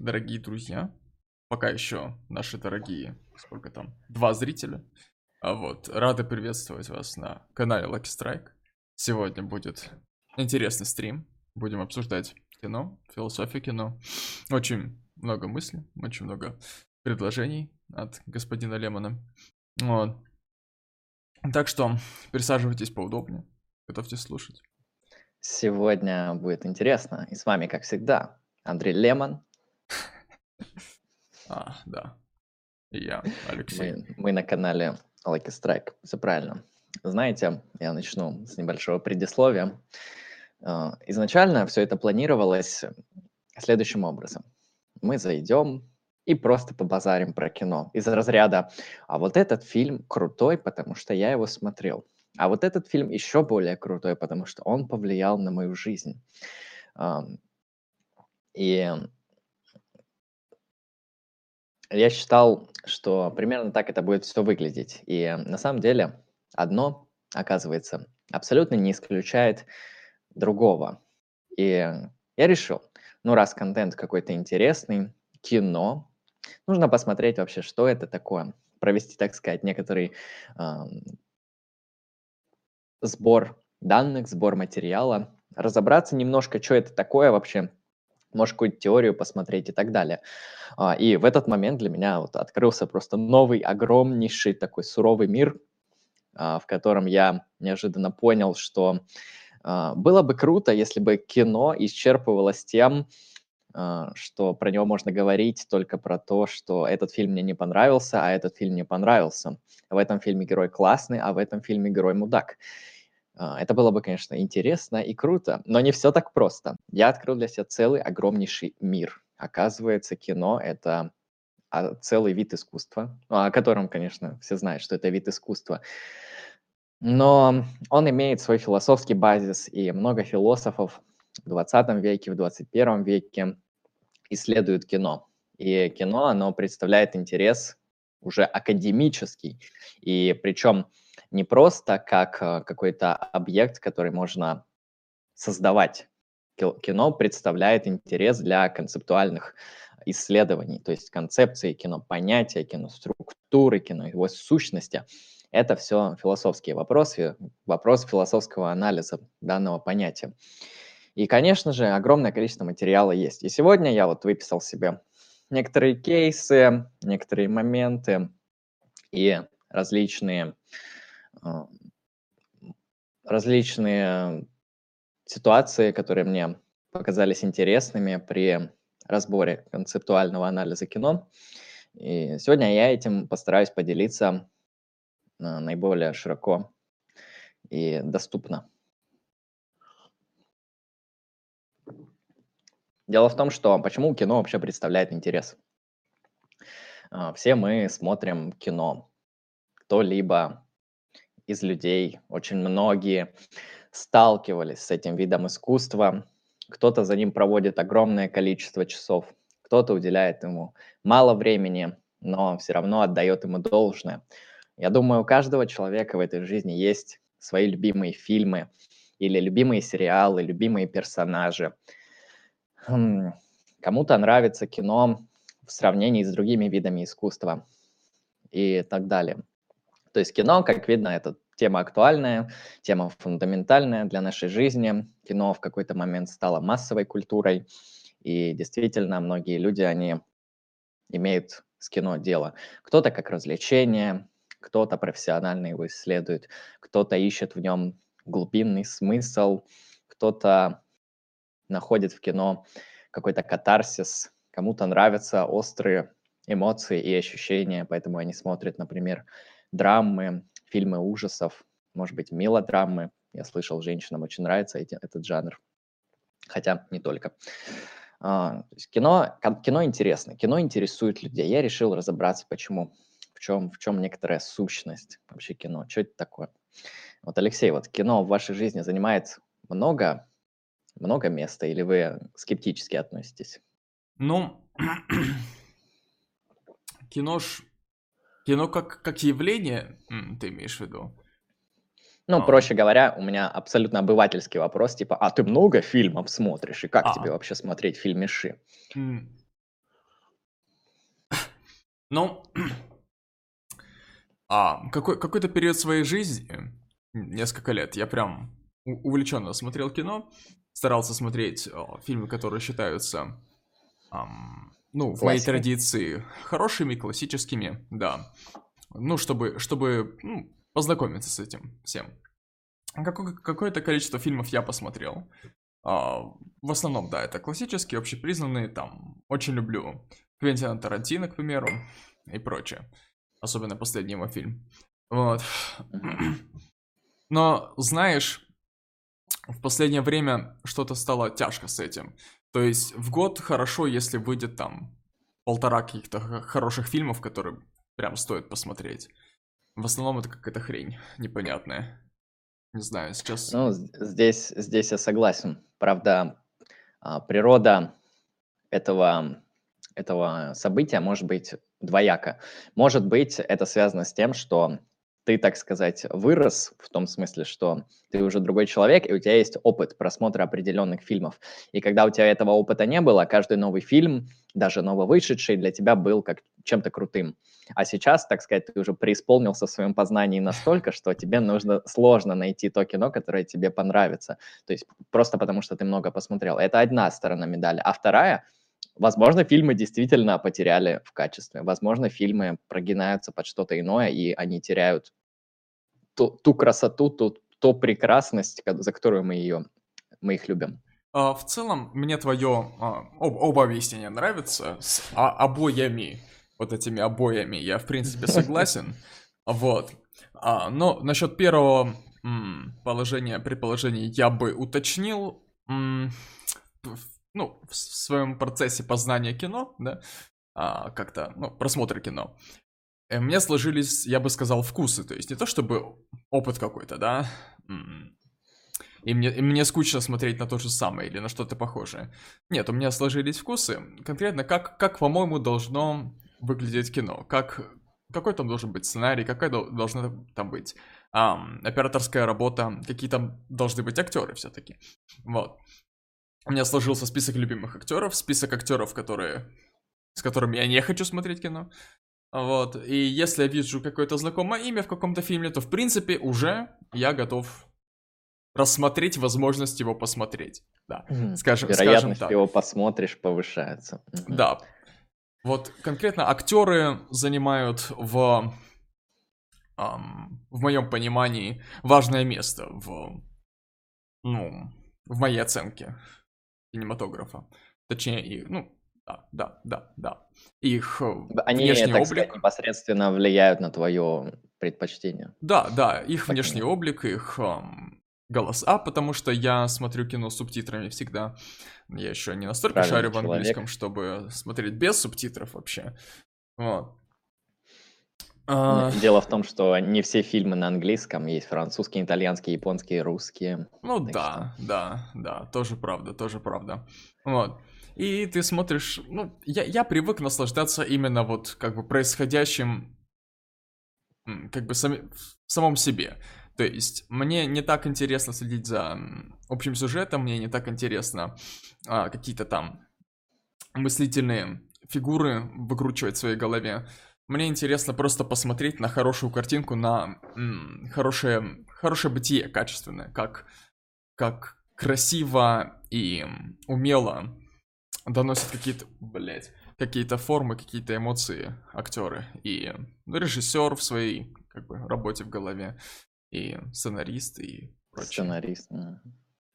дорогие друзья. Пока еще наши дорогие, сколько там, два зрителя. А вот, рады приветствовать вас на канале Lucky Strike. Сегодня будет интересный стрим. Будем обсуждать кино, философию кино. Очень много мыслей, очень много предложений от господина Лемона. Вот. Так что присаживайтесь поудобнее, готовьтесь слушать. Сегодня будет интересно. И с вами, как всегда, Андрей Лемон. А, да. Я, Алексей. Мы, мы на канале Lucky Strike. Все правильно. Знаете, я начну с небольшого предисловия. А, изначально все это планировалось следующим образом. Мы зайдем и просто побазарим про кино. Из разряда, а вот этот фильм крутой, потому что я его смотрел. А вот этот фильм еще более крутой, потому что он повлиял на мою жизнь. И я считал, что примерно так это будет все выглядеть. И на самом деле одно, оказывается, абсолютно не исключает другого. И я решил, ну раз контент какой-то интересный, кино, нужно посмотреть вообще, что это такое. Провести, так сказать, некоторый сбор данных, сбор материала, разобраться немножко, что это такое вообще, может, какую-то теорию посмотреть и так далее. А, и в этот момент для меня вот открылся просто новый, огромнейший такой суровый мир, а, в котором я неожиданно понял, что а, было бы круто, если бы кино исчерпывалось тем, что про него можно говорить только про то, что этот фильм мне не понравился, а этот фильм мне понравился. В этом фильме герой классный, а в этом фильме герой мудак. А, это было бы, конечно, интересно и круто, но не все так просто. Я открыл для себя целый огромнейший мир. Оказывается, кино — это а, целый вид искусства, ну, о котором, конечно, все знают, что это вид искусства. Но он имеет свой философский базис, и много философов в 20 веке, в 21 веке исследуют кино. И кино, оно представляет интерес уже академический. И причем не просто как э, какой-то объект, который можно создавать. Кино представляет интерес для концептуальных исследований, то есть концепции кино, понятия кино, структуры кино, его сущности. Это все философские вопросы, вопрос философского анализа данного понятия. И, конечно же, огромное количество материала есть. И сегодня я вот выписал себе некоторые кейсы, некоторые моменты и различные различные ситуации, которые мне показались интересными при разборе концептуального анализа кино. И сегодня я этим постараюсь поделиться а, наиболее широко и доступно. Дело в том, что почему кино вообще представляет интерес? А, все мы смотрим кино. Кто-либо из людей, очень многие сталкивались с этим видом искусства. Кто-то за ним проводит огромное количество часов, кто-то уделяет ему мало времени, но все равно отдает ему должное. Я думаю, у каждого человека в этой жизни есть свои любимые фильмы или любимые сериалы, любимые персонажи. Хм, кому-то нравится кино в сравнении с другими видами искусства и так далее. То есть кино, как видно, это тема актуальная, тема фундаментальная для нашей жизни. Кино в какой-то момент стало массовой культурой, и действительно многие люди, они имеют с кино дело. Кто-то как развлечение, кто-то профессионально его исследует, кто-то ищет в нем глубинный смысл, кто-то находит в кино какой-то катарсис, кому-то нравятся острые эмоции и ощущения, поэтому они смотрят, например, драмы, фильмы ужасов, может быть, мелодрамы. Я слышал, женщинам очень нравится эти, этот жанр. Хотя не только. А, кино, кино интересно, кино интересует людей. Я решил разобраться, почему, в чем, в чем некоторая сущность вообще кино, что это такое. Вот, Алексей, вот кино в вашей жизни занимает много, много места, или вы скептически относитесь? Ну, кино ж Кино как, как явление, ты имеешь в виду? Ну, а. проще говоря, у меня абсолютно обывательский вопрос, типа, а ты много фильмов смотришь, и как а. тебе вообще смотреть фильмиши? Ну, а, какой, какой-то период своей жизни, несколько лет, я прям увлеченно смотрел кино, старался смотреть о, фильмы, которые считаются, ам, ну, в моей традиции, хорошими, классическими, да. Ну, чтобы, чтобы ну, познакомиться с этим всем. Какое- какое-то количество фильмов я посмотрел. А, в основном, да, это классические, общепризнанные, там, очень люблю Квентина Тарантино, к примеру, и прочее. Особенно последний его фильм. Вот. Но, знаешь, в последнее время что-то стало тяжко с этим. То есть в год хорошо, если выйдет там полтора каких-то хороших фильмов, которые прям стоит посмотреть. В основном это какая-то хрень непонятная. Не знаю, сейчас... Ну, здесь, здесь я согласен. Правда, а, природа этого, этого события может быть двояко. Может быть, это связано с тем, что ты, так сказать, вырос в том смысле, что ты уже другой человек, и у тебя есть опыт просмотра определенных фильмов. И когда у тебя этого опыта не было, каждый новый фильм, даже нововышедший, для тебя был как чем-то крутым. А сейчас, так сказать, ты уже преисполнился в своем познании настолько, что тебе нужно сложно найти то кино, которое тебе понравится. То есть просто потому, что ты много посмотрел. Это одна сторона медали. А вторая – Возможно, фильмы действительно потеряли в качестве. Возможно, фильмы прогинаются под что-то иное, и они теряют ту, ту красоту, ту, ту прекрасность, за которую мы ее мы их любим. А, в целом, мне твое а, об, оба объяснения нравятся с а, обоями, вот этими обоями, я в принципе согласен. Вот. А, но насчет первого положения, предположения я бы уточнил. Ну, в своем процессе познания кино, да, а, как-то, ну, просмотра кино, у э, меня сложились, я бы сказал, вкусы, то есть не то чтобы опыт какой-то, да, и мне, и мне скучно смотреть на то же самое или на что-то похожее. Нет, у меня сложились вкусы, конкретно как, как по-моему, должно выглядеть кино, как, какой там должен быть сценарий, какая должна там быть а, операторская работа, какие там должны быть актеры все-таки. Вот. У меня сложился список любимых актеров, список актеров, которые, с которыми я не хочу смотреть кино. Вот, и если я вижу какое-то знакомое имя в каком-то фильме, то, в принципе, уже я готов рассмотреть возможность его посмотреть. Да, mm скажем, Вероятность скажем так. его посмотришь повышается. Да. Вот конкретно актеры занимают в, эм, в моем понимании важное место в, ну, в моей оценке кинематографа. Точнее, и, ну, да, да, да, да. Их э, Они, внешний так облик... сказать, непосредственно влияют на твое предпочтение. Да, да, их так внешний понимаю. облик, их эм, голоса, потому что я смотрю кино с субтитрами всегда. Я еще не настолько Правильный шарю в английском, человек. чтобы смотреть без субтитров вообще. Вот. А... Дело в том, что не все фильмы на английском, есть французские, итальянские, японские, русские. Ну да, что... да, да, тоже правда, тоже правда. Вот. И ты смотришь, ну, я, я привык наслаждаться именно вот как бы происходящим, как бы сами, в самом себе. То есть мне не так интересно следить за общим сюжетом, мне не так интересно а, какие-то там мыслительные фигуры выкручивать в своей голове. Мне интересно просто посмотреть на хорошую картинку, на м, хорошее, хорошее бытие качественное, как, как красиво и умело доносят какие-то, блять, какие-то формы, какие-то эмоции актеры. И ну, режиссер в своей как бы, работе в голове, и сценарист, и прочее. Сценарист,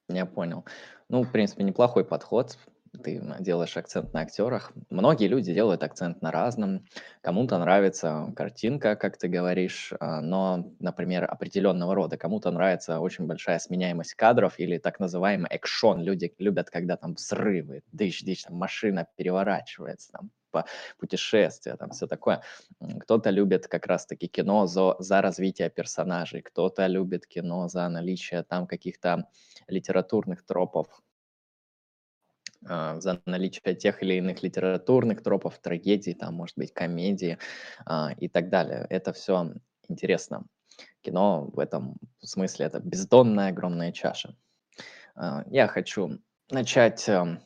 я понял. Ну, в принципе, неплохой подход ты делаешь акцент на актерах. Многие люди делают акцент на разном. Кому-то нравится картинка, как ты говоришь, а, но, например, определенного рода. Кому-то нравится очень большая сменяемость кадров или так называемый экшон. Люди любят, когда там взрывы, дыщ-дыщ, там машина переворачивается, там путешествия, там все такое. Кто-то любит как раз-таки кино за, за развитие персонажей, кто-то любит кино за наличие там каких-то литературных тропов, за наличие тех или иных литературных тропов, трагедий, там, может быть, комедии а, и так далее. Это все интересно. Кино в этом смысле это бездонная огромная чаша. А, я хочу начать эм,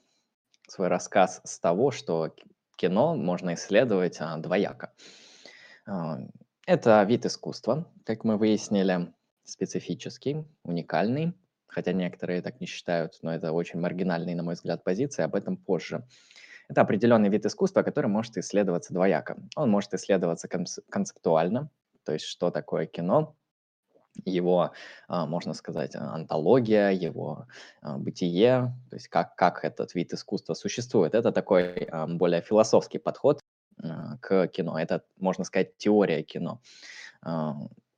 свой рассказ с того, что кино можно исследовать а, двояко. А, это вид искусства, как мы выяснили, специфический, уникальный, хотя некоторые так не считают, но это очень маргинальные, на мой взгляд, позиции, об этом позже. Это определенный вид искусства, который может исследоваться двояко. Он может исследоваться концептуально, то есть что такое кино, его, а, можно сказать, антология, его а, бытие, то есть как, как этот вид искусства существует. Это такой а, более философский подход к кино. Это, можно сказать, теория кино.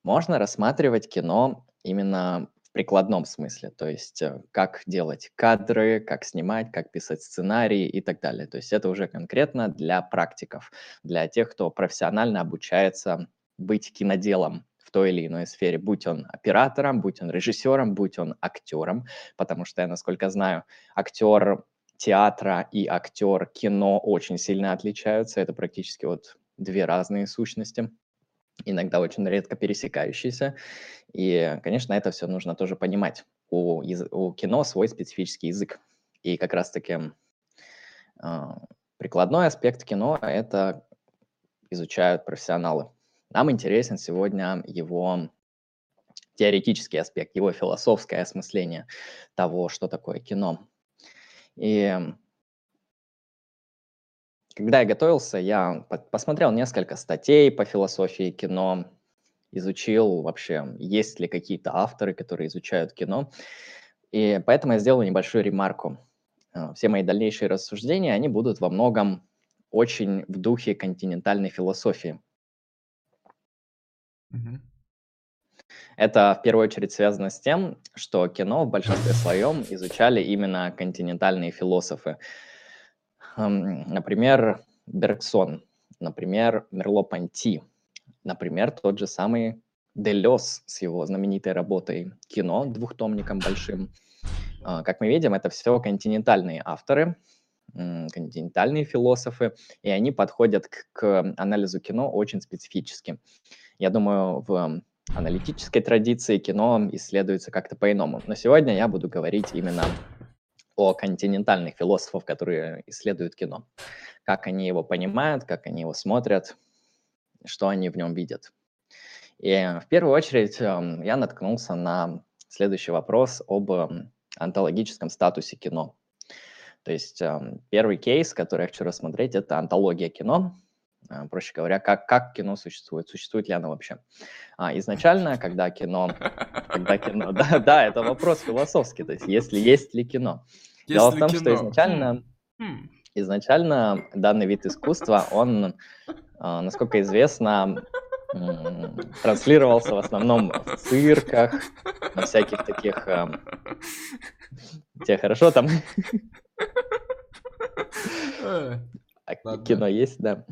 Можно рассматривать кино именно прикладном смысле, то есть э, как делать кадры, как снимать, как писать сценарии и так далее. То есть это уже конкретно для практиков, для тех, кто профессионально обучается быть киноделом в той или иной сфере, будь он оператором, будь он режиссером, будь он актером, потому что я, насколько знаю, актер театра и актер кино очень сильно отличаются, это практически вот две разные сущности иногда очень редко пересекающиеся. И, конечно, это все нужно тоже понимать. У, у кино свой специфический язык. И как раз-таки э, прикладной аспект кино – это изучают профессионалы. Нам интересен сегодня его теоретический аспект, его философское осмысление того, что такое кино. И когда я готовился, я посмотрел несколько статей по философии кино, изучил вообще, есть ли какие-то авторы, которые изучают кино. И поэтому я сделал небольшую ремарку. Э, все мои дальнейшие рассуждения, они будут во многом очень в духе континентальной философии. Mm-hmm. Это в первую очередь связано с тем, что кино в большинстве своем изучали именно континентальные философы. Например, Бергсон, например, Мерло-Понти, например, тот же самый Делес с его знаменитой работой «Кино», двухтомником большим. А, как мы видим, это все континентальные авторы, континентальные философы, и они подходят к, к анализу кино очень специфически. Я думаю, в аналитической традиции кино исследуется как-то по-иному. Но сегодня я буду говорить именно о континентальных философов, которые исследуют кино. Как они его понимают, как они его смотрят, что они в нем видят. И в первую очередь эм, я наткнулся на следующий вопрос об эм, антологическом статусе кино. То есть эм, первый кейс, который я хочу рассмотреть, это антология кино. Э, проще говоря, как, как кино существует, существует ли оно вообще. А, изначально, когда кино, когда кино, да, да, это вопрос философский, то есть если есть ли кино. Есть Дело в том, кино? что изначально, хм. изначально данный вид искусства, он, а, насколько известно, транслировался в основном в цирках, на всяких таких... Тебе хорошо там? Э. Ладно. Кино есть, да.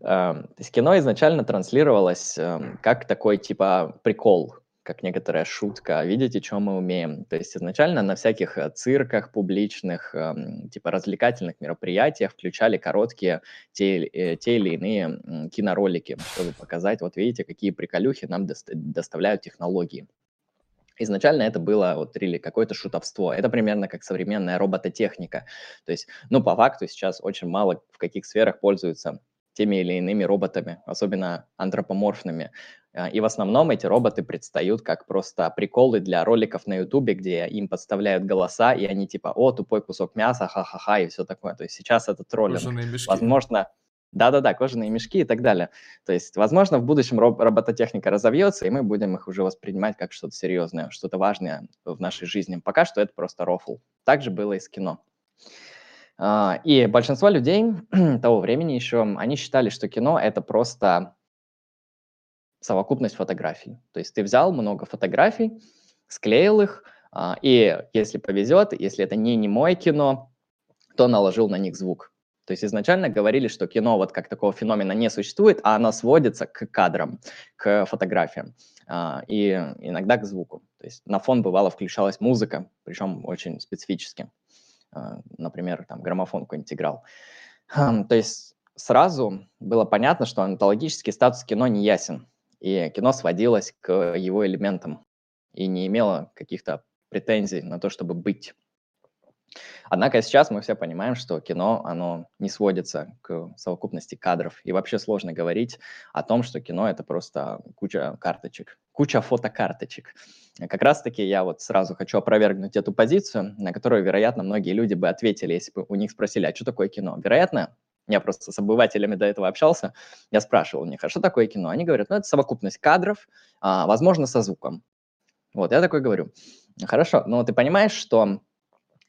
То есть кино изначально транслировалось как такой типа прикол, как некоторая шутка. Видите, что мы умеем? То есть изначально на всяких э, цирках публичных, типа развлекательных мероприятиях включали короткие те, э, те или иные киноролики, чтобы показать, вот видите, какие приколюхи нам доставляют технологии. Изначально это было вот really какое-то шутовство. Это примерно как современная робототехника. То есть, ну, по факту сейчас очень мало в каких сферах пользуются теми или иными роботами, особенно антропоморфными. А, и в основном эти роботы предстают как просто приколы для роликов на Ютубе, где им подставляют голоса, и они типа, о, тупой кусок мяса, ха-ха-ха, и все такое. То есть сейчас это троллинг. Возможно, да-да-да, кожаные мешки и так далее. То есть, возможно, в будущем роб- робототехника разовьется, и мы будем их уже воспринимать как что-то серьезное, что-то важное в нашей жизни. Пока что это просто рофл. Так же было и с кино. А, и большинство людей того времени еще, они считали, что кино — это просто совокупность фотографий. То есть ты взял много фотографий, склеил их, а, и если повезет, если это не немое кино, то наложил на них звук. То есть изначально говорили, что кино вот как такого феномена не существует, а оно сводится к кадрам, к фотографиям а, и иногда к звуку. То есть на фон бывало включалась музыка, причем очень специфически. А, например, там граммофон какой-нибудь играл. А, то есть сразу было понятно, что онтологический статус кино не ясен, и кино сводилось к его элементам и не имело каких-то претензий на то, чтобы быть. Однако сейчас мы все понимаем, что кино, оно не сводится к совокупности кадров. И вообще сложно говорить о том, что кино — это просто куча карточек, куча фотокарточек. Как раз-таки я вот сразу хочу опровергнуть эту позицию, на которую, вероятно, многие люди бы ответили, если бы у них спросили, а что такое кино? Вероятно, я просто с обывателями до этого общался, я спрашивал у них, а что такое кино? Они говорят, ну, это совокупность кадров, а, возможно, со звуком. Вот, я такой говорю, хорошо, но ты понимаешь, что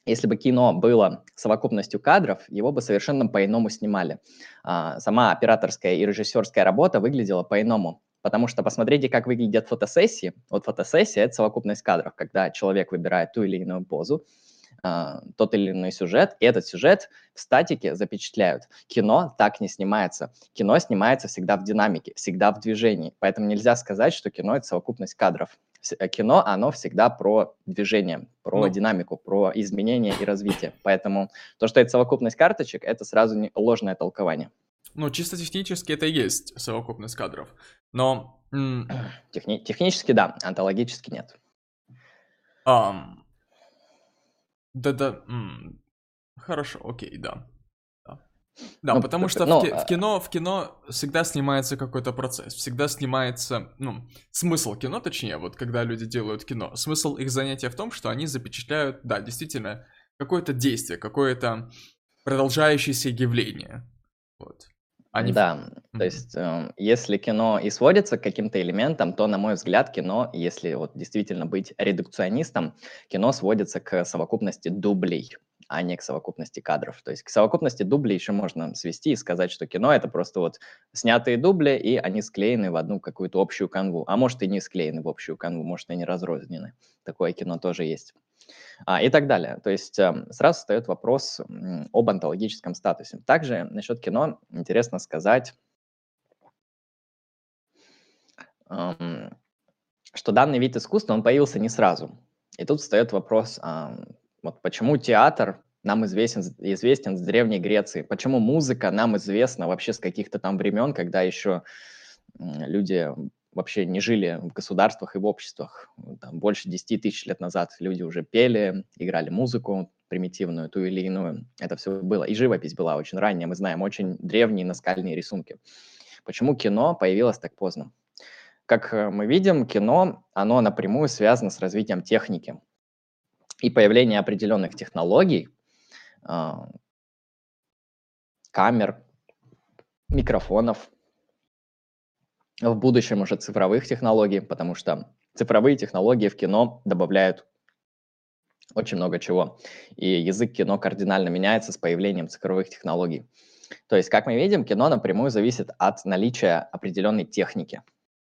если бы кино было совокупностью кадров, его бы совершенно по-иному снимали. А, сама операторская и режиссерская работа выглядела по-иному. Потому что посмотрите, как выглядят фотосессии. Вот фотосессия – это совокупность кадров, когда человек выбирает ту или иную позу, а, тот или иной сюжет, и этот сюжет в статике запечатляют. Кино так не снимается. Кино снимается всегда в динамике, всегда в движении. Поэтому нельзя сказать, что кино – это совокупность кадров. Э, кино, оно всегда про движение, про ну. динамику, про изменение и развитие. Поэтому то, что это совокупность карточек, это сразу не ложное толкование. Ну, чисто технически это и есть совокупность кадров. Но... Техни- технически да, онтологически нет. Um, да-да, хорошо, окей, да. Да, ну, потому что ну, в, в кино в кино всегда снимается какой-то процесс, всегда снимается, ну, смысл кино, точнее, вот когда люди делают кино, смысл их занятия в том, что они запечатляют, да, действительно, какое-то действие, какое-то продолжающееся явление. Вот. Они... Да, mm-hmm. то есть э, если кино и сводится к каким-то элементам, то, на мой взгляд, кино, если вот действительно быть редукционистом, кино сводится к совокупности дублей а не к совокупности кадров. То есть к совокупности дублей еще можно свести и сказать, что кино — это просто вот снятые дубли, и они склеены в одну какую-то общую канву. А может и не склеены в общую канву, может и не разрознены. Такое кино тоже есть. А, и так далее. То есть э, сразу встает вопрос об онтологическом статусе. Также насчет кино интересно сказать, эм, что данный вид искусства, он появился не сразу. И тут встает вопрос, вот почему театр нам известен, известен с Древней Греции, почему музыка нам известна вообще с каких-то там времен, когда еще люди вообще не жили в государствах и в обществах. Там, больше 10 тысяч лет назад люди уже пели, играли музыку примитивную, ту или иную. Это все было. И живопись была очень ранняя, мы знаем, очень древние наскальные рисунки. Почему кино появилось так поздно? Как э, мы видим, кино, оно напрямую связано с развитием техники и появление определенных технологий, а, камер, микрофонов, в будущем уже цифровых технологий, потому что цифровые технологии в кино добавляют очень много чего. И язык кино кардинально меняется с появлением цифровых технологий. То есть, как мы видим, кино напрямую зависит от наличия определенной техники.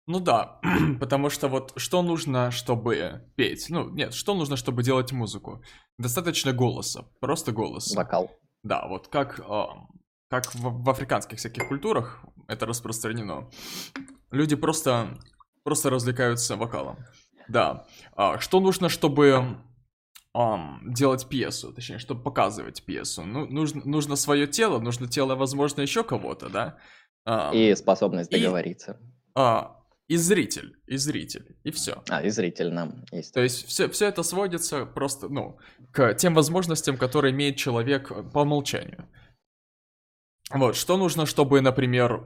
Ну да, потому что вот что нужно, чтобы петь? Ну, нет, что нужно, чтобы делать музыку? Достаточно голоса, просто голос. Вокал. Да, вот как, э, как в, в африканских всяких культурах это распространено. Люди просто, просто развлекаются вокалом. Да. А, что нужно, чтобы um, делать пьесу, точнее, чтобы показывать пьесу? Ну, нужно, нужно свое тело, нужно тело, возможно, еще кого-то, да? Um, и способность договориться. И, а, и зритель, и зритель, и все. А, и зритель нам есть. То есть все, все это сводится просто, ну, к тем возможностям, которые имеет человек по умолчанию. Вот, что нужно, чтобы, например,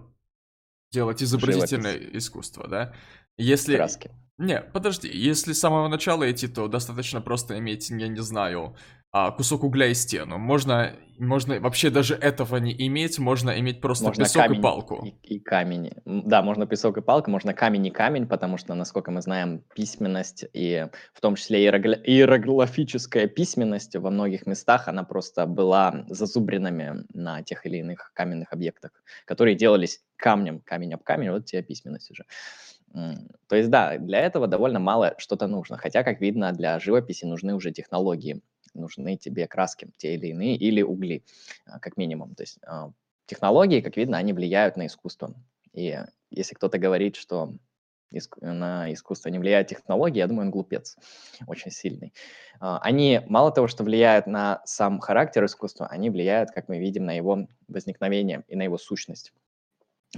делать изобразительное Живопись. искусство, да? Если... Краски. Не, подожди, если с самого начала идти, то достаточно просто иметь, я не знаю, а, кусок угля и стену. Можно, можно вообще даже этого не иметь, можно иметь просто можно песок камень и палку. И, и камень. Да, можно песок и палка, можно камень и камень, потому что, насколько мы знаем, письменность и в том числе иерогля... иероглифическая письменность во многих местах, она просто была зазубринами на тех или иных каменных объектах, которые делались камнем, камень об камень, вот тебе письменность уже. То есть да, для этого довольно мало что-то нужно, хотя, как видно, для живописи нужны уже технологии нужны тебе краски, те или иные, или угли, а, как минимум. То есть а, технологии, как видно, они влияют на искусство. И если кто-то говорит, что на искусство не влияют технологии, я думаю, он глупец, очень сильный. А, они мало того, что влияют на сам характер искусства, они влияют, как мы видим, на его возникновение и на его сущность.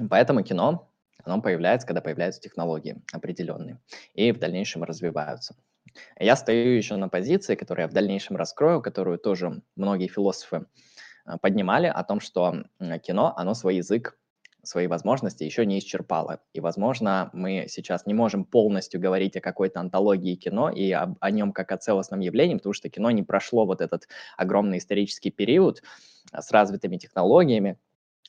Поэтому кино, оно появляется, когда появляются технологии определенные, и в дальнейшем развиваются. Я стою еще на позиции, которую я в дальнейшем раскрою, которую тоже многие философы а, поднимали, о том, что кино, оно свой язык, свои возможности еще не исчерпало. И, возможно, мы сейчас не можем полностью говорить о какой-то антологии кино и об, о нем как о целостном явлении, потому что кино не прошло вот этот огромный исторический период а, с развитыми технологиями,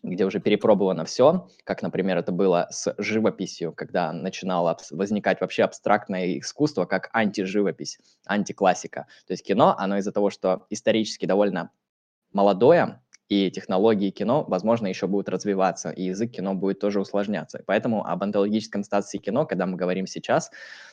где уже перепробовано все, как, например, это было с живописью, когда начинало возникать вообще абстрактное искусство как антиживопись, антиклассика. То есть кино, оно из-за того, что исторически довольно молодое, и технологии кино, возможно, еще будут развиваться, и язык кино будет тоже усложняться. Поэтому об антологическом статусе кино, когда мы говорим сейчас,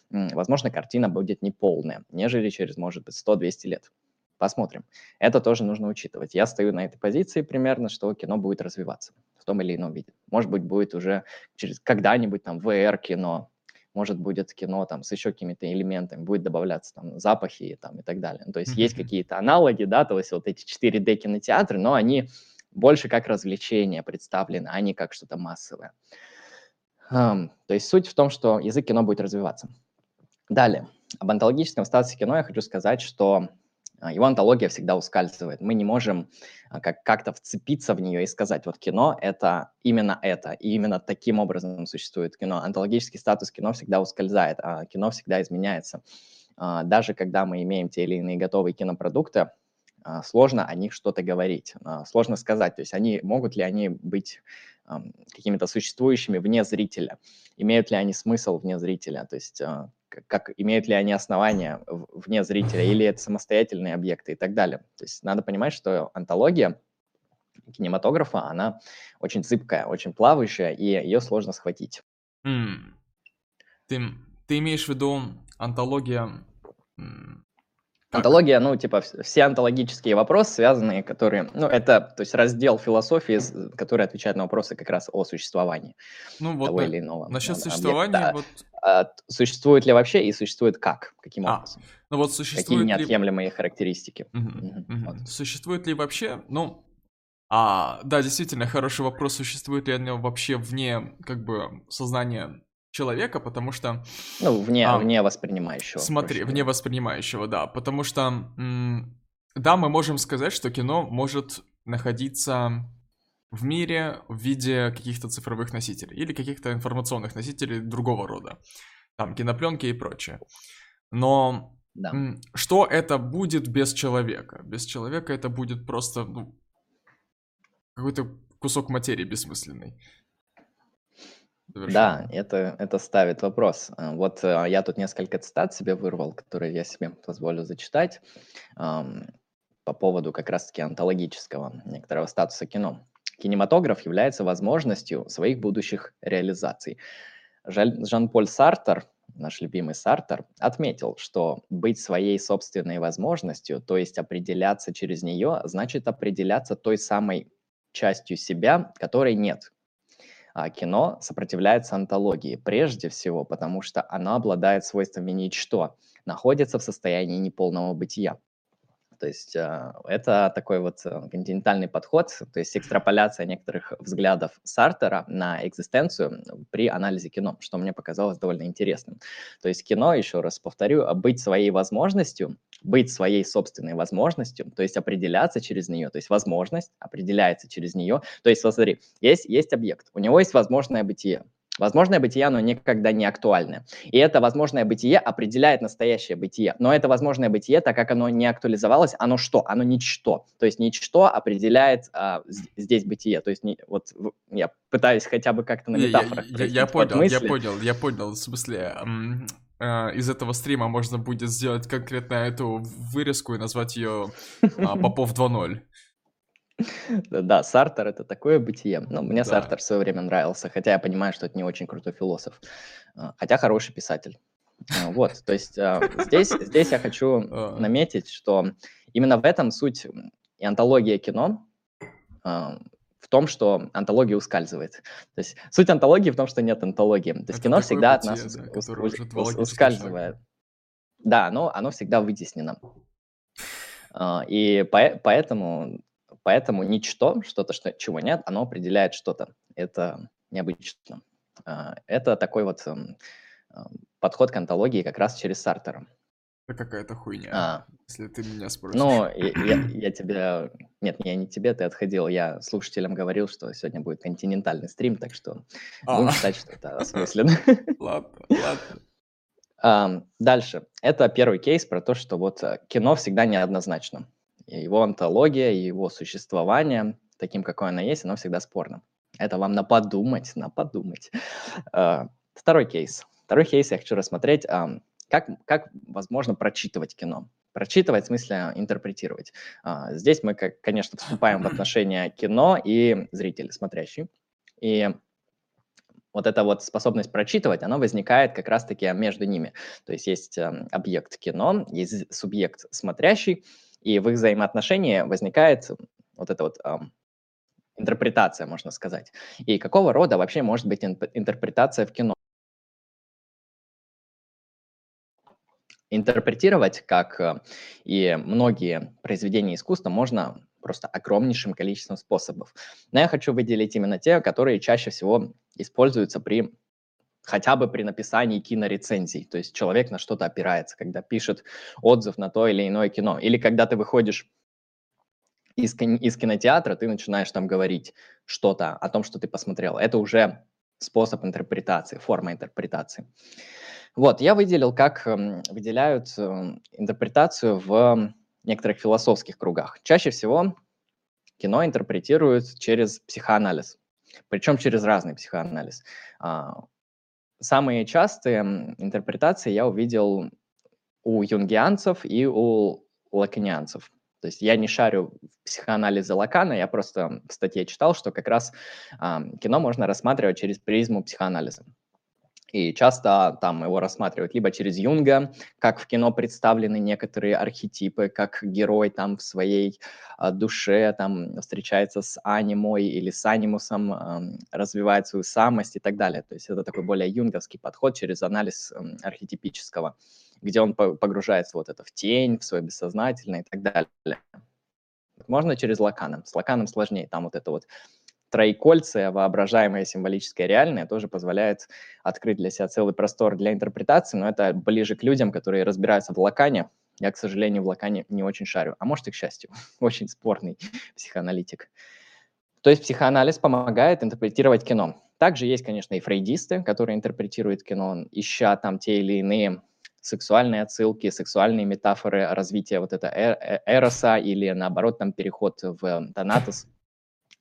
возможно, картина будет неполная, нежели через, может быть, 100-200 лет. Посмотрим. Это тоже нужно учитывать. Я стою на этой позиции примерно, что кино будет развиваться в том или ином виде. Может быть, будет уже через когда-нибудь там VR-кино, может, будет кино там с еще какими-то элементами, будет добавляться там запахи там, и так далее. Ну, то есть mm-hmm. есть какие-то аналоги, да, то есть вот эти 4D кинотеатры, но они больше как развлечение представлены, а не как что-то массовое. Um, то есть суть в том, что язык кино будет развиваться. Далее. Об антологическом статусе кино я хочу сказать, что его антология всегда ускальзывает. Мы не можем а, как- как-то вцепиться в нее и сказать, вот кино — это именно это, и именно таким образом существует кино. Антологический статус кино всегда ускользает, а кино всегда изменяется. А, даже когда мы имеем те или иные готовые кинопродукты, сложно о них что-то говорить, сложно сказать, то есть они, могут ли они быть какими-то существующими вне зрителя, имеют ли они смысл вне зрителя, то есть как имеют ли они основания вне зрителя, или это самостоятельные объекты и так далее. То есть надо понимать, что антология кинематографа, она очень зыбкая, очень плавающая, и ее сложно схватить. Mm. Ты, ты имеешь в виду антология. Антология, ну, типа, все антологические вопросы, связанные, которые, ну, это, то есть раздел философии, который отвечает на вопросы как раз о существовании ну, вот того на, или иного. Насчет да, существования, объекта. вот... А, существует ли вообще и существует как? Каким а, образом? Ну, вот существует Какие неотъемлемые ли... характеристики? Угу, угу, угу. Вот. Существует ли вообще, ну, а, да, действительно, хороший вопрос, существует ли оно вообще вне, как бы, сознания человека, потому что... Ну, вне, а, вне воспринимающего. Смотри, вне воспринимающего, да. Потому что, да, мы можем сказать, что кино может находиться в мире в виде каких-то цифровых носителей или каких-то информационных носителей другого рода. Там, кинопленки и прочее. Но да. что это будет без человека? Без человека это будет просто ну, какой-то кусок материи бессмысленный. Да, это, это ставит вопрос. А, вот а, я тут несколько цитат себе вырвал, которые я себе позволю зачитать по поводу как раз-таки антологического некоторого статуса кино. Кинематограф является возможностью своих будущих реализаций. Жан-Поль Сартер, наш любимый Сартер, отметил, что быть своей собственной возможностью, то есть определяться через нее, значит определяться той самой частью себя, которой нет, кино сопротивляется антологии прежде всего, потому что оно обладает свойствами ничто, находится в состоянии неполного бытия. То есть э, это такой вот э, континентальный подход, то есть экстраполяция некоторых взглядов Сартера на экзистенцию при анализе кино, что мне показалось довольно интересным. То есть кино, еще раз повторю, быть своей возможностью, быть своей собственной возможностью, то есть определяться через нее, то есть возможность определяется через нее. То есть, смотри, есть, есть объект, у него есть возможное бытие, Возможное бытие, оно никогда не актуальное. И это возможное бытие определяет настоящее бытие. Но это возможное бытие, так как оно не актуализовалось, оно что? Оно ничто. То есть ничто определяет а, здесь бытие. То есть не, вот я пытаюсь хотя бы как-то на метафорах. Я, я, я понял, мысли. я понял, я понял. В смысле, э, из этого стрима можно будет сделать конкретно эту вырезку и назвать ее а, Попов 2.0. Да, Сартер — это такое бытие. Ну, мне да. Сартер в свое время нравился, хотя я понимаю, что это не очень крутой философ. А, хотя хороший писатель. А, вот, то есть а, здесь, здесь я хочу наметить, что именно в этом суть и антология кино, в том, что антология ускальзывает. То есть суть антологии в том, что нет антологии. То есть это кино всегда от нас да, ускальзывает. Да, но оно всегда вытеснено. И поэтому Поэтому ничто, что-то, что, чего нет, оно определяет что-то. Это необычно. А, это такой вот эм, эм, подход к антологии как раз через Сартера. Это какая-то хуйня, А, если ты меня спросишь. ну, я, я, тебе... Нет, я не тебе, ты отходил. Я слушателям говорил, что сегодня будет континентальный стрим, так что будем А, считать, что это осмысленно. ладно, ладно. Дальше. Это первый кейс про то, что вот э, кино всегда неоднозначно. Его антология, и его существование, таким, какое оно есть, оно всегда спорно. Это вам на подумать, на подумать. А, Второй кейс. Второй кейс я хочу рассмотреть, как, как возможно прочитывать кино. Прочитывать в смысле интерпретировать. А, Здесь мы, конечно, вступаем в отношения кино и зрителя, смотрящий. И вот эта вот способность прочитывать, она возникает как раз-таки между ними. То есть есть эм, объект кино, есть субъект смотрящий, и в их взаимоотношении возникает вот эта вот интерпретация, можно сказать. И какого рода вообще может быть интерпретация в кино? Интерпретировать, как э, и многие произведения искусства, можно просто огромнейшим количеством способов. Но я хочу выделить именно те, которые чаще всего используются при хотя бы при написании кинорецензий. То есть человек на что-то опирается, когда пишет отзыв на то или иное кино. Или когда ты выходишь из, из кинотеатра, ты начинаешь там говорить что-то о том, что ты посмотрел. Это уже способ интерпретации, форма интерпретации. Вот, я выделил, как эм, выделяют эм, интерпретацию в некоторых философских кругах. Чаще всего кино интерпретируют через психоанализ, причем через разный психоанализ. Самые частые интерпретации я увидел у юнгианцев и у лаканианцев. То есть я не шарю в психоанализе Лакана, я просто в статье читал, что как раз ам, кино можно рассматривать через призму психоанализа. И часто там его рассматривают либо через Юнга, как в кино представлены некоторые архетипы, как герой там в своей а, душе там встречается с анимой или с анимусом, ам, развивает свою самость и так далее. То есть это такой более юнговский подход через анализ ам, архетипического, где он по- погружается вот это в тень, в свое бессознательное и так далее. Можно через Лаканом. С Лаканом сложнее. Там вот это вот троекольце, воображаемое, символическое, реальное, тоже позволяет открыть для себя целый простор для интерпретации, но это ближе к людям, которые разбираются в Лакане. Я, к сожалению, в Лакане не очень шарю, а может и к счастью, очень спорный психоаналитик. То есть психоанализ помогает интерпретировать кино. Также есть, конечно, и фрейдисты, которые интерпретируют кино, ища там те или иные сексуальные отсылки, сексуальные метафоры развития вот это э- э- эроса или, наоборот, там переход в донатос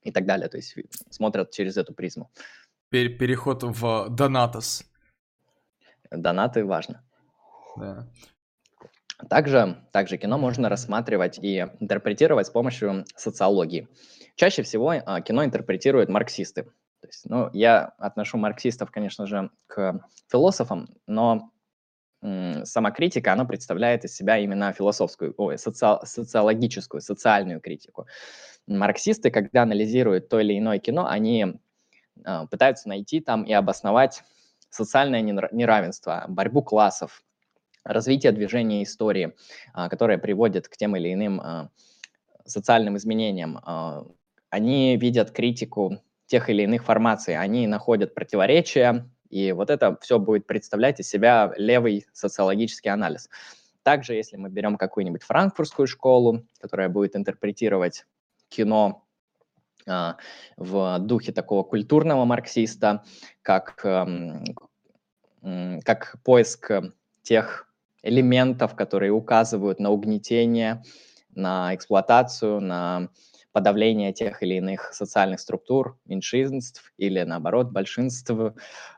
и так далее. То есть смотрят через эту призму. Пер- переход в Донатос. Донаты важно. Да. Также, также кино можно рассматривать и интерпретировать с помощью социологии. Чаще всего а, кино интерпретируют марксисты. То есть, ну, я отношу марксистов, конечно же, к философам, но сама критика, она представляет из себя именно философскую, ой, социал- социологическую, социальную критику. Марксисты, когда анализируют то или иное кино, они а, пытаются найти там и обосновать социальное нера- неравенство, борьбу классов, развитие движения истории, а, которое приводит к тем или иным а, социальным изменениям. А, Они видят критику тех или иных формаций, они находят противоречия, и вот это все будет представлять из себя левый социологический анализ. Также, если мы берем какую-нибудь франкфуртскую школу, которая будет интерпретировать кино а, в духе такого культурного марксиста, как, м, как поиск тех элементов, которые указывают на угнетение, на эксплуатацию, на подавление тех или иных социальных структур, меньшинств или, наоборот, большинств,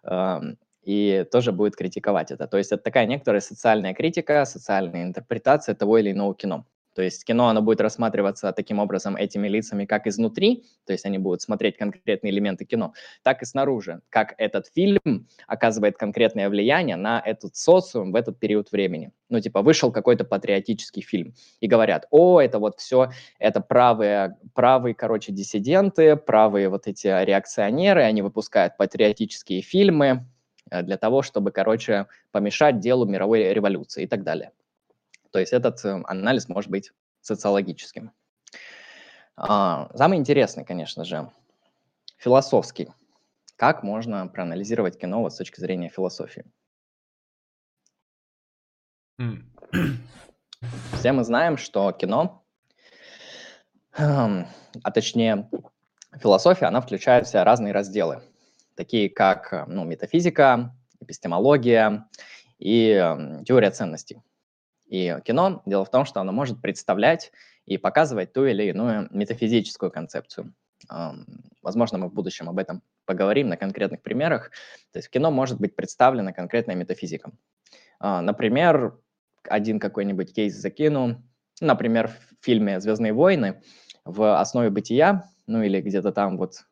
эм, и тоже будет критиковать это. То есть это такая некоторая социальная критика, социальная интерпретация того или иного кино. То есть кино, оно будет рассматриваться таким образом этими лицами как изнутри, то есть они будут смотреть конкретные элементы кино, так и снаружи, как этот фильм оказывает конкретное влияние на этот социум в этот период времени. Ну, типа, вышел какой-то патриотический фильм, и говорят, о, это вот все, это правые, правые, короче, диссиденты, правые вот эти реакционеры, они выпускают патриотические фильмы э, для того, чтобы, короче, помешать делу мировой революции и так далее. То есть этот э, анализ может быть социологическим. А, Самый интересный, конечно же, философский. Как можно проанализировать кино вот с точки зрения философии? Все мы знаем, что кино, а точнее философия, она включает в себя разные разделы, такие как ну, метафизика, эпистемология и теория ценностей. И кино, дело в том, что оно может представлять и показывать ту или иную метафизическую концепцию. Возможно, мы в будущем об этом поговорим на конкретных примерах. То есть кино может быть представлена конкретная метафизика. А, например, один какой-нибудь кейс закину. Например, в фильме «Звездные войны» в основе бытия, ну или где-то там вот,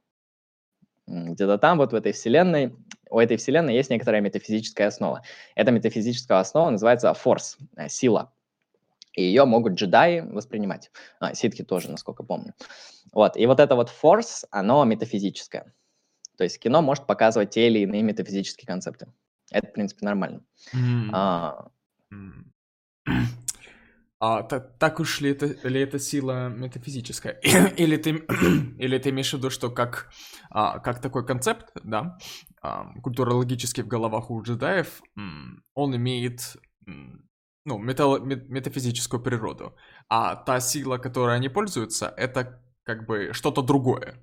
где-то там вот в этой вселенной, у этой вселенной есть некоторая метафизическая основа. Эта метафизическая основа называется форс, э, сила и ее могут джедаи воспринимать. А, ситхи тоже, насколько помню. Вот, и вот это вот force, оно метафизическое. То есть кино может показывать те или иные метафизические концепты. Это, в принципе, нормально. Mm. А, а так, так уж ли это, ли это сила метафизическая? или, ты, или ты имеешь в виду, что как, а, как такой концепт, да, а, культурологически в головах у джедаев, он имеет ну, металл, метафизическую природу. А та сила, которой они пользуются, это как бы что-то другое.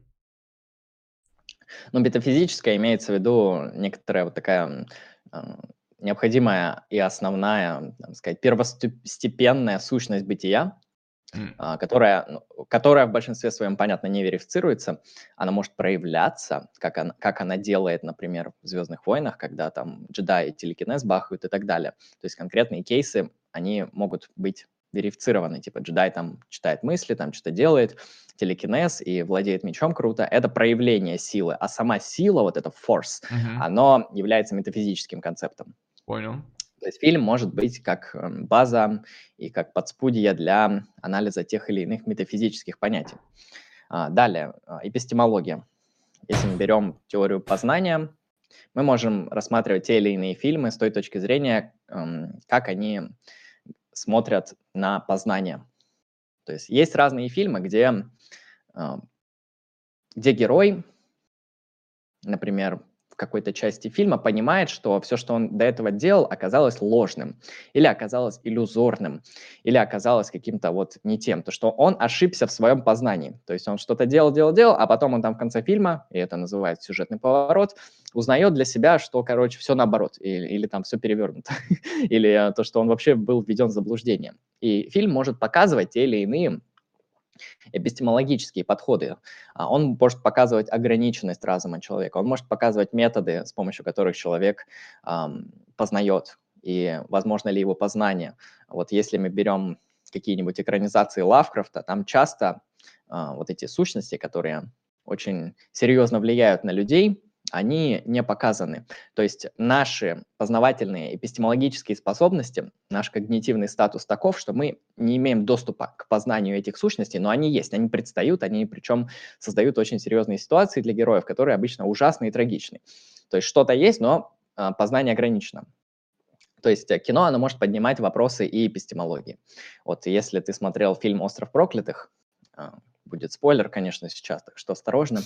Ну, метафизическая имеется в виду некоторая вот такая необходимая и основная, так сказать, первостепенная сущность бытия, mm. которая, ну, которая в большинстве своем, понятно, не верифицируется, она может проявляться, как она, как она делает, например, в «Звездных войнах», когда там джедаи телекинез бахают и так далее. То есть конкретные кейсы, они могут быть верифицированы, типа джедай там читает мысли, там что-то делает, телекинез и владеет мечом круто, это проявление силы, а сама сила, вот это force, mm-hmm. оно является метафизическим концептом. Понял. То есть фильм может быть как эм, база и как подспудье для анализа тех или иных метафизических понятий. А, далее, а, эпистемология. Если мы берем теорию познания, мы можем рассматривать те или иные фильмы с той точки зрения, эм, как они смотрят на познание. То есть есть разные фильмы, где, э, где герой, например, в какой-то части фильма понимает, что все, что он до этого делал, оказалось ложным, или оказалось иллюзорным, или оказалось каким-то вот не тем, то что он ошибся в своем познании. То есть он что-то делал, делал, делал, а потом он там в конце фильма, и это называется сюжетный поворот, узнает для себя, что, короче, все наоборот, или, или там все перевернуто, или то, что он вообще был введен в заблуждение. И фильм может показывать те или иные эпистемологические подходы. А, он может показывать ограниченность разума человека, он может показывать методы, с помощью которых человек эм, познает, и возможно ли его познание. Вот если мы берем какие-нибудь экранизации Лавкрафта, там часто э, вот эти сущности, которые очень серьезно влияют на людей, они не показаны. То есть наши познавательные эпистемологические способности, наш когнитивный статус таков, что мы не имеем доступа к познанию этих сущностей, но они есть, они предстают, они причем создают очень серьезные ситуации для героев, которые обычно ужасны и трагичны. То есть что-то есть, но а, познание ограничено. То есть э, кино, оно может поднимать вопросы и эпистемологии. Вот если ты смотрел фильм «Остров проклятых», а, будет спойлер, конечно, сейчас, так что осторожно,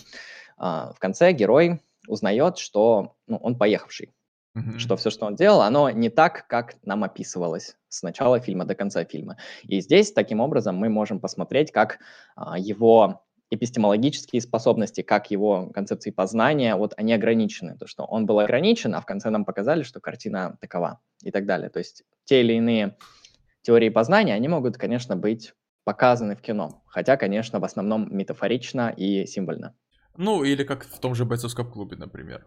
а, в конце герой узнает, что ну, он поехавший. Mm-hmm. Что все, что он делал, оно не так, как нам описывалось с начала фильма до конца фильма. И здесь, таким образом, мы можем посмотреть, как а, его эпистемологические способности, как его концепции познания, вот они ограничены. То, что он был ограничен, а в конце нам показали, что картина такова и так далее. То есть те или иные теории познания, они могут, конечно, быть показаны в кино. Хотя, конечно, в основном метафорично и символьно. Ну, или как в том же бойцовском клубе, например.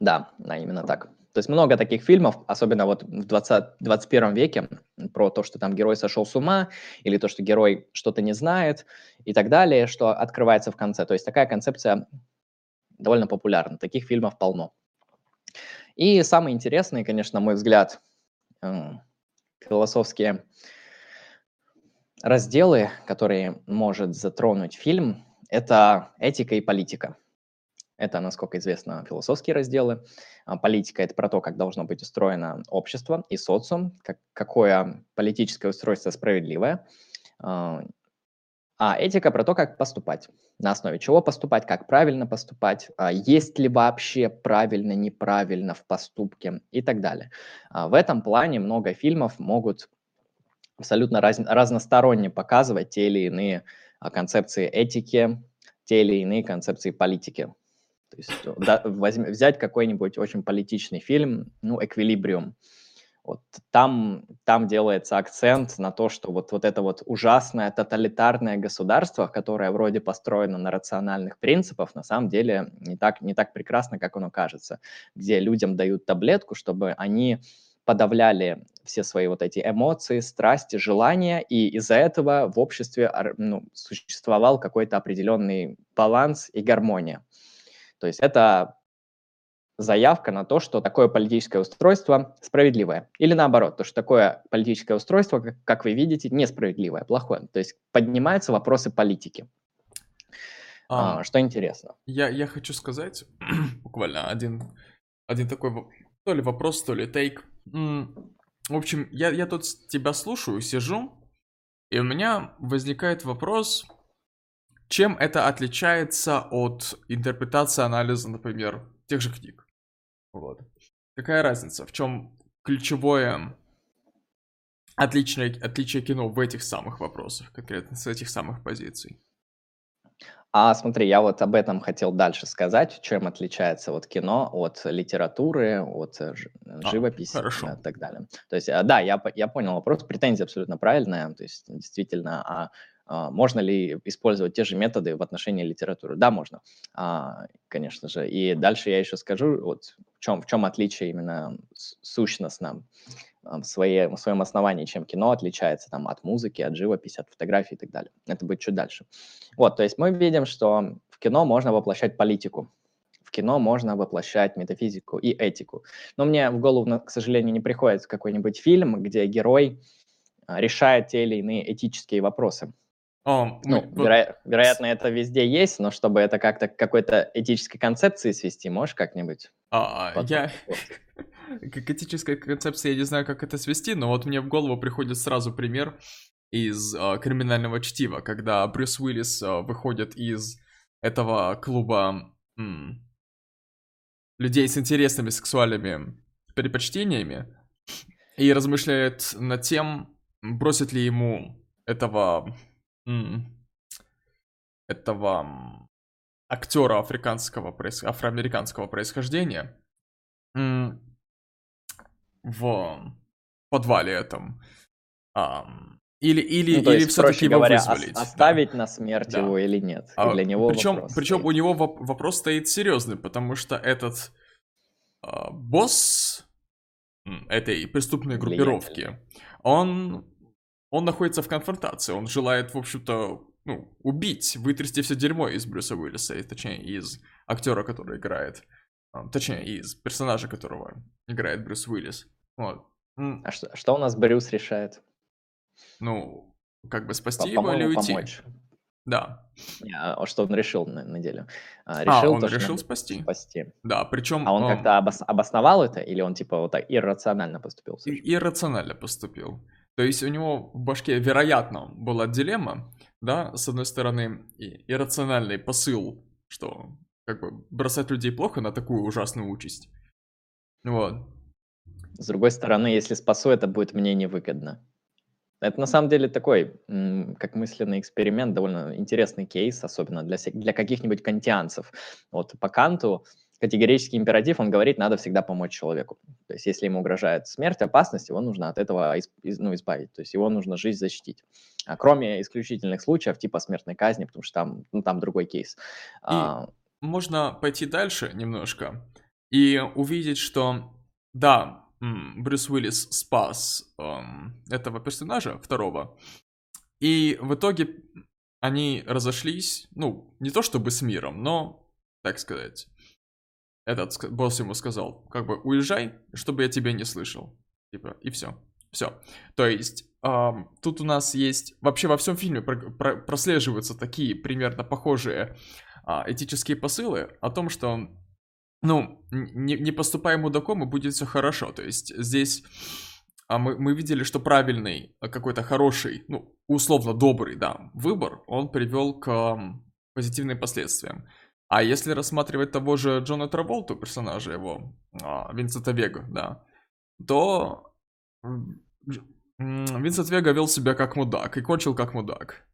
Да, да, именно так. То есть много таких фильмов, особенно вот в 20, 21 веке, про то, что там герой сошел с ума, или то, что герой что-то не знает, и так далее, что открывается в конце. То есть такая концепция довольно популярна. Таких фильмов полно. И самые интересные, конечно, мой взгляд, философские разделы, которые может затронуть фильм, это этика и политика. Это, насколько известно, философские разделы. А, политика – это про то, как должно быть устроено общество и социум, как, какое политическое устройство справедливое. А, А этика про то, как поступать. На основе чего поступать, как правильно поступать, а есть ли вообще правильно, неправильно в поступке и так далее. В этом плане много фильмов могут абсолютно раз, разносторонне показывать те или иные концепции этики, те или иные концепции политики. То есть да, возьм, взять какой-нибудь очень политичный фильм, ну, «Эквилибриум», вот там, там делается акцент на то, что вот, вот это вот ужасное тоталитарное государство, которое вроде построено на рациональных принципах, на самом деле не так, не так прекрасно, как оно кажется, где людям дают таблетку, чтобы они подавляли все свои вот эти эмоции, страсти, желания, и из-за этого в обществе ну, существовал какой-то определенный баланс и гармония. То есть это заявка на то, что такое политическое устройство справедливое. Или наоборот, то, что такое политическое устройство, как, как вы видите, несправедливое, плохое. То есть поднимаются вопросы политики. А, а, что интересно. Я, я хочу сказать буквально один, один такой то ли вопрос, то ли тейк. В общем, я, я тут тебя слушаю, сижу, и у меня возникает вопрос, чем это отличается от интерпретации анализа, например, тех же книг? Вот. Какая разница? В чем ключевое отличие, отличие кино в этих самых вопросах, конкретно с этих самых позиций? А смотри, я вот об этом хотел дальше сказать, чем отличается вот кино от литературы, от э, а, живописи а, и так далее. То есть, э, да, я, я понял вопрос, претензия абсолютно правильная, то есть действительно, а а, можно ли использовать те же методы в отношении литературы? Да, можно, а, конечно же. И дальше я еще скажу, вот в чем, в чем отличие именно сущностно в, своей, в своем основании, чем кино отличается там, от музыки, от живописи, от фотографии и так далее. Это будет чуть дальше. Вот, то есть мы видим, что в кино можно воплощать политику, в кино можно воплощать метафизику и этику. Но мне в голову, к сожалению, не приходит какой-нибудь фильм, где герой решает те или иные этические вопросы. О, ну, мы, веро- вероятно, это везде есть, но чтобы это как-то к какой-то этической концепции свести, можешь как-нибудь? А, Потом. я... Как этическая концепция, я не знаю, как это свести, но вот мне в голову приходит сразу пример из э, криминального чтива, когда Брюс Уиллис э, выходит из этого клуба м- людей с интересными сексуальными предпочтениями и размышляет над тем, бросит ли ему этого этого актера африканского, афроамериканского происхождения в подвале этом. Или, или, ну, или все-таки его говоря, вызволить. Оставить да. на смерть да. его или нет. А, для него причем, причем стоит. у него вопрос стоит серьезный, потому что этот а, босс этой преступной группировки, он он находится в конфронтации, он желает, в общем-то, ну, убить, вытрясти все дерьмо из Брюса Уиллиса, и, точнее, из актера, который играет, а, точнее, из персонажа, которого играет Брюс Уиллис. Вот. А что, что у нас Брюс решает? Ну, как бы спасти По его или уйти? Помочь. Да. А что он решил на, на деле? А, решил а он то, решил спасти. спасти. Да, причем... А он, он... как-то обос... обосновал это, или он типа вот так иррационально поступил? И- иррационально поступил. То есть у него в башке, вероятно, была дилемма, да, с одной стороны, и иррациональный посыл, что как бы бросать людей плохо на такую ужасную участь. Вот. С другой стороны, если спасу, это будет мне невыгодно. Это на самом деле такой, как мысленный эксперимент, довольно интересный кейс, особенно для, для каких-нибудь кантианцев. Вот по Канту категорический императив, он говорит, надо всегда помочь человеку. То есть если ему угрожает смерть, опасность, его нужно от этого из, из, ну, избавить, то есть его нужно жизнь защитить. А кроме исключительных случаев, типа смертной казни, потому что там, ну, там другой кейс. И а... можно пойти дальше немножко и увидеть, что да, Брюс Уиллис спас эм, этого персонажа, второго, и в итоге они разошлись, ну, не то чтобы с миром, но, так сказать, этот босс ему сказал, как бы уезжай, чтобы я тебя не слышал. Типа, и все. Все. То есть, эм, тут у нас есть, вообще во всем фильме про, про, прослеживаются такие примерно похожие э, этические посылы о том, что, ну, не, не поступай мудаком и будет все хорошо. То есть, здесь а мы, мы видели, что правильный, а, какой-то хороший, ну, условно добрый, да, выбор, он привел к позитивным последствиям. А если рассматривать того же Джона Траволту, персонажа его, а, Винсента Вега, да, то Винсент Вега вел себя как мудак и кончил как мудак.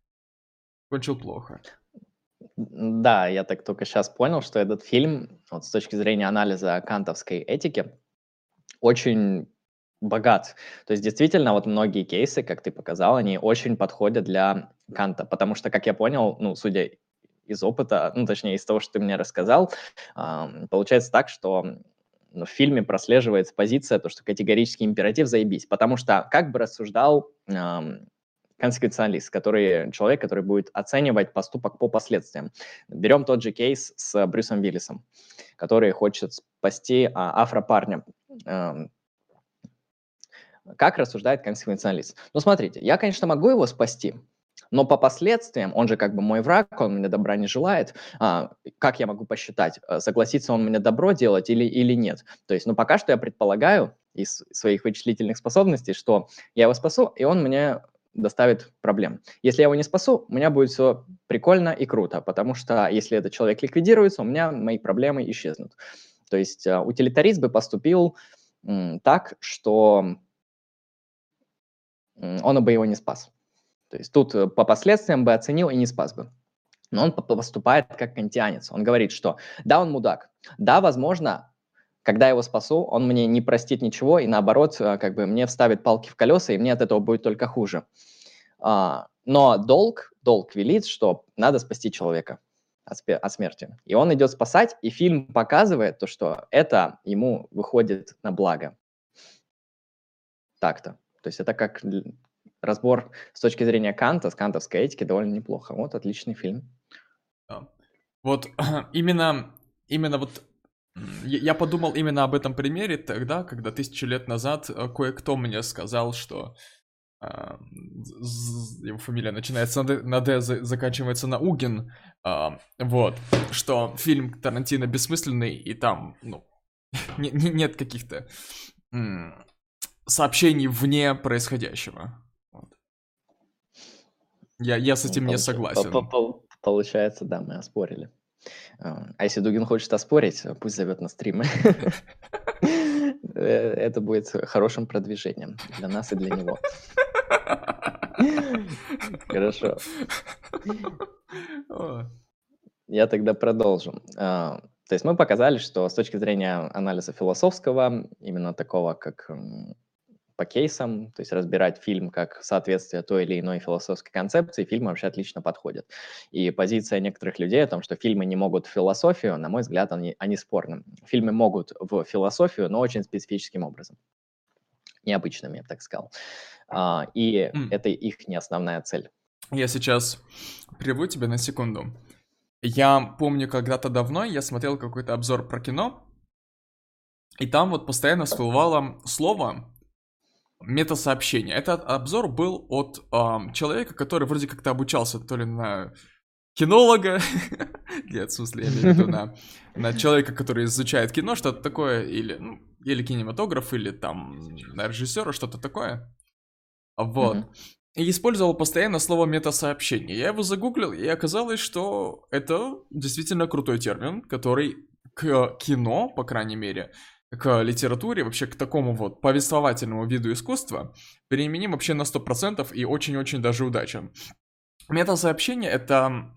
Кончил плохо. Да, я так только сейчас понял, что этот фильм, вот с точки зрения анализа кантовской этики, очень богат. То есть действительно вот многие кейсы, как ты показал, они очень подходят для Канта, потому что, как я понял, ну, судя из опыта, ну, точнее, из того, что ты мне рассказал, получается так, что в фильме прослеживается позиция, то, что категорический императив заебись, потому что как бы рассуждал консеквенциалист, который, человек, который будет оценивать поступок по последствиям. Берем тот же кейс с Брюсом Виллисом, который хочет спасти а, афропарня. Э, как рассуждает консеквенциалист? Ну, смотрите, я, конечно, могу его спасти, но по последствиям, он же как бы мой враг, он мне добра не желает, а, как я могу посчитать, э, согласится он мне добро делать или, или нет? То есть, ну, пока что я предполагаю из своих вычислительных способностей, что я его спасу, и он мне доставит проблем. Если я его не спасу, у меня будет все прикольно и круто, потому что если этот человек ликвидируется, у меня мои проблемы исчезнут. То есть uh, утилитарист бы поступил так, что он бы его не спас. То есть тут э, по последствиям бы оценил и не спас бы. Но он поступает как кантианец. Он говорит, что да, он мудак, да, возможно, когда я его спасу, он мне не простит ничего, и наоборот, э, как бы мне вставит палки в колеса, и мне от этого будет только хуже. А, но долг, долг велит, что надо спасти человека от смерти. И он идет спасать, и фильм показывает то, что это ему выходит на благо. Так-то. То есть это как разбор с точки зрения Канта, с кантовской этики довольно неплохо. Вот отличный фильм. Вот именно, именно вот я подумал именно об этом примере тогда, когда тысячу лет назад э, кое-кто мне сказал, что э, его фамилия начинается на Д, на Д заканчивается на Угин, э, вот, что фильм Тарантино бессмысленный, и там, ну, не, не, нет каких-то сообщений вне происходящего. Вот. Я, я с этим ну, не согласен. Получается, да, мы оспорили. А, а если Дугин хочет оспорить, пусть зовет на стримы. Э, это будет хорошим продвижением для нас и для него. Хорошо. Я тогда продолжу. А, то есть мы показали, что с точки зрения анализа философского, именно такого, как по кейсам, то есть разбирать фильм как соответствие той или иной философской концепции, фильмы вообще отлично подходят. И позиция некоторых людей о том, что фильмы не могут в философию, на мой взгляд, они, они спорны. Фильмы могут в философию, но очень специфическим образом. Необычным, я бы так сказал. А, и mm. это их не основная цель. Я сейчас прерву тебя на секунду. Я помню, когда-то давно я смотрел какой-то обзор про кино, и там вот постоянно всплывало слово метасообщение. Этот обзор был от э, человека, который вроде как-то обучался то ли на кинолога, нет, в смысле, я имею в виду на, на человека, который изучает кино, что-то такое, или, ну, или кинематограф, или там на режиссера, что-то такое. Вот. И использовал постоянно слово метасообщение. Я его загуглил, и оказалось, что это действительно крутой термин, который к кино, по крайней мере, к литературе, вообще к такому вот повествовательному виду искусства применим вообще на 100% и очень-очень даже удачен. Метасообщение — это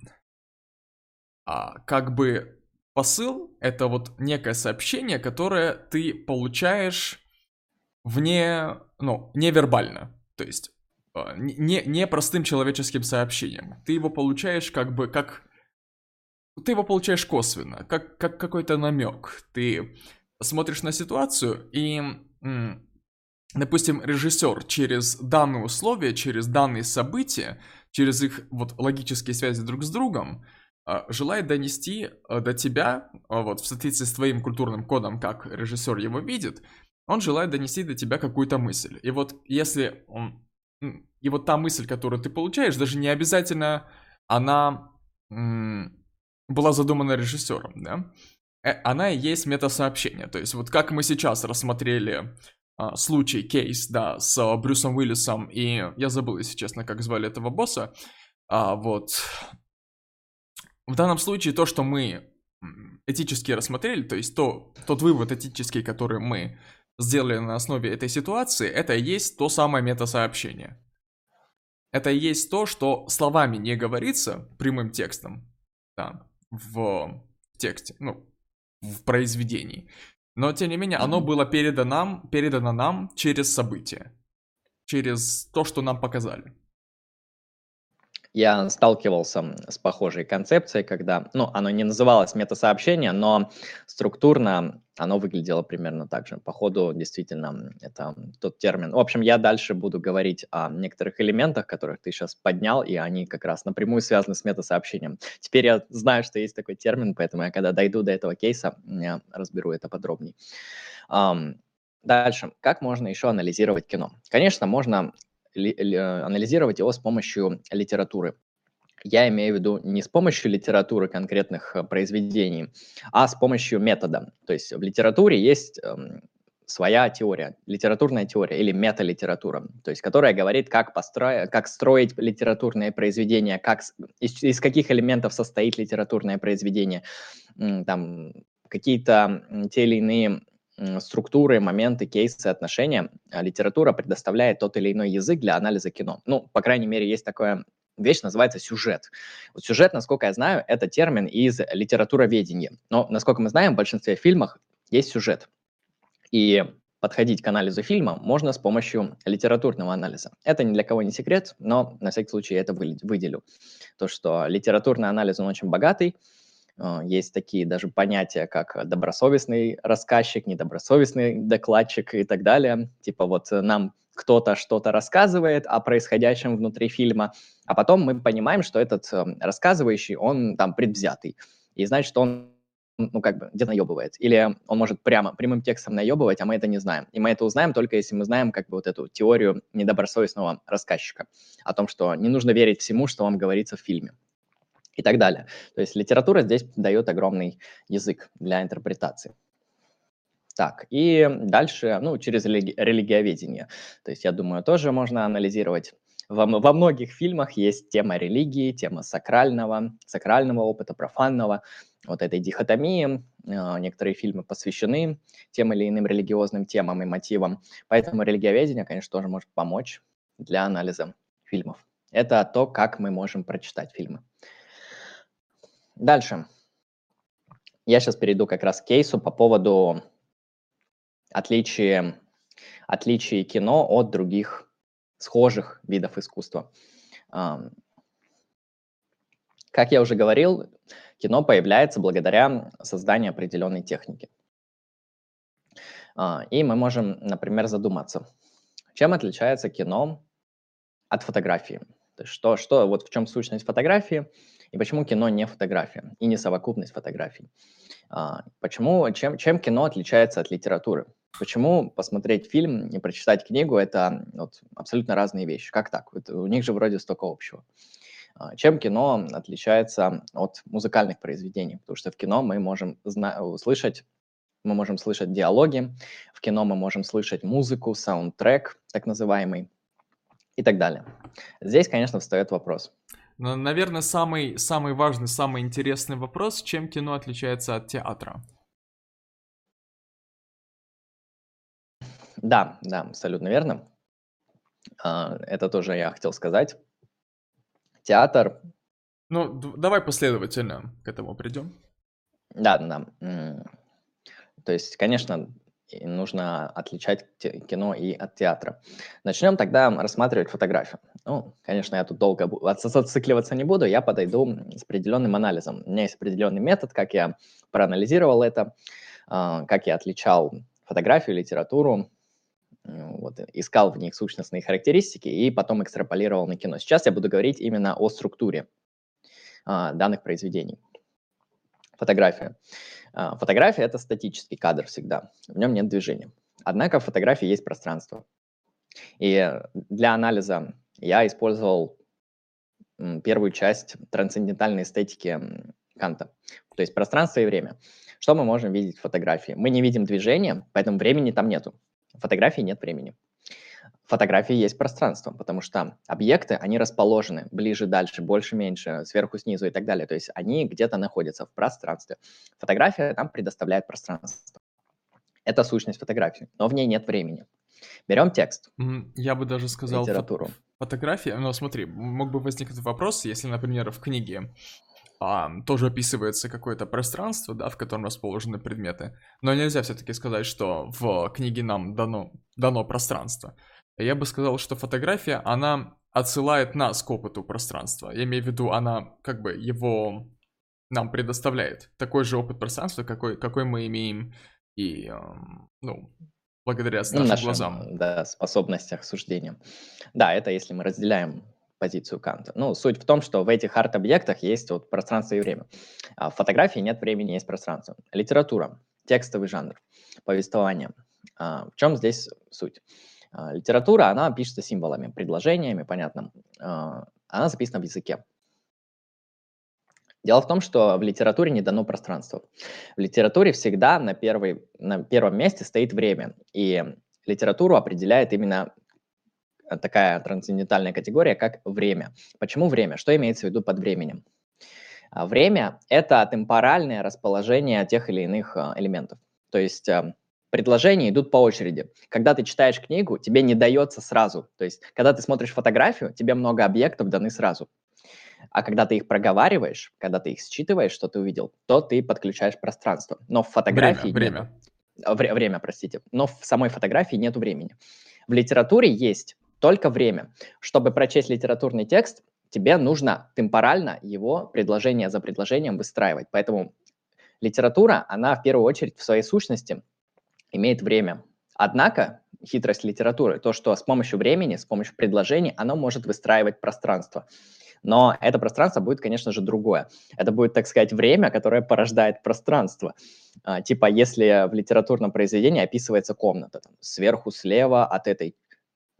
а, как бы посыл, это вот некое сообщение, которое ты получаешь вне, ну, невербально, то есть а, не, не простым человеческим сообщением. Ты его получаешь как бы как... Ты его получаешь косвенно, как, как какой-то намек. Ты смотришь на ситуацию и, допустим, режиссер через данные условия, через данные события, через их вот логические связи друг с другом, а, желает донести а, до тебя, а, вот в соответствии с твоим культурным кодом, как режиссер его видит, он желает донести до тебя какую-то мысль. И вот если он... И вот та мысль, которую ты получаешь, даже не обязательно она была задумана режиссером, да? Э, она и есть метасообщение. То есть вот как мы сейчас рассмотрели а, случай, кейс, да, с Брюсом Уиллисом, и я забыл, если честно, как звали этого босса, а, вот. В данном случае то, что мы этически рассмотрели, то есть то, тот вывод этический, который мы сделали на основе этой ситуации, это и есть то самое метасообщение. Это и есть то, что словами не говорится прямым текстом, да, в тексте, ну, в произведении. Но, тем не менее, оно было передано нам, передано нам через события. Через то, что нам показали. Я сталкивался с похожей концепцией, когда, ну, оно не называлось метасообщение, но структурно оно выглядело примерно так же. Походу, действительно, это тот термин. В общем, я дальше буду говорить о некоторых элементах, которых ты сейчас поднял, и они как раз напрямую связаны с метасообщением. Теперь я знаю, что есть такой термин, поэтому я когда дойду до этого кейса, я разберу это подробнее. Дальше. Как можно еще анализировать кино? Конечно, можно анализировать его с помощью литературы. Я имею в виду не с помощью литературы конкретных э, произведений, а с помощью метода. То есть в литературе есть эм, своя теория, литературная теория или металитература, то есть которая говорит, как, построить, как строить литературное произведение, как, из, из каких элементов состоит литературное произведение, там какие-то те или иные структуры, моменты, кейсы, отношения, а литература предоставляет тот или иной язык для анализа кино. Ну, по крайней мере, есть такая вещь, называется сюжет. Вот сюжет, насколько я знаю, это термин из литературоведения. Но, насколько мы знаем, в большинстве фильмов есть сюжет. И подходить к анализу фильма можно с помощью литературного анализа. Это ни для кого не секрет, но на всякий случай я это выделю. То, что литературный анализ, он очень богатый, есть такие даже понятия, как добросовестный рассказчик, недобросовестный докладчик и так далее. Типа вот нам кто-то что-то рассказывает о происходящем внутри фильма, а потом мы понимаем, что этот эм, рассказывающий, он там предвзятый. И значит, он ну, как бы, где-то наебывает. Или он может прямо, прямым текстом наебывать, а мы это не знаем. И мы это узнаем только если мы знаем, как бы, вот эту теорию недобросовестного рассказчика. О том, что не нужно верить всему, что вам говорится в фильме и так далее. То есть литература здесь дает огромный язык для интерпретации. Так, и дальше, ну, через религи- религиоведение. То есть, я думаю, тоже можно анализировать. Во, во многих фильмах есть тема религии, тема сакрального, сакрального опыта, профанного, вот этой дихотомии. А, некоторые фильмы посвящены тем или иным религиозным темам и мотивам. Поэтому религиоведение, конечно, тоже может помочь для анализа фильмов. Это то, как мы можем прочитать фильмы. Дальше. Я сейчас перейду как раз к кейсу по поводу отличия, отличия кино от других схожих видов искусства. Как я уже говорил, кино появляется благодаря созданию определенной техники. А, и мы можем, например, задуматься, чем отличается кино от фотографии. Что, что, вот в чем сущность фотографии – и почему кино не фотография и не совокупность фотографий? А, почему, чем, чем кино отличается от литературы? Почему посмотреть фильм и прочитать книгу – это вот, абсолютно разные вещи? Как так? Это, у них же вроде столько общего. А, чем кино отличается от музыкальных произведений? Потому что в кино мы можем услышать мы можем слышать диалоги, в кино мы можем слышать музыку, саундтрек, так называемый, и так далее. Здесь, конечно, встает вопрос. Наверное, самый, самый важный, самый интересный вопрос, чем кино отличается от театра? Да, да, абсолютно верно. А, это тоже я хотел сказать. Театр... Ну, давай последовательно к этому придем. Да, да. То есть, конечно, нужно отличать кино и от театра. Начнем тогда рассматривать фотографию. Ну, конечно, я тут долго зацикливаться не буду, я подойду с определенным анализом. У меня есть определенный метод, как я проанализировал это, а, как я отличал фотографию, литературу, вот, искал в них сущностные характеристики и потом экстраполировал на кино. Сейчас я буду говорить именно о структуре а, данных произведений. Фотография. А, фотография – это статический кадр всегда, в нем нет движения. Однако в фотографии есть пространство. И для анализа я использовал первую часть трансцендентальной эстетики Канта, то есть пространство и время. Что мы можем видеть в фотографии? Мы не видим движения, поэтому времени там нету. фотографии нет времени. В фотографии есть пространство, потому что объекты, они расположены ближе, дальше, больше, меньше, сверху, снизу и так далее. То есть они где-то находятся в пространстве. Фотография нам предоставляет пространство. Это сущность фотографии, но в ней нет времени. Берем текст. Я бы даже сказал... Литературу. Фотография, ну смотри, мог бы возникнуть вопрос, если, например, в книге а, тоже описывается какое-то пространство, да, в котором расположены предметы. Но нельзя все-таки сказать, что в книге нам дано, дано пространство. Я бы сказал, что фотография, она отсылает нас к опыту пространства. Я имею в виду, она как бы его нам предоставляет. Такой же опыт пространства, какой, какой мы имеем и, эм, ну, благодаря ну, нашим, нашим глазам. Да, способностях суждения. Да, это если мы разделяем позицию Канта. Ну, суть в том, что в этих арт-объектах есть вот пространство и время. А в фотографии нет времени, есть пространство. Литература, текстовый жанр, повествование. А, в чем здесь суть? А, литература, она пишется символами, предложениями, понятно. А, она записана в языке. Дело в том, что в литературе не дано пространство. В литературе всегда на, первой, на первом месте стоит время. И литературу определяет именно Э, такая трансцендентальная категория, как время. Почему время? Что имеется в виду под временем? А, время – это темпоральное расположение тех или иных а, элементов. То есть э, предложения идут по очереди. Когда ты читаешь книгу, тебе не дается сразу. То есть, когда ты смотришь фотографию, тебе много объектов даны сразу. А когда ты их проговариваешь, когда ты их считываешь, что ты увидел, то ты подключаешь пространство. Но в фотографии... Время, нет... время. Время, простите. Но в самой фотографии нет времени. В литературе есть только время. Чтобы прочесть литературный текст, тебе нужно темпорально его предложение за предложением выстраивать. Поэтому литература, она в первую очередь в своей сущности имеет время. Однако хитрость литературы, то, что с помощью времени, с помощью предложений, оно может выстраивать пространство. Но это пространство будет, конечно же, другое. Это будет, так сказать, время, которое порождает пространство. А, типа, если в литературном произведении описывается комната, там, сверху слева от этой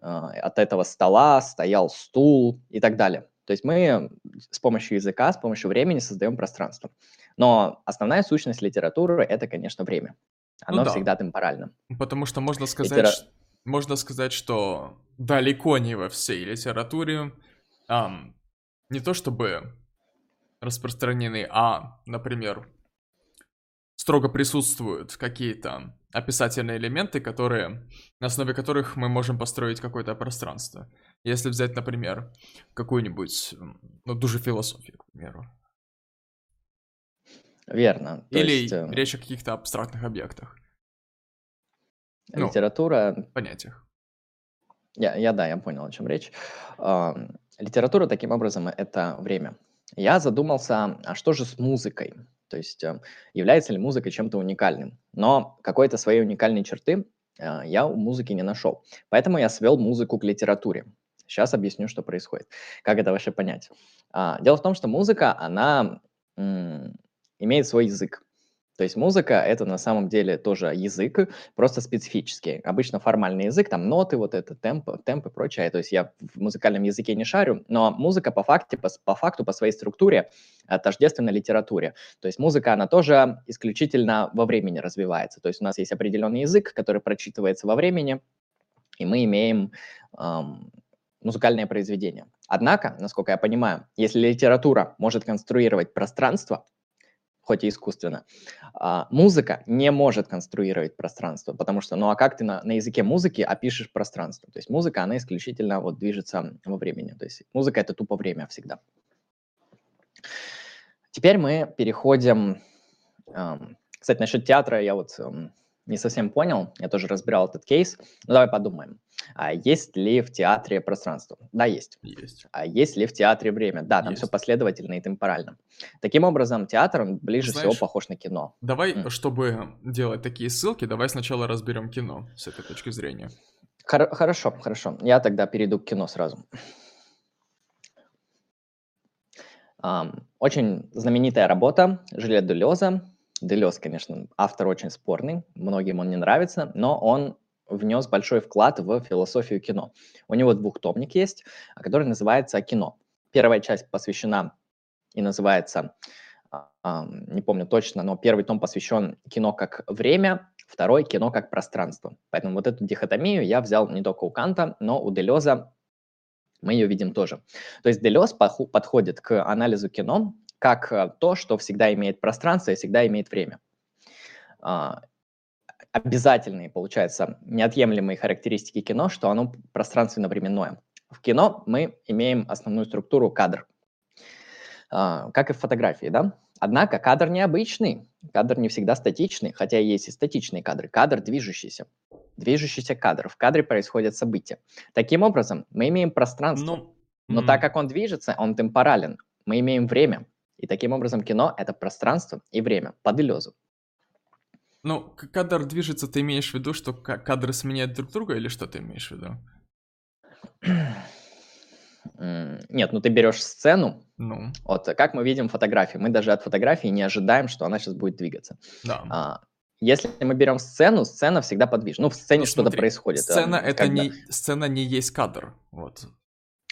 а, от этого стола стоял стул и так далее. То есть мы с помощью языка, с помощью времени создаем пространство. Но основная сущность литературы – это, конечно, время. Ну Оно ну да. всегда темпорально. Потому что можно сказать, Литера... можно сказать, что далеко не во всей литературе um, не то чтобы распространены, а, например, строго присутствуют какие-то описательные элементы, которые, на основе которых мы можем построить какое-то пространство. Если взять, например, какую-нибудь, ну, дуже философию, к примеру. Верно. То Или есть, э, речь о каких-то абстрактных объектах. Ну, литература... Ну, понятиях. Я, я, да, я понял, о чем речь. Uh, литература, таким образом, это время. Я задумался, а что же с музыкой? То есть э, является ли музыка чем-то уникальным. Но какой-то своей уникальной черты э, я у музыки не нашел. Поэтому я свел музыку к литературе. Сейчас объясню, что происходит. Как это вообще понять? А, дело в том, что музыка, она имеет свой язык. То есть музыка — это на самом деле тоже язык, просто специфический. Обычно формальный язык, там ноты, вот это, темп, темп и прочее. То есть я в музыкальном языке не шарю, но музыка по, факте, по, по факту, по своей структуре тождественна литературе. То есть музыка, она тоже исключительно во времени развивается. То есть у нас есть определенный язык, который прочитывается во времени, и мы имеем эм, музыкальное произведение. Однако, насколько я понимаю, если литература может конструировать пространство, хоть и искусственно. А, музыка не может конструировать пространство, потому что, ну а как ты на, на языке музыки опишешь пространство? То есть музыка, она исключительно вот движется во времени. То есть музыка — это тупо время всегда. Теперь мы переходим... Эм, кстати, насчет театра я вот не совсем понял, я тоже разбирал этот кейс. Ну, давай подумаем. А есть ли в театре пространство? Да, есть. Есть. А есть ли в театре время? Да, там есть. все последовательно и темпорально. Таким образом, театр, он ближе Знаешь, всего похож на кино. Давай, mm. чтобы делать такие ссылки, давай сначала разберем кино с этой точки зрения. Хор- хорошо, хорошо. Я тогда перейду к кино сразу. Um, очень знаменитая работа Жилет Делеза Делес, конечно, автор очень спорный, многим он не нравится, но он внес большой вклад в философию кино. У него двухтомник есть, который называется «Кино». Первая часть посвящена и называется, не помню точно, но первый том посвящен кино как время, второй – кино как пространство. Поэтому вот эту дихотомию я взял не только у Канта, но у Делеза мы ее видим тоже. То есть Делез подходит к анализу кино как э, то, что всегда имеет пространство и всегда имеет время. А, обязательные, получается, неотъемлемые характеристики кино, что оно пространственно-временное. В кино мы имеем основную структуру кадр, а, как и в фотографии, да? Однако кадр необычный, кадр не всегда статичный, хотя есть и статичные кадры. Кадр движущийся, движущийся кадр. В кадре происходят события. Таким образом, мы имеем пространство, ну, но mm. так как он движется, он темпорален. Мы имеем время, и таким образом кино — это пространство и время по Делезу. Ну, кадр движется, ты имеешь в виду, что кадры сменяют друг друга, или что ты имеешь в виду? Нет, ну ты берешь сцену, ну. вот как мы видим фотографии, мы даже от фотографии не ожидаем, что она сейчас будет двигаться. Да. А, если мы берем сцену, сцена всегда подвижна. Ну, в сцене ну, что-то происходит. Сцена а, это когда... не сцена не есть кадр, вот.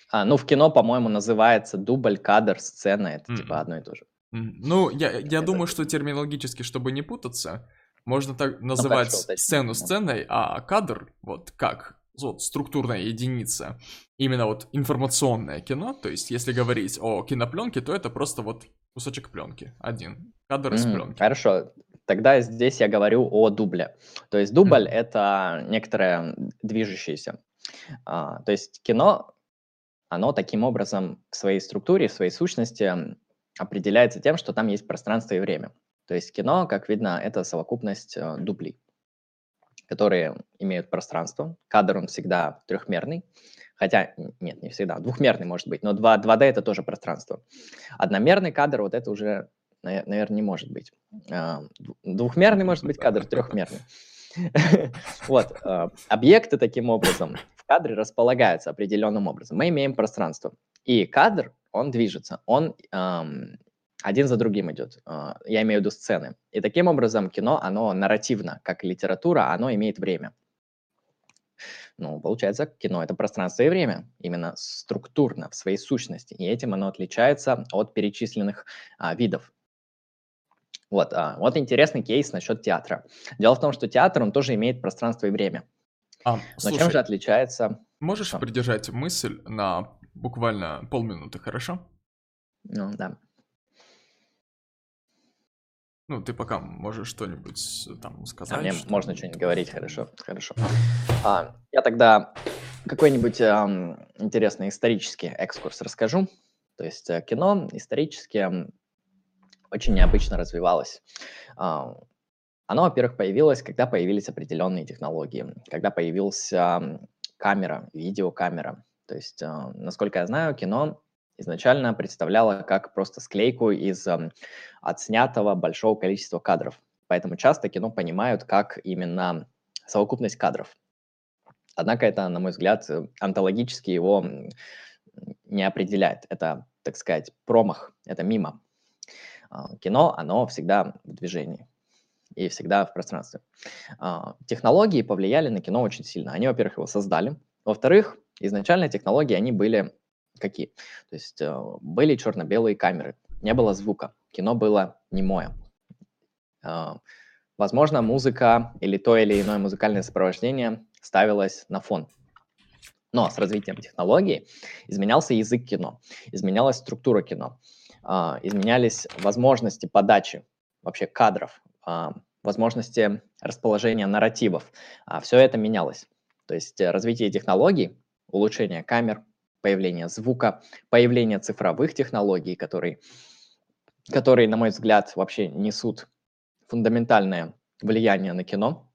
А, ну, в кино, по-моему, называется дубль, кадр, сцена, это mm. типа одно и то же. Mm. Ну, я, я это... думаю, что терминологически, чтобы не путаться, можно так называть ну, хорошо, сцену сценой, а кадр, вот как вот, структурная единица, именно вот информационное кино, то есть если говорить о кинопленке, то это просто вот кусочек пленки, один, кадр из mm, пленки. Хорошо, тогда здесь я говорю о дубле. То есть дубль mm. это некоторое движущееся. А, то есть кино, оно таким образом в своей структуре, в своей сущности определяется тем, что там есть пространство и время. То есть кино, как видно, это совокупность э, дублей которые имеют пространство. Кадр, он всегда трехмерный. Хотя, нет, не всегда. Двухмерный может быть, но 2, 2D это тоже пространство. Одномерный кадр, вот это уже, наверное, не может быть. А, двухмерный может быть кадр, трехмерный. Вот, а, объекты таким образом в кадре располагаются определенным образом. Мы имеем пространство. И кадр, он движется, он один за другим идет. А, я имею в виду сцены. И таким образом кино, оно нарративно, как и литература, оно имеет время. Ну, получается, кино — это пространство и время, именно структурно, в своей сущности. И этим оно отличается от перечисленных а, видов. Вот, а, вот интересный кейс насчет театра. Дело в том, что театр, он тоже имеет пространство и время. А, Но слушай, чем же отличается... Можешь что? придержать мысль на буквально полминуты, хорошо? Ну, да. Ну, ты пока можешь что-нибудь э, там сказать. А, мне что можно что-нибудь говорить, хорошо, хорошо. А, я тогда какой-нибудь эм, интересный исторический экскурс расскажу. То есть э, кино исторически очень необычно развивалось. Оно, во-первых, появилось, когда появились определенные технологии, когда появилась камера, видеокамера. То есть, э, насколько я знаю, кино изначально представляла как просто склейку из отснятого большого количества кадров. Поэтому часто кино понимают как именно совокупность кадров. Однако это, на мой взгляд, э, онтологически его не определяет. Это, так сказать, промах, это мимо. А, кино, оно всегда в движении и всегда в пространстве. А, технологии повлияли на кино очень сильно. Они, во-первых, его создали. Во-вторых, изначально технологии, они были Какие? То есть э, были черно-белые камеры, не было звука, кино было немое. А, возможно, музыка или то или иное музыкальное сопровождение ставилось на фон. Но с развитием технологий изменялся язык кино, изменялась структура кино, а, изменялись возможности подачи вообще кадров, возможности расположения нарративов. Все это менялось. То есть э, развитие технологий, улучшение камер, появление звука, появление цифровых технологий, которые, которые, на мой взгляд, вообще несут фундаментальное влияние на кино,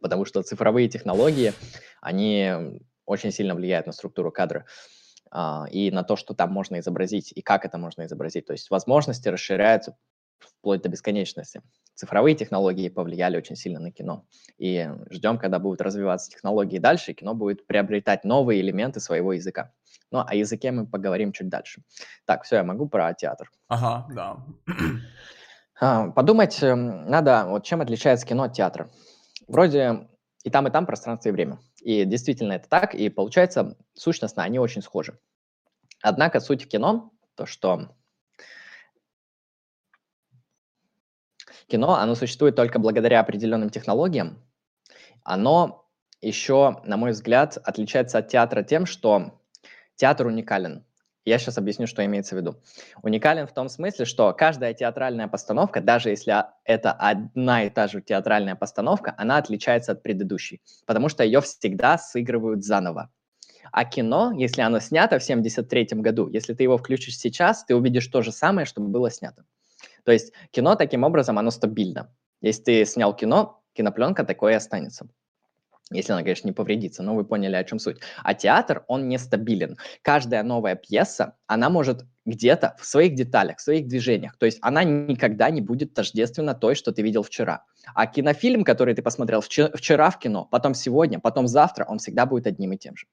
потому что цифровые технологии, они очень сильно влияют на структуру кадра а, и на то, что там можно изобразить, и как это можно изобразить. То есть возможности расширяются вплоть до бесконечности. Цифровые технологии повлияли очень сильно на кино. И ждем, когда будут развиваться технологии дальше, и кино будет приобретать новые элементы своего языка. Ну, о языке мы поговорим чуть дальше. Так, все, я могу про театр. Ага, да. А, подумать эм, надо, вот чем отличается кино от театра. Вроде и там, и там пространство и время. И действительно это так, и получается, сущностно они очень схожи. Однако суть в кино, то что Кино, оно существует только благодаря определенным технологиям. Оно еще, на мой взгляд, отличается от театра тем, что театр уникален. Я сейчас объясню, что имеется в виду. Уникален в том смысле, что каждая театральная постановка, даже если это одна и та же театральная постановка, она отличается от предыдущей, потому что ее всегда сыгрывают заново. А кино, если оно снято в 73 году, если ты его включишь сейчас, ты увидишь то же самое, что было снято. То есть кино таким образом, оно стабильно. Если ты снял кино, кинопленка такое и останется. Если она, конечно, не повредится, но вы поняли, о чем суть. А театр, он нестабилен. Каждая новая пьеса, она может где-то в своих деталях, в своих движениях. То есть она никогда не будет тождественна той, что ты видел вчера. А кинофильм, который ты посмотрел вчера в кино, потом сегодня, потом завтра, он всегда будет одним и тем же.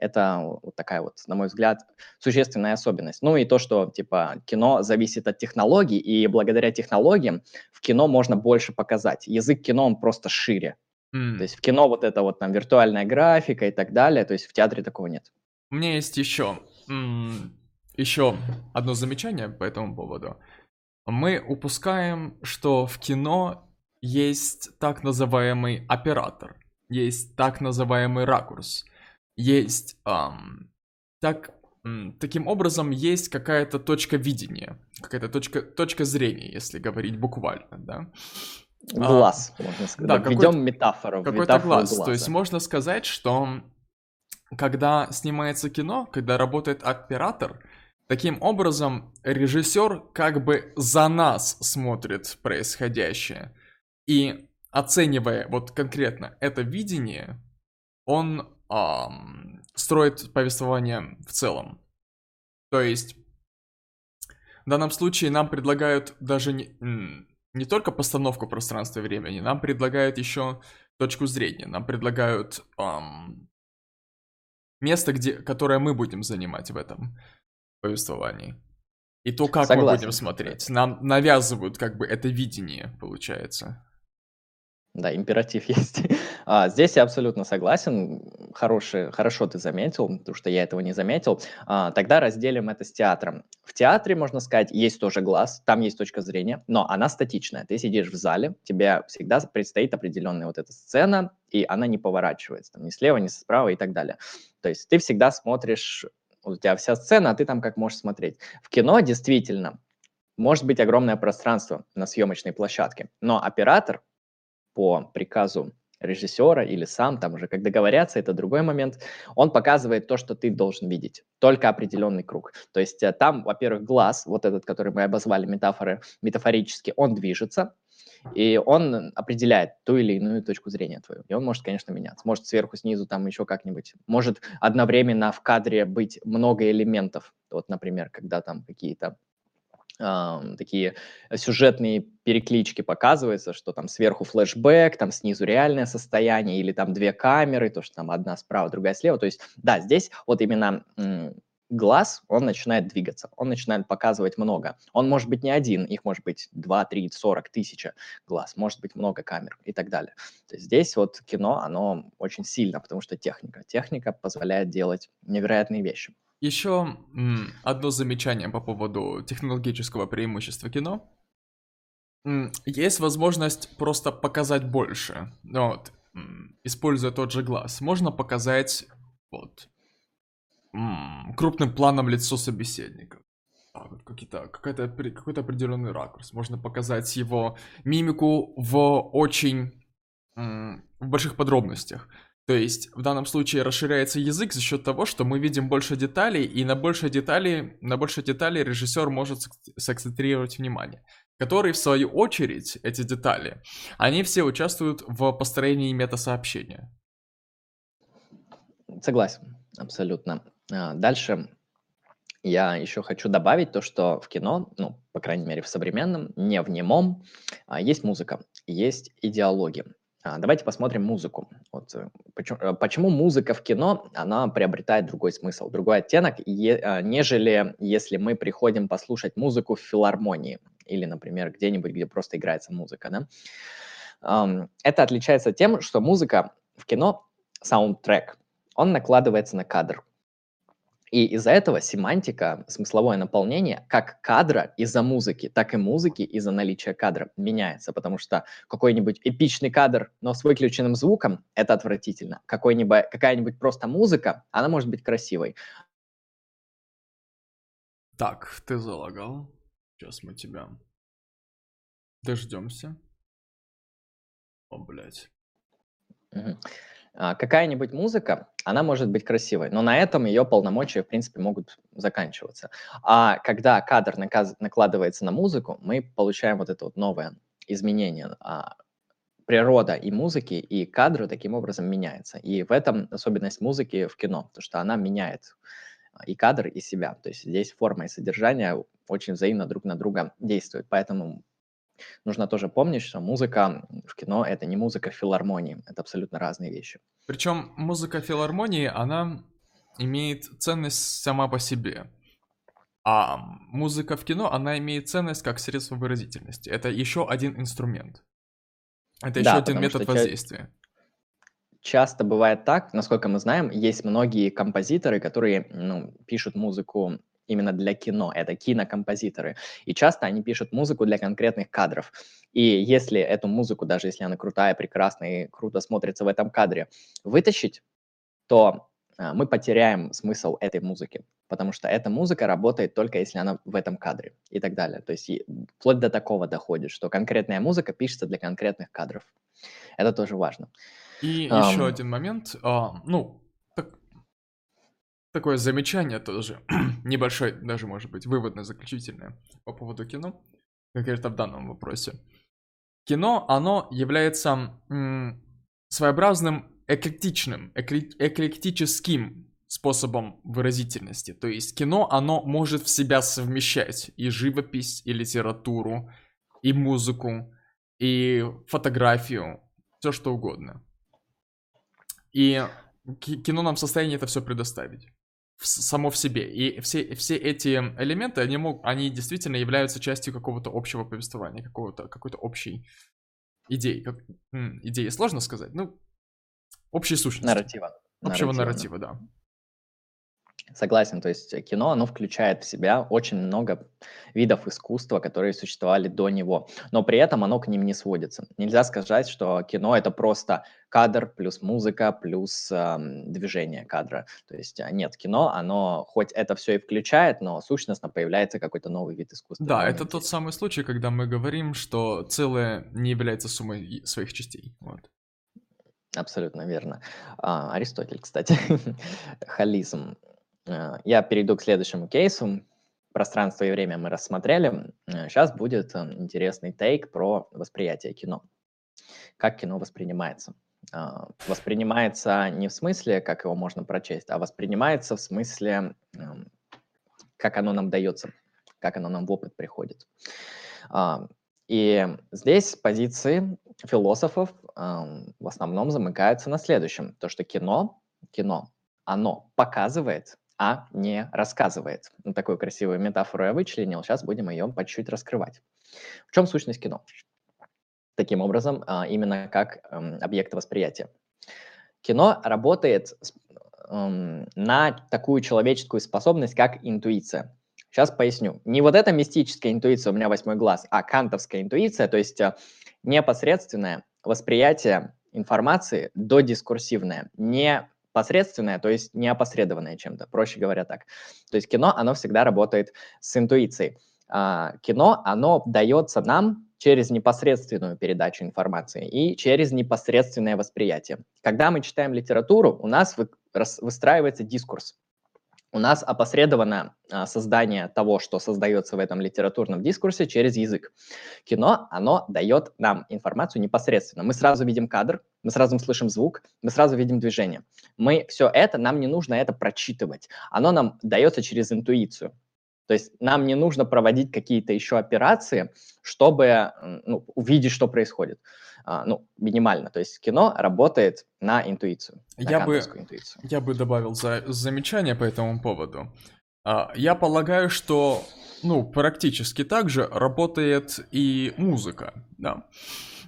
Это вот такая вот, на мой взгляд, существенная особенность. Ну и то, что, типа, кино зависит от технологий, и благодаря технологиям в кино можно больше показать. Язык кино, он просто шире. Mm. То есть в кино вот это вот там виртуальная графика и так далее, то есть в театре такого нет. У меня есть еще, еще одно замечание по этому поводу. Мы упускаем, что в кино есть так называемый оператор, есть так называемый ракурс, есть эм, так таким образом есть какая-то точка видения, какая-то точка, точка зрения, если говорить буквально, да. Глаз, а, можно сказать. Да, Введем метафору. Какой-то глаз. Глаза. То есть можно сказать, что когда снимается кино, когда работает оператор, таким образом режиссер как бы за нас смотрит происходящее. И оценивая вот конкретно это видение, он эм, строит повествование в целом. То есть в данном случае нам предлагают даже не, не только постановку пространства и времени, нам предлагают еще точку зрения, нам предлагают эм, место, где, которое мы будем занимать в этом повествовании. И то, как Согласен. мы будем смотреть. Нам навязывают как бы это видение, получается. Да, императив есть. А, здесь я абсолютно согласен. Хороший, хорошо ты заметил, потому что я этого не заметил. А, тогда разделим это с театром. В театре, можно сказать, есть тоже глаз, там есть точка зрения, но она статичная. Ты сидишь в зале, тебе всегда предстоит определенная вот эта сцена, и она не поворачивается, там, ни слева, ни справа и так далее. То есть ты всегда смотришь, у тебя вся сцена, а ты там как можешь смотреть. В кино действительно может быть огромное пространство на съемочной площадке, но оператор по приказу режиссера или сам, там уже как договорятся, это другой момент, он показывает то, что ты должен видеть, только определенный круг. То есть э, там, во-первых, глаз, вот этот, который мы обозвали метафоры, метафорически, он движется, и он определяет ту или иную точку зрения твою. И он может, конечно, меняться. Может сверху, снизу, там еще как-нибудь. Может одновременно в кадре быть много элементов. Вот, например, когда там какие-то такие сюжетные переклички показывается, что там сверху флешбэк, там снизу реальное состояние, или там две камеры, то, что там одна справа, другая слева. То есть, да, здесь вот именно глаз, он начинает двигаться, он начинает показывать много. Он может быть не один, их может быть 2, 3, 40 тысяч глаз, может быть много камер и так далее. То есть здесь вот кино, оно очень сильно, потому что техника. Техника позволяет делать невероятные вещи. Еще одно замечание по поводу технологического преимущества кино. Есть возможность просто показать больше. Вот, используя тот же глаз. Можно показать вот крупным планом лицо собеседника. какие-то, какая-то, какой-то определенный ракурс. Можно показать его мимику в очень в больших подробностях. То есть в данном случае расширяется язык за счет того, что мы видим больше деталей, и на больше деталей, на больше деталей режиссер может сакцентрировать внимание. Которые, в свою очередь, эти детали, они все участвуют в построении метасообщения. Согласен, абсолютно. А, дальше я еще хочу добавить то, что в кино, ну, по крайней мере, в современном, не в немом, а есть музыка, есть идеология. А, давайте посмотрим музыку. Вот, э, почему, э, почему музыка в кино, она приобретает другой смысл, другой оттенок, е, а, нежели если мы приходим послушать музыку в филармонии или, например, где-нибудь, где просто играется музыка. Да? Это отличается тем, что музыка в кино, саундтрек, он накладывается на кадр. И из-за этого семантика, смысловое наполнение как кадра из-за музыки, так и музыки из-за наличия кадра меняется, потому что какой-нибудь эпичный кадр, но с выключенным звуком, это отвратительно. Какой-нибудь, какая-нибудь просто музыка, она может быть красивой. Так, ты залагал. Сейчас мы тебя дождемся. О, блядь. Угу. А, какая-нибудь музыка, она может быть красивой, но на этом ее полномочия, в принципе, могут заканчиваться. А когда кадр накладывается на музыку, мы получаем вот это вот новое изменение. А, природа и музыки, и кадры таким образом меняются. И в этом особенность музыки в кино, потому что она меняет а, и кадр, и себя. То есть здесь форма и содержание очень взаимно друг на друга действуют. Поэтому нужно тоже помнить, что музыка в кино — это не музыка в филармонии, это абсолютно разные вещи. Причем музыка филармонии, она имеет ценность сама по себе. А музыка в кино, она имеет ценность как средство выразительности. Это еще один инструмент. Это еще да, один метод воздействия. Часто бывает так, насколько мы знаем, есть многие композиторы, которые ну, пишут музыку именно для кино, это кинокомпозиторы. И часто они пишут музыку для конкретных кадров. И если эту музыку, даже если она крутая, прекрасная и круто смотрится в этом кадре, вытащить, то а, мы потеряем смысл этой музыки, потому что эта музыка работает только если она в этом кадре и так далее. То есть вплоть до такого доходит, что конкретная музыка пишется для конкретных кадров. Это тоже важно. И um, еще один момент. Uh, ну, такое замечание тоже, небольшой, даже может быть, выводно-заключительное по поводу кино, конкретно в данном вопросе. Кино, оно является м, своеобразным эклектичным, экле, эклектическим способом выразительности. То есть кино, оно может в себя совмещать и живопись, и литературу, и музыку, и фотографию, все что угодно. И кино нам в состоянии это все предоставить в, само в себе. И все, все эти элементы, они, мог, они действительно являются частью какого-то общего повествования, какого-то, какой-то общей идеи. Как, идеи сложно сказать, ну, общей сущности. Нарратива. Общего нарратива, нарратива да. Согласен, то есть э, кино, оно включает в себя очень много видов искусства, которые существовали до него, но при этом оно к ним не сводится. Нельзя сказать, что кино это просто кадр плюс музыка плюс э, движение кадра. То есть э, нет, кино, оно хоть это все и включает, но сущностно появляется какой-то новый вид искусства. Да, это тот самый случай, когда мы говорим, что целое не является суммой своих частей. Вот. Абсолютно верно. А, Аристотель, кстати, холизм Э, я перейду к следующему кейсу. Пространство и время мы рассмотрели. Сейчас э, будет э, интересный тейк про восприятие кино. Как кино воспринимается. Воспринимается не в смысле, как его можно прочесть, а воспринимается в смысле, эм, как оно нам дается, как оно нам в опыт приходит. И здесь позиции философов эм, в основном замыкаются на следующем. То, что кино, кино, оно показывает а не рассказывает. Ну, такую красивую метафору я вычленил, сейчас будем ее по чуть-чуть раскрывать. В чем сущность кино? Таким образом, а, именно как эм, объект восприятия. Кино работает эм, на такую человеческую способность, как интуиция. Сейчас поясню. Не вот эта мистическая интуиция, у меня восьмой глаз, а кантовская интуиция, то есть э, непосредственное восприятие информации до дискурсивное, не посредственное, то есть не опосредованное чем-то, проще говоря так. То есть кино, оно всегда работает с интуицией. А, кино, оно дается нам через непосредственную передачу информации и через непосредственное восприятие. Когда мы читаем литературу, у нас вы, выстраивается дискурс у нас опосредовано а, создание того, что создается в этом литературном дискурсе через язык. Кино, оно дает нам информацию непосредственно. Мы сразу видим кадр, мы сразу слышим звук, мы сразу видим движение. Мы все это, нам не нужно это прочитывать. Оно нам дается через интуицию. То есть нам не нужно проводить какие-то еще операции, чтобы ну, увидеть, что происходит. А, ну, минимально. То есть кино работает на интуицию. На я, бы, интуицию. я бы добавил за, замечание по этому поводу. А, я полагаю, что ну, практически так же работает и музыка, да.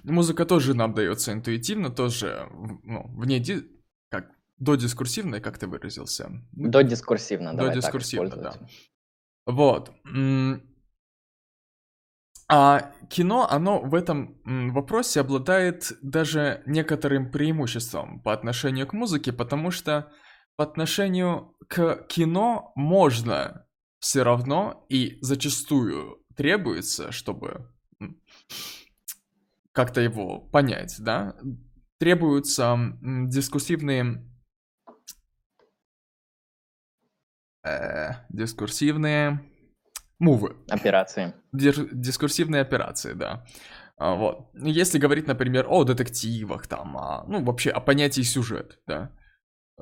Музыка тоже нам дается интуитивно, тоже ну, вне, ди... как, додискурсивное, как ты выразился? Додискурсивно, давай Додискурсивно, да. Вот. А кино, оно в этом вопросе обладает даже некоторым преимуществом по отношению к музыке, потому что по отношению к кино можно все равно и зачастую требуется, чтобы как-то его понять, да, требуются дискурсивные э, дискурсивные мувы. Операции. Дискурсивные операции, да. А, вот. Если говорить, например, о детективах, там, а, ну, вообще о понятии сюжет, да,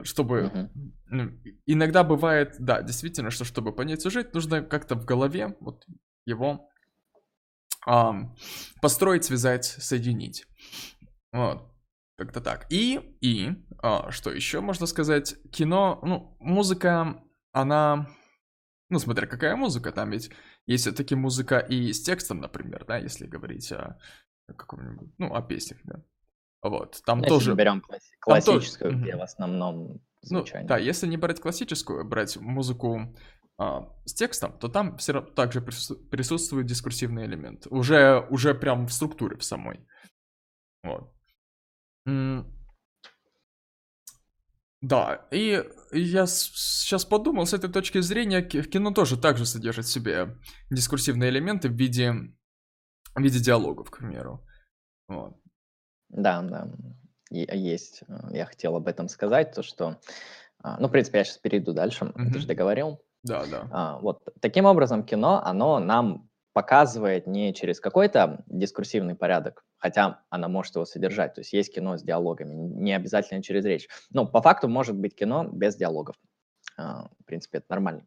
чтобы... Uh-huh. Иногда бывает, да, действительно, что чтобы понять сюжет, нужно как-то в голове вот его а, построить, связать, соединить. Вот. Как-то так. И, и, а, что еще можно сказать, кино, ну, музыка, она, ну, смотря какая музыка, там ведь есть все-таки музыка и с текстом, например, да, если говорить о каком-нибудь, ну, о песнях, да. Вот, там если тоже... берем класс... классическую, тоже... где в основном звучание. Ну, да, если не брать классическую, брать музыку а, с текстом, то там все равно также присутствует дискурсивный элемент. Уже, уже прям в структуре в самой. Вот. Да, и я сейчас подумал, с этой точки зрения, кино тоже также содержит в себе дискурсивные элементы в виде, в виде диалогов, к примеру. Вот. Да, да, есть. Э, я хотел об этом сказать, то что... А, ну, в принципе, я сейчас перейду дальше, mm-hmm. ты же договорил. Да, да. А, вот таким образом кино, оно нам показывает не через какой-то дискурсивный порядок, хотя она может его содержать. То есть есть кино с диалогами, не обязательно через речь. Но по факту может быть кино без диалогов. А, в принципе, это нормально.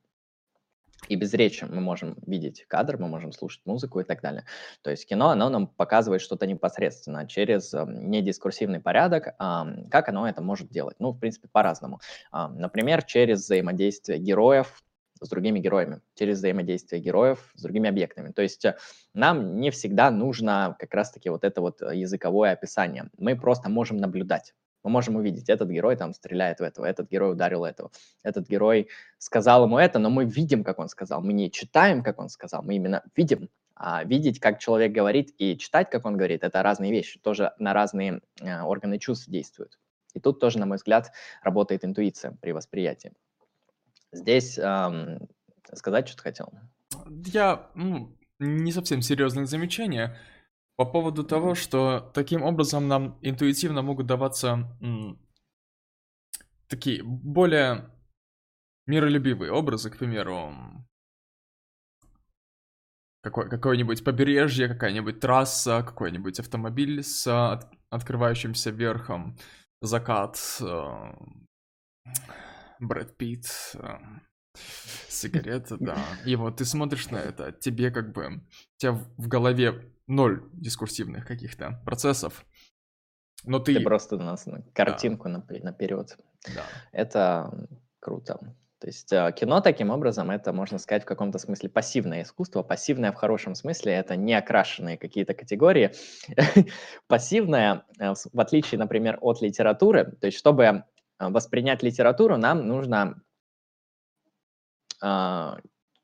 И без речи мы можем видеть кадр, мы можем слушать музыку и так далее. То есть кино, оно нам показывает что-то непосредственно через э, недискурсивный порядок, э, как оно это может делать. Ну, в принципе, по-разному. Например, через взаимодействие героев с другими героями, через взаимодействие героев с другими объектами. То есть э, нам не всегда нужно как раз-таки вот это вот языковое описание. Мы просто можем наблюдать. Мы можем увидеть, этот герой там стреляет в этого, этот герой ударил этого, этот герой сказал ему это, но мы видим, как он сказал. Мы не читаем, как он сказал, мы именно видим. А видеть, как человек говорит, и читать, как он говорит, это разные вещи, тоже на разные э, органы чувств действуют. И тут тоже, на мой взгляд, работает интуиция при восприятии. Здесь эм, сказать что-то хотел? Я, ну, не совсем серьезное замечание по поводу того, что таким образом нам интуитивно могут даваться м, такие более миролюбивые образы, к примеру, какой, какое-нибудь побережье, какая-нибудь трасса, какой-нибудь автомобиль с от, открывающимся верхом, закат, э, Брэд Питт, э, сигарета, да. И вот ты смотришь на это, тебе как бы, у тебя в голове ноль дискурсивных каких-то процессов, но ты... Ты просто на картинку да. наперед. Да. Это круто. То есть э, кино таким образом, это, можно сказать, в каком-то смысле пассивное искусство. Пассивное в хорошем смысле это не окрашенные какие-то категории. Пассивное, э, в отличие, например, от литературы, то есть чтобы воспринять литературу, нам нужно э,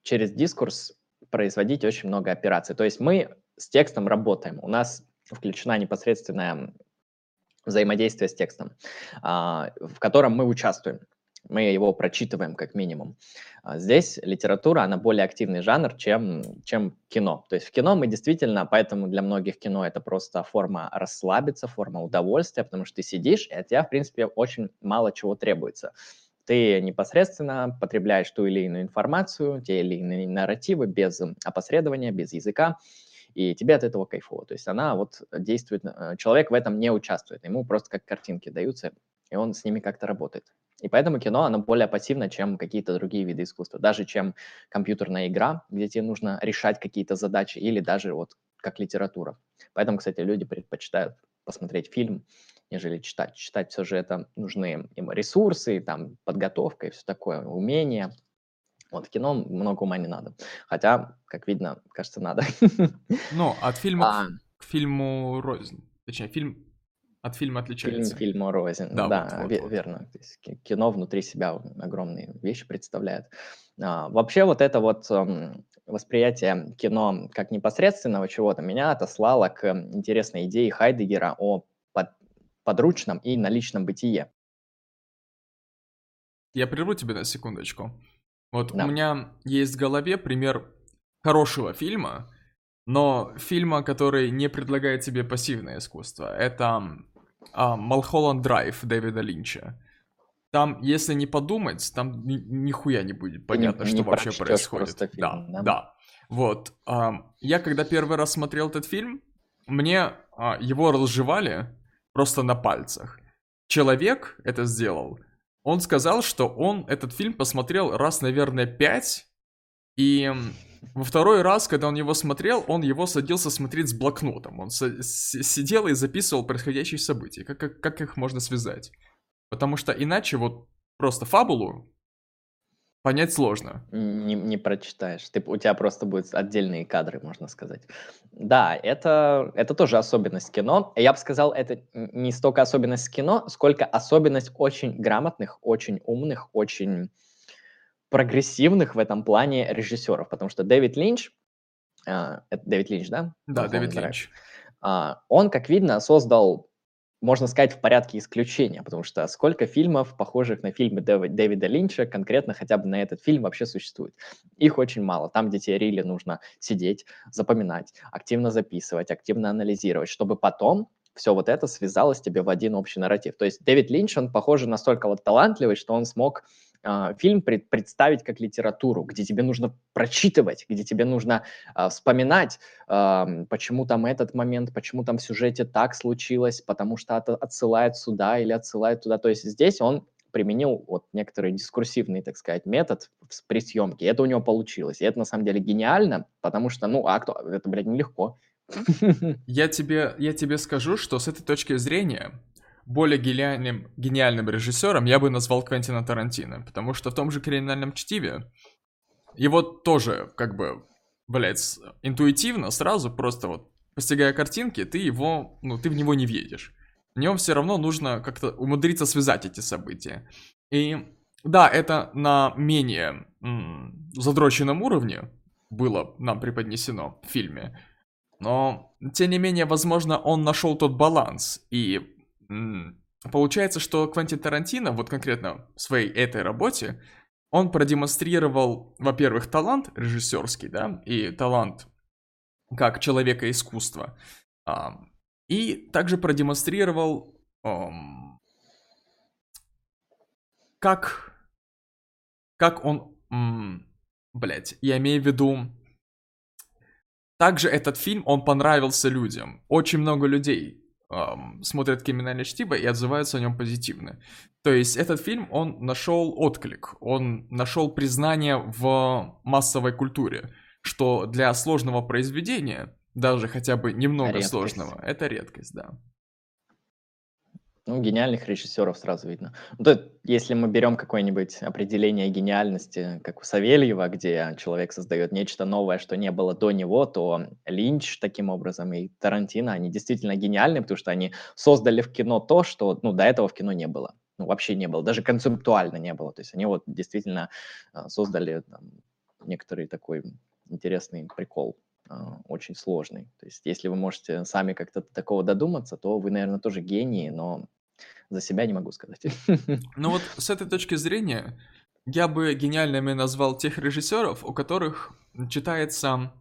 через дискурс производить очень много операций. То есть мы с текстом работаем, у нас включена непосредственное взаимодействие с текстом, э, в котором мы участвуем мы его прочитываем как минимум. А здесь литература, она более активный жанр, чем, чем кино. То есть в кино мы действительно, поэтому для многих кино это просто форма расслабиться, форма удовольствия, потому что ты сидишь, и от тебя, в принципе, очень мало чего требуется. Ты непосредственно потребляешь ту или иную информацию, те или иные нарративы без опосредования, без языка, и тебе от этого кайфово. То есть она вот действует, э, человек в этом не участвует, ему просто как картинки даются, и он с ними как-то работает. И поэтому кино, оно более пассивно, чем какие-то другие виды искусства. Даже чем компьютерная игра, где тебе нужно решать какие-то задачи, или даже вот как литература. Поэтому, кстати, люди предпочитают посмотреть фильм, нежели читать. Читать все же это нужны им ресурсы, там, подготовка и все такое, умения. Вот в кино много ума не надо. Хотя, как видно, кажется, надо. Ну, от фильма а... к фильму рознь. Точнее, фильм от фильма отличается. Фильм фильму рознь. Да, да вот, вот, ве- вот. верно. То есть кино внутри себя огромные вещи представляет. А, вообще вот это вот эм, восприятие кино как непосредственного чего-то меня отослало к интересной идее Хайдегера о под, подручном и наличном бытие. Я прерву тебя на секундочку. Вот да. у меня есть в голове пример хорошего фильма, но фильма, который не предлагает тебе пассивное искусство. Это Малхолланд Драйв Дэвида Линча. Там, если не подумать, там ни, нихуя не будет понятно, не, что не вообще происходит. Фильм, да, да, да. Вот. А, я когда первый раз смотрел этот фильм, мне а, его разжевали просто на пальцах. Человек это сделал. Он сказал, что он этот фильм посмотрел раз, наверное, пять, и во второй раз, когда он его смотрел, он его садился смотреть с блокнотом. Он сидел и записывал происходящие события. Как, как, как их можно связать? Потому что иначе вот просто фабулу понять сложно. Не, не прочитаешь. Ты, у тебя просто будут отдельные кадры, можно сказать. Да, это, это тоже особенность кино. Я бы сказал, это не столько особенность кино, сколько особенность очень грамотных, очень умных, очень прогрессивных в этом плане режиссеров, потому что Дэвид Линч, а, это Дэвид Линч, да? Да, Дэвид Линч. А, он, как видно, создал, можно сказать, в порядке исключения, потому что сколько фильмов, похожих на фильмы Дэвида Линча, конкретно хотя бы на этот фильм вообще существует. Их очень мало. Там, где тебе рили нужно сидеть, запоминать, активно записывать, активно анализировать, чтобы потом все вот это связалось тебе в один общий нарратив. То есть Дэвид Линч, он, похоже, настолько вот талантливый, что он смог э, фильм пред, представить как литературу, где тебе нужно прочитывать, где тебе нужно э, вспоминать, э, почему там этот момент, почему там в сюжете так случилось, потому что это отсылает сюда или отсылает туда. То есть здесь он применил вот некоторый дискурсивный, так сказать, метод при съемке. Это у него получилось. И это на самом деле гениально, потому что, ну, а кто? Это, блядь, нелегко. Я тебе, я тебе скажу, что с этой точки зрения более гениальным, гениальным режиссером я бы назвал Квентина Тарантино, потому что в том же «Криминальном чтиве» его тоже, как бы, блядь, интуитивно, сразу, просто вот, постигая картинки, ты его, ну, ты в него не въедешь. В нем все равно нужно как-то умудриться связать эти события. И да, это на менее м- задроченном уровне было нам преподнесено в фильме, но, тем не менее, возможно, он нашел тот баланс. И получается, что Квентин Тарантино, вот конкретно в своей этой работе, он продемонстрировал, во-первых, талант режиссерский, да, и талант как человека искусства. И также продемонстрировал, как, как он, блять, я имею в виду, также этот фильм, он понравился людям. Очень много людей эм, смотрят «Криминальное чтиво» и отзываются о нем позитивно. То есть этот фильм, он нашел отклик, он нашел признание в массовой культуре, что для сложного произведения, даже хотя бы немного редкость. сложного, это редкость, да. Ну, гениальных режиссеров сразу видно. Ну, то, если мы берем какое-нибудь определение гениальности, как у Савельева, где человек создает нечто новое, что не было до него, то Линч таким образом и Тарантино, они действительно гениальны, потому что они создали в кино то, что ну, до этого в кино не было. Ну, вообще не было, даже концептуально не было. То есть они вот действительно а, создали там, некоторый такой интересный прикол а, очень сложный. То есть, если вы можете сами как-то такого додуматься, то вы, наверное, тоже гении, но за себя не могу сказать. Ну вот с этой точки зрения я бы гениальными назвал тех режиссеров, у которых читается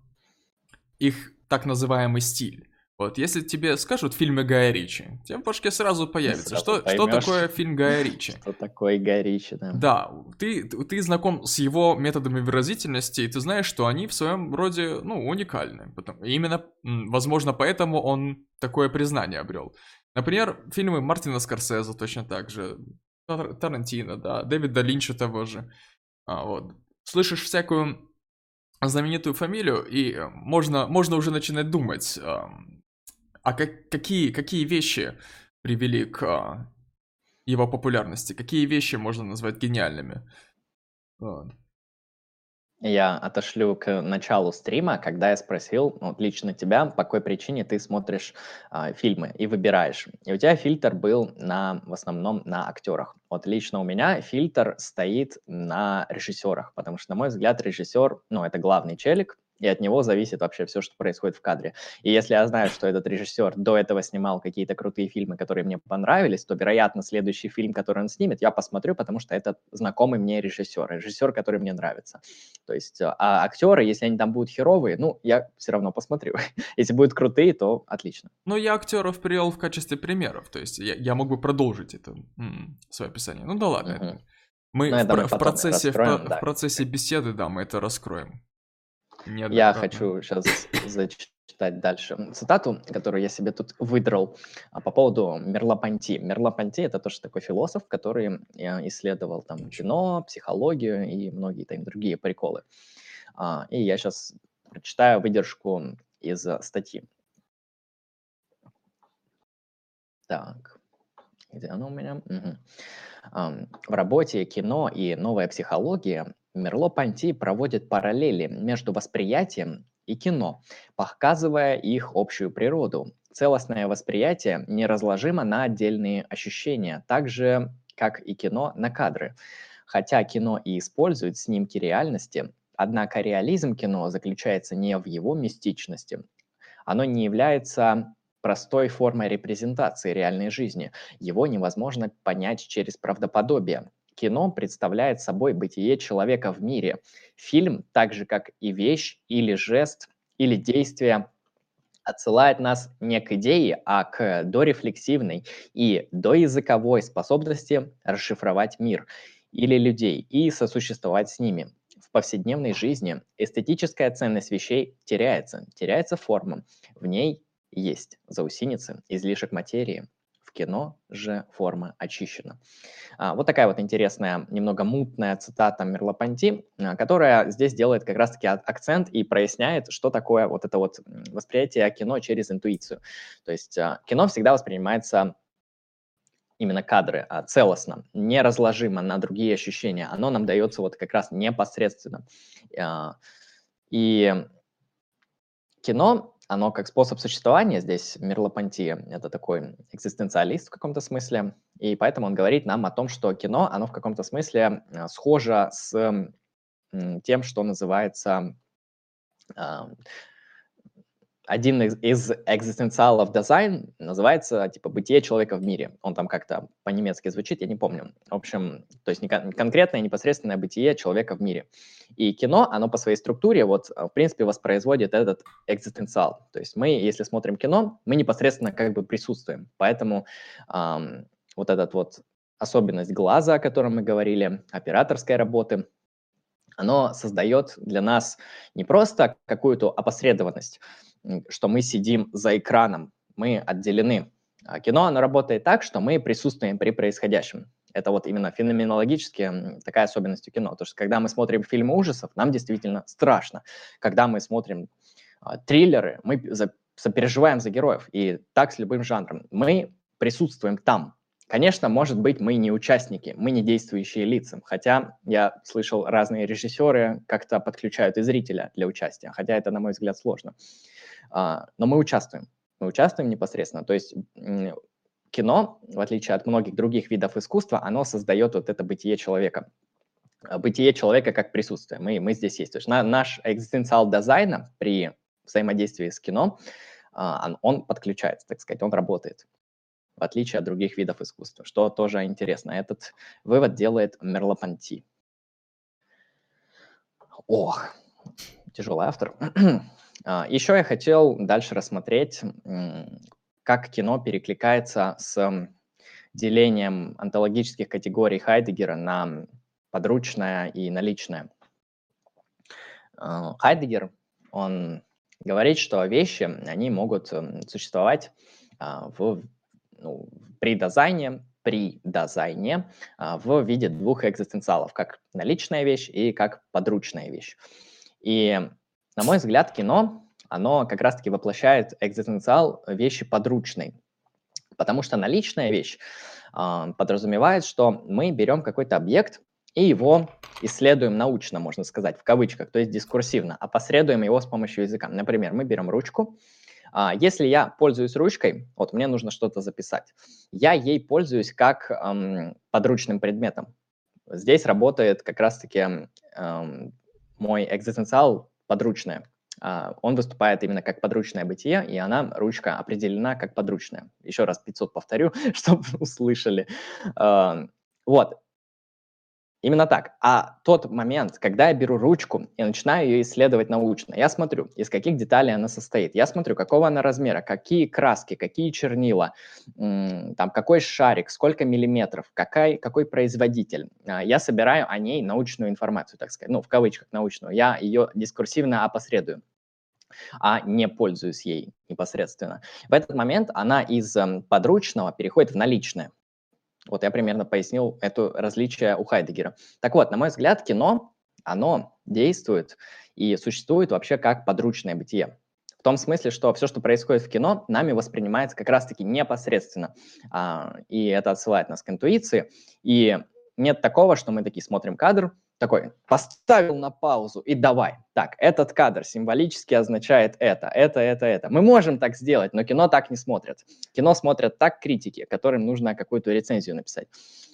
их так называемый стиль. Вот, если тебе скажут фильмы Гая Ричи, тебе в башке сразу появится, сразу что, что такое фильм Гая Ричи. Что такое Гая Ричи, да. Да, ты, ты знаком с его методами выразительности, и ты знаешь, что они в своем роде, ну, уникальны. Потому, именно, возможно, поэтому он такое признание обрел. Например, фильмы Мартина Скорсезе точно так же, Тарантино, да, Дэвида Линча того же. А, вот. Слышишь всякую знаменитую фамилию, и э, можно, можно уже начинать думать, а, а как, какие, какие вещи привели к а, его популярности, какие вещи можно назвать гениальными. Вот. Я отошлю к началу стрима, когда я спросил, ну, лично тебя, по какой причине ты смотришь а, фильмы и выбираешь. И у тебя фильтр был на, в основном на актерах. Вот лично у меня фильтр стоит на режиссерах, потому что, на мой взгляд, режиссер, ну, это главный челик, и от него зависит вообще все, что происходит в кадре. И если я знаю, что этот режиссер до этого снимал какие-то крутые фильмы, которые мне понравились, то, вероятно, следующий фильм, который он снимет, я посмотрю, потому что это знакомый мне режиссер, режиссер, который мне нравится. То есть, а актеры, если они там будут херовые, ну, я все равно посмотрю. если будут крутые, то отлично. Ну, я актеров привел в качестве примеров, то есть я, я мог бы продолжить это свое описание. Ну да ладно. Мы в, в, процессе, в, да. в процессе беседы, да, мы это раскроем. Я хочу сейчас зачитать дальше цитату, которую я себе тут выдрал а, по поводу Мерло-Понти. Мерло-Понти — это тоже такой философ, который э, исследовал там кино, психологию и многие там другие приколы. А, и я сейчас прочитаю выдержку из статьи. Так, где оно у меня? Угу. В работе «Кино и новая психология» Мерло-Понти проводит параллели между восприятием и кино, показывая их общую природу. Целостное восприятие неразложимо на отдельные ощущения, так же, как и кино на кадры. Хотя кино и использует снимки реальности, однако реализм кино заключается не в его мистичности. Оно не является простой формой репрезентации реальной жизни. Его невозможно понять через правдоподобие. Кино представляет собой бытие человека в мире. Фильм, так же как и вещь или жест или действие, отсылает нас не к идее, а к дорефлексивной и доязыковой способности расшифровать мир или людей и сосуществовать с ними. В повседневной жизни эстетическая ценность вещей теряется, теряется форма. В ней есть заусеницы, излишек материи, в кино же форма очищена. А, вот такая вот интересная, немного мутная цитата Мерло-Понти, а, которая здесь делает как раз-таки акцент и проясняет, что такое вот это вот восприятие кино через интуицию. То есть а, кино всегда воспринимается именно кадры целостно, неразложимо на другие ощущения. Оно нам дается вот как раз непосредственно. И кино оно как способ существования, здесь Мерло-Понти – это такой экзистенциалист в каком-то смысле, и поэтому он говорит нам о том, что кино, оно в каком-то смысле э, схоже с тем, что называется один из, из экзистенциалов дизайн называется типа «Бытие человека в мире». Он там как-то по-немецки звучит, я не помню. В общем, то есть не конкретное, непосредственное бытие человека в мире. И кино, оно по своей структуре, вот, в принципе, воспроизводит этот экзистенциал. То есть мы, если смотрим кино, мы непосредственно как бы присутствуем. Поэтому эм, вот этот вот особенность глаза, о котором мы говорили, операторской работы, оно создает для нас не просто какую-то опосредованность, что мы сидим за экраном, мы отделены. А кино, оно работает так, что мы присутствуем при происходящем. Это вот именно феноменологически такая особенность у кино. Потому что когда мы смотрим фильмы ужасов, нам действительно страшно. Когда мы смотрим а, триллеры, мы за, сопереживаем за героев. И так с любым жанром. Мы присутствуем там. Конечно, может быть, мы не участники, мы не действующие лица. Хотя я слышал, разные режиссеры как-то подключают и зрителя для участия. Хотя это, на мой взгляд, сложно. Но мы участвуем. Мы участвуем непосредственно. То есть кино, в отличие от многих других видов искусства, оно создает вот это бытие человека. А, бытие человека как присутствие. Мы, мы здесь есть. То есть на, наш экзистенциал дизайна при взаимодействии с кино, а, он, он подключается, так сказать, он работает в отличие от других видов искусства, что тоже интересно. Этот вывод делает Мерлопанти. Ох, тяжелый автор. А, Еще я хотел дальше рассмотреть, как кино перекликается с делением онтологических категорий Хайдегера на подручное и наличное. А, Хайдегер, он говорит, что вещи, они могут существовать а, в, ну, при дизайне, при дизайне в виде двух экзистенциалов, как наличная вещь и как подручная вещь. И на мой взгляд, кино, оно как раз-таки воплощает экзистенциал вещи подручной. Потому что наличная вещь э, подразумевает, что мы берем какой-то объект, и его исследуем научно, можно сказать, в кавычках, то есть дискурсивно, опосредуем его с помощью языка. Например, мы берем ручку, а, если я пользуюсь ручкой, вот мне нужно что-то записать, я ей пользуюсь как эм, подручным предметом. Здесь работает как раз-таки эм, мой экзистенциал подручное. Uh, он выступает именно как подручное бытие, и она, ручка, определена как подручная. Еще раз 500 повторю, чтобы услышали. Вот, Именно так. А тот момент, когда я беру ручку и начинаю ее исследовать научно, я смотрю, из каких деталей она состоит. Я смотрю, какого она размера, какие краски, какие чернила, там, какой шарик, сколько миллиметров, какой, какой производитель. А, я собираю о ней научную информацию, так сказать, ну, в кавычках научную. Я ее дискурсивно опосредую а не пользуюсь ей непосредственно. В этот момент она из эм, подручного переходит в наличное. Вот я примерно пояснил это различие у Хайдегера. Так вот, на мой взгляд, кино, оно действует и существует вообще как подручное бытие. В том смысле, что все, что происходит в кино, нами воспринимается как раз-таки непосредственно. А, и это отсылает нас к интуиции. И нет такого, что мы такие смотрим кадр, такой поставил на паузу и давай. Так, этот кадр символически означает это, это, это, это. Мы можем так сделать, но кино так не смотрят. Кино смотрят так критики, которым нужно какую-то рецензию написать.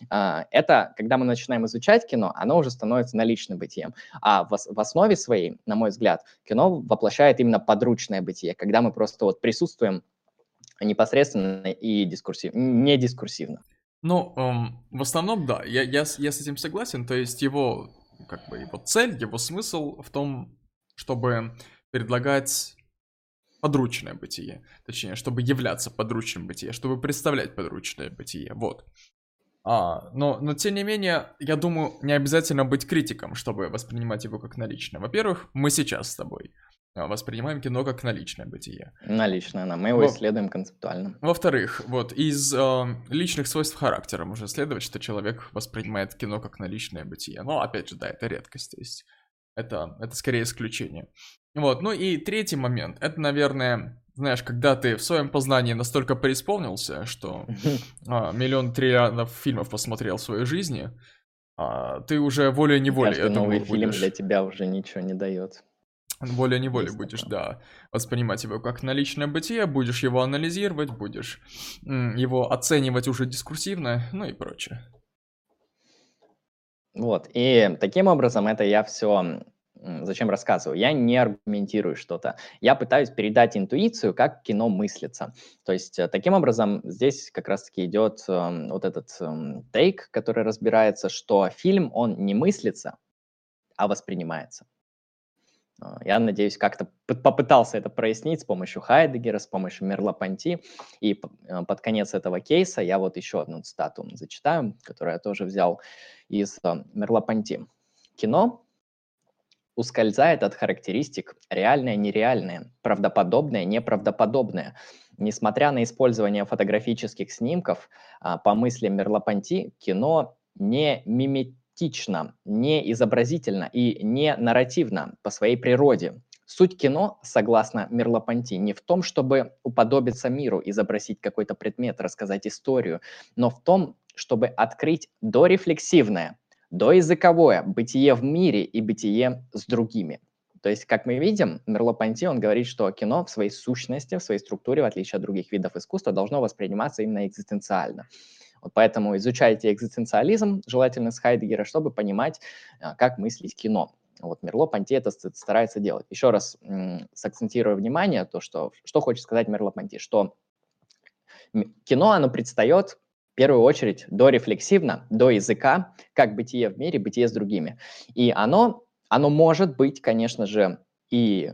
А, это, когда мы начинаем изучать кино, оно уже становится наличным бытием. А в, основе своей, на мой взгляд, кино воплощает именно подручное бытие, когда мы просто вот присутствуем непосредственно и дискурсив, не дискурсивно. Ну, эм, в основном, да, я, я, я с этим согласен. То есть его, как бы, его цель, его смысл в том, чтобы предлагать подручное бытие. Точнее, чтобы являться подручным бытие, чтобы представлять подручное бытие. Вот. А, но, но тем не менее, я думаю, не обязательно быть критиком, чтобы воспринимать его как наличное. Во-первых, мы сейчас с тобой воспринимаем кино как наличное бытие. Наличное, да. Мы его Во... исследуем концептуально. Во-вторых, вот из э, личных свойств характера можно следовать, что человек воспринимает кино как наличное бытие. Но, опять же, да, это редкость, то есть это, это скорее исключение. Вот, ну и третий момент, это, наверное, знаешь, когда ты в своем познании настолько преисполнился, что а, миллион триллионов фильмов посмотрел в своей жизни, а, ты уже волей-неволей Каждый новый будешь... фильм для тебя уже ничего не дает волей-неволей будешь, да, воспринимать его как наличное бытие, будешь его анализировать, будешь его оценивать уже дискурсивно, ну и прочее. Вот, и таким образом это я все зачем рассказываю? Я не аргументирую что-то. Я пытаюсь передать интуицию, как кино мыслится. То есть э, таким образом здесь как раз-таки идет э, вот этот э, тейк, который разбирается, что фильм, он не мыслится, а воспринимается. А, я надеюсь, как-то попытался это прояснить с помощью Хайдегера, с помощью Мерло-Понти. И э, под конец этого кейса я вот еще одну цитату зачитаю, которую я тоже взял из э, Мерло-Понти. Кино ускользает от характеристик реальное-нереальное, правдоподобное-неправдоподобное. Несмотря на использование фотографических снимков, а, по мысли Мерло-Понти, кино не мимит тактично, не изобразительно и не нарративно по своей природе. Суть кино, согласно Мерлопонти, не в том, чтобы уподобиться миру, изобразить какой-то предмет, рассказать историю, но в том, чтобы открыть дорефлексивное, доязыковое бытие в мире и бытие с другими. То есть, как мы видим, Мерло-Понти, он говорит, что кино в своей сущности, в своей структуре, в отличие от других видов искусства, должно восприниматься именно экзистенциально. Поэтому изучайте экзистенциализм, желательно с Хайдегера, чтобы понимать, а, как мыслить кино. Вот Мерло Понти это старается делать. Еще раз сакцентирую внимание, то, что, что хочет сказать Мерло Понти, что кино, оно предстает в первую очередь дорефлексивно, до языка, как бытие в мире, бытие с другими. И оно, оно может быть, конечно же, и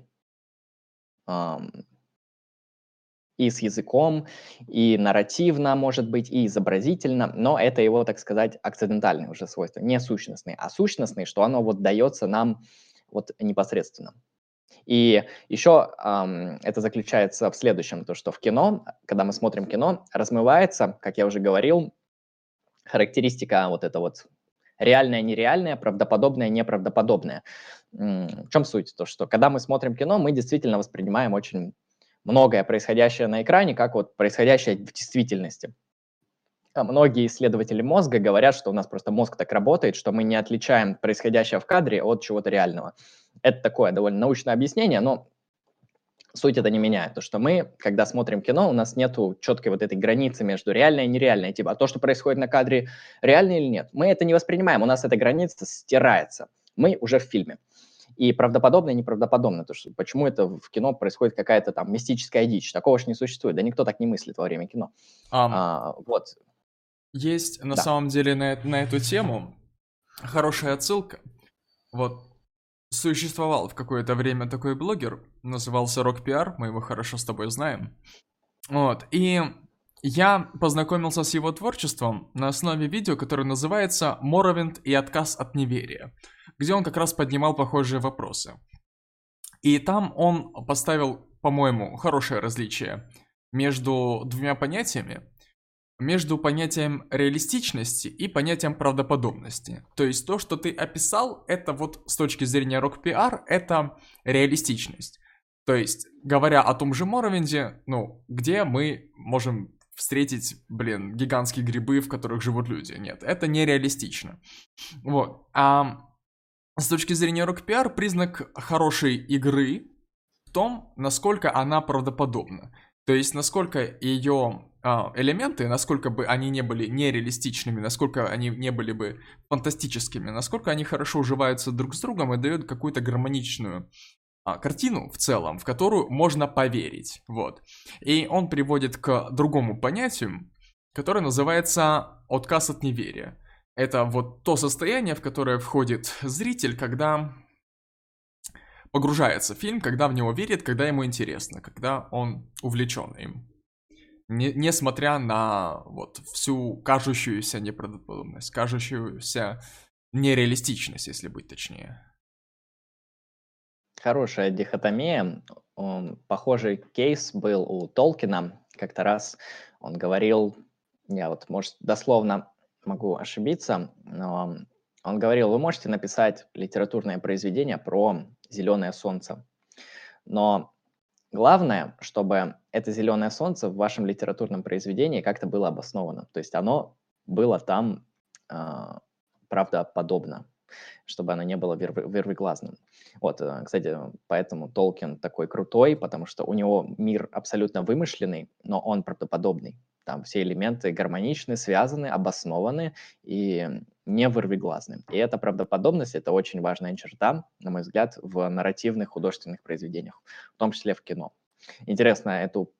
и с языком, и нарративно, может быть, и изобразительно, но это его, так сказать, акцидентальные уже свойства, не сущностные, а сущностные, что оно вот дается нам вот непосредственно. И еще эм, это заключается в следующем, то что в кино, когда мы смотрим кино, размывается, как я уже говорил, характеристика вот это вот реальное, нереальное, правдоподобное, неправдоподобное. В чем суть? То, что когда мы смотрим кино, мы действительно воспринимаем очень многое происходящее на экране, как вот происходящее в действительности. а многие исследователи мозга говорят, что у нас просто мозг так работает, что мы не отличаем происходящее в кадре от чего-то реального. Это такое довольно научное объяснение, но суть это не меняет. То, что мы, когда смотрим кино, у нас нету четкой вот этой границы между реальной и нереальной. Типа, а то, что происходит на кадре, реально или нет? Мы это не воспринимаем, у нас эта граница стирается. Мы уже в фильме. И правдоподобно и неправдоподобно. То, что, почему это в кино происходит какая-то там мистическая дичь? Такого же не существует. Да никто так не мыслит во время кино. Um, а, вот. Есть на да. самом деле на, на эту тему хорошая отсылка. Вот существовал в какое-то время такой блогер, назывался Rock PR, мы его хорошо с тобой знаем. Вот, и я познакомился с его творчеством на основе видео, которое называется «Моровинд и отказ от неверия», где он как раз поднимал похожие вопросы. И там он поставил, по-моему, хорошее различие между двумя понятиями, между понятием реалистичности и понятием правдоподобности. То есть то, что ты описал, это вот с точки зрения рок-пиар, это реалистичность. То есть, говоря о том же Моровинде, ну, где мы можем встретить, блин, гигантские грибы, в которых живут люди. Нет, это нереалистично. Вот. А с точки зрения рок-пиар, признак хорошей игры в том, насколько она правдоподобна. То есть, насколько ее а, элементы, насколько бы они не были нереалистичными, насколько они не были бы фантастическими, насколько они хорошо уживаются друг с другом и дают какую-то гармоничную а, картину в целом, в которую можно поверить. Вот. И он приводит к другому понятию, которое называется отказ от неверия. Это вот то состояние, в которое входит зритель, когда погружается в фильм, когда в него верит, когда ему интересно, когда он увлечен им не, несмотря на вот всю кажущуюся неправдоподобность, кажущуюся нереалистичность, если быть точнее. Хорошая дихотомия. Похожий кейс был у Толкина. Как-то раз он говорил, я вот, может, дословно могу ошибиться, но он говорил, вы можете написать литературное произведение про зеленое солнце, но Главное, чтобы это зеленое солнце в вашем литературном произведении как-то было обосновано. То есть оно было там э, правдоподобно, чтобы оно не было вервиглазным. Вот, э, кстати, поэтому Толкин такой крутой, потому что у него мир абсолютно вымышленный, но он правдоподобный. Там все элементы гармоничны, связаны, обоснованы и не вырвиглазны. И эта правдоподобность – это очень важная черта, на мой взгляд, в нарративных художественных произведениях, в том числе в кино. Интересно, эту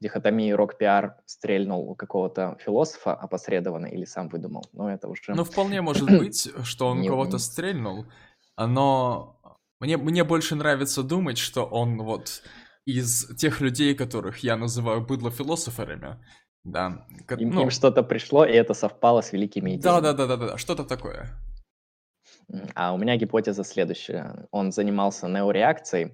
дихотомию рок-пиар стрельнул у какого-то философа опосредованно или сам выдумал? Ну, это уже... Ну, вполне может быть, что он кого-то стрельнул, но мне, мне больше нравится думать, что он вот из тех людей, которых я называю быдло-философерами, да. Им, ну, им что-то пришло, и это совпало с великими идеями. Да, да, да, да, да, что-то такое. А у меня гипотеза следующая. Он занимался неореакцией,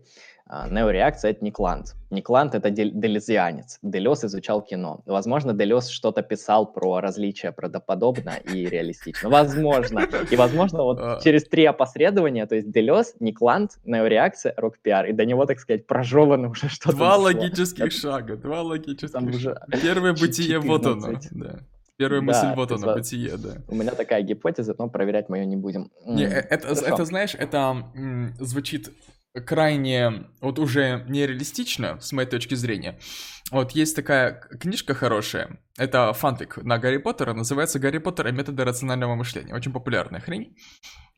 неореакция – это Никланд. Никланд – это делезианец. Делес изучал кино. Возможно, Делес что-то писал про различия правдоподобно и реалистично. Возможно. И, возможно, вот а. через три опосредования, то есть Делес, Никланд, неореакция, рок-пиар, и до него, так сказать, прожевано уже что-то. Два логических шага, два логических шага. Первое бытие, вот оно. Да. Первая мысль, да, вот она, бытие, да. У меня такая гипотеза, но проверять мы ее не будем. Не, э, это, это, знаешь, это м, звучит крайне, вот уже нереалистично, с моей точки зрения. Вот есть такая книжка хорошая, это фанфик на Гарри Поттера, называется «Гарри Поттер и методы рационального мышления». Очень популярная хрень.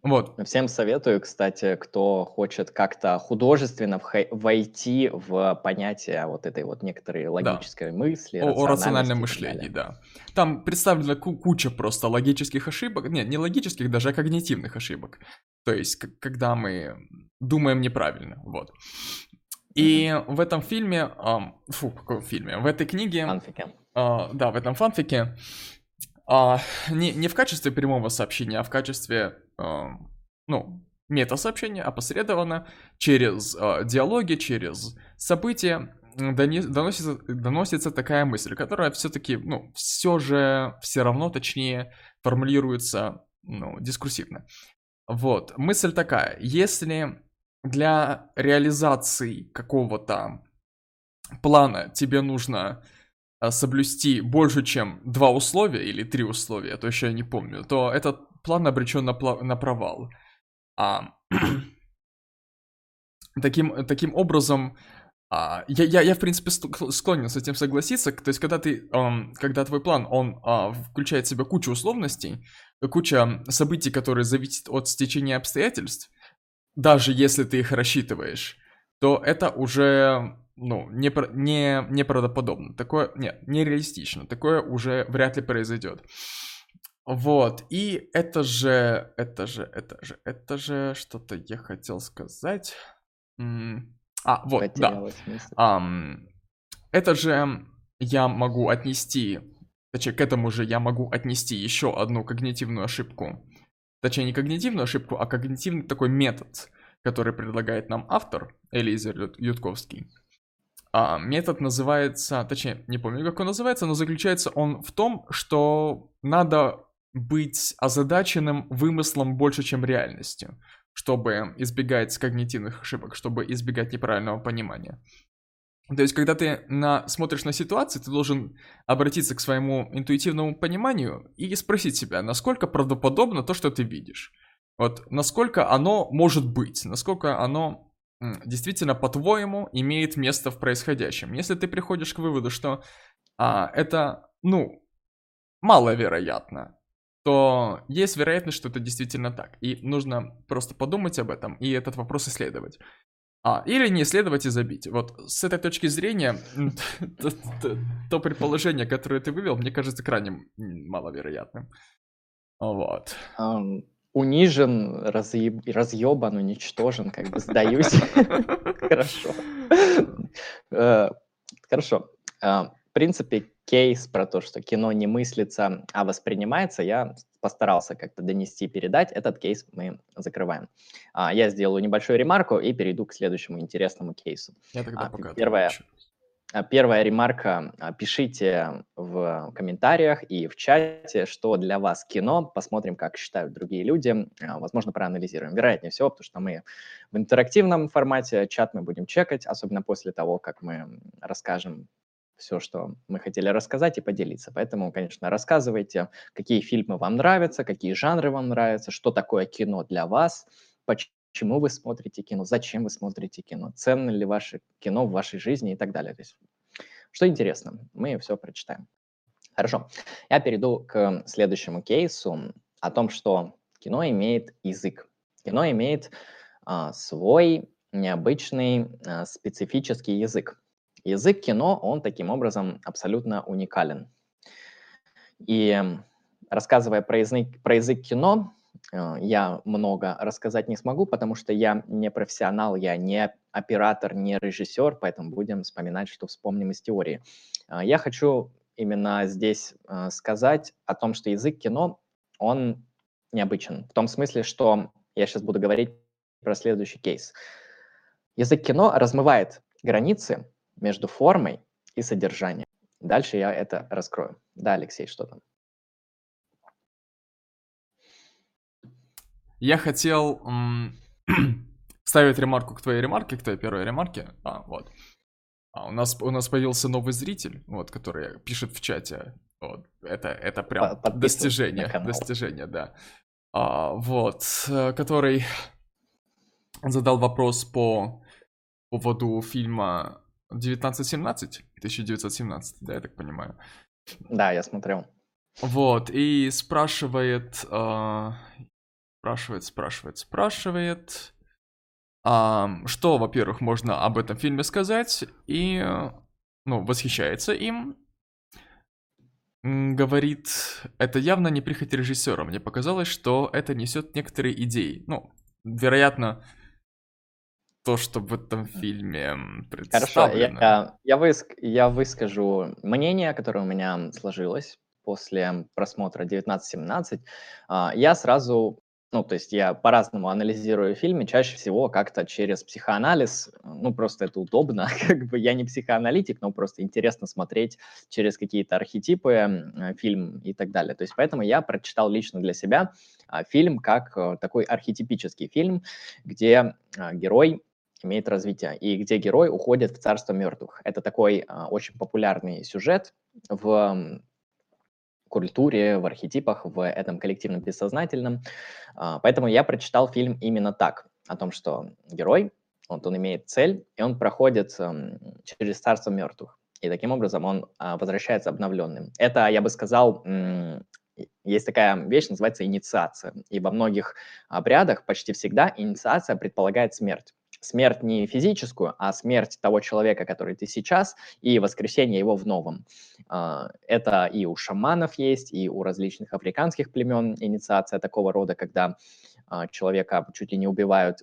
Вот. Всем советую, кстати, кто хочет как-то художественно войти в понятие вот этой вот некоторой логической да. мысли. О, о рациональном мышлении, да. Там представлена куча просто логических ошибок, нет, не логических, даже а когнитивных ошибок. То есть, когда мы думаем неправильно, вот. И mm-hmm. в этом фильме, э, фу, каком фильме? В этой книге, фанфике. Э, да, в этом фанфике, э, не, не в качестве прямого сообщения, а в качестве, э, ну, мета-сообщения, опосредованно, через э, диалоги, через события, доносится, доносится такая мысль, которая все-таки, ну, все же, все равно, точнее, формулируется, ну, дискурсивно. Вот, мысль такая, если для реализации какого-то плана тебе нужно а, соблюсти больше, чем два условия или три условия, то еще я не помню, то этот план обречен на, на провал. А, таким, таким образом, а, я, я, я, в принципе, склонен с этим согласиться. То есть, когда ты, um, когда твой план, он uh, включает в себя кучу условностей, куча событий, которые зависят от стечения обстоятельств, даже если ты их рассчитываешь, то это уже, ну, не, не, неправдоподобно. Такое, нет, нереалистично. Такое уже вряд ли произойдет. Вот, и это же, это же, это же, это же, что-то я хотел сказать. А, вот, да. Um, это же я могу отнести, точнее, к этому же я могу отнести еще одну когнитивную ошибку. Точнее, не когнитивную ошибку, а когнитивный такой метод, который предлагает нам автор Элизер Ютковский. А, метод называется, точнее, не помню, как он называется, но заключается он в том, что надо быть озадаченным вымыслом больше, чем реальностью чтобы избегать когнитивных ошибок, чтобы избегать неправильного понимания. То есть, когда ты на, смотришь на ситуацию, ты должен обратиться к своему интуитивному пониманию и спросить себя, насколько правдоподобно то, что ты видишь. Вот, насколько оно может быть, насколько оно действительно, по-твоему, имеет место в происходящем. Если ты приходишь к выводу, что а, это, ну, маловероятно, то есть вероятность, что это действительно так. И нужно просто подумать об этом и этот вопрос исследовать. А, или не исследовать и забить. Вот с этой точки зрения, то, то, то предположение, которое ты вывел, мне кажется крайне маловероятным. Вот. Um, унижен, разъеб... разъебан, уничтожен, как бы сдаюсь. Хорошо. Э, хорошо. А, в принципе, кейс про то, что кино не мыслится, а воспринимается, я постарался как-то донести, передать. Этот кейс мы закрываем. А, я сделаю небольшую ремарку и перейду к следующему интересному кейсу. Я тогда а, пока первая, а, первая ремарка. А, пишите в комментариях и в чате, что для вас кино. Посмотрим, как считают другие люди. А, возможно, проанализируем. Вероятнее всего, потому что мы в интерактивном формате чат мы будем чекать, особенно после того, как мы расскажем все, что мы хотели рассказать и поделиться. Поэтому, конечно, рассказывайте, какие фильмы вам нравятся, какие жанры вам нравятся, что такое кино для вас, почему вы смотрите кино, зачем вы смотрите кино, ценно ли ваше кино в вашей жизни и так далее. То есть, что интересно, мы все прочитаем. Хорошо, я перейду к следующему кейсу о том, что кино имеет язык. Кино имеет а, свой необычный а, специфический язык. Язык кино, он таким образом абсолютно уникален. И рассказывая про язык, про язык кино, э, я много рассказать не смогу, потому что я не профессионал, я не оператор, не режиссер, поэтому будем вспоминать, что вспомним из теории. Э, я хочу именно здесь э, сказать о том, что язык кино, он необычен. В том смысле, что я сейчас буду говорить про следующий кейс. Язык кино размывает границы между формой и содержанием. Дальше я это раскрою. Да, Алексей, что там? Я хотел м- ставить ремарку к твоей ремарке, к твоей первой ремарке. А, вот. А у нас у нас появился новый зритель, вот, который пишет в чате. Вот, это это прям достижение, достижение, да. А, вот, э, который задал вопрос по поводу фильма 1917? 1917, да, я так понимаю. Да, я смотрел. Вот, и спрашивает, э, спрашивает, спрашивает, спрашивает, э, что, во-первых, можно об этом фильме сказать, и, ну, восхищается им, говорит, это явно не прихоть режиссера. Мне показалось, что это несет некоторые идеи. Ну, вероятно, то, что в этом фильме представлено. Хорошо, я, я, выск, я выскажу мнение, которое у меня сложилось после просмотра 1917. А, я сразу, ну, то есть я по-разному анализирую фильмы, чаще всего как-то через психоанализ, ну, просто это удобно, как бы я не психоаналитик, но просто интересно смотреть через какие-то архетипы фильм и так далее. То есть поэтому я прочитал лично для себя а, фильм как э, такой архетипический фильм, где а, герой имеет развитие, и где герой уходит в царство мертвых. Это такой а, очень популярный сюжет в культуре, в архетипах, в этом коллективном бессознательном. А, поэтому я прочитал фильм именно так, о том, что герой, вот он имеет цель, и он проходит через царство мертвых. И таким образом он а, возвращается обновленным. Это, я бы сказал, есть такая вещь, называется инициация. И во многих обрядах почти всегда инициация предполагает смерть. Смерть не физическую, а смерть того человека, который ты сейчас, и воскресение его в новом. А, это и у шаманов есть, и у различных африканских племен инициация такого рода, когда а, человека чуть ли не убивают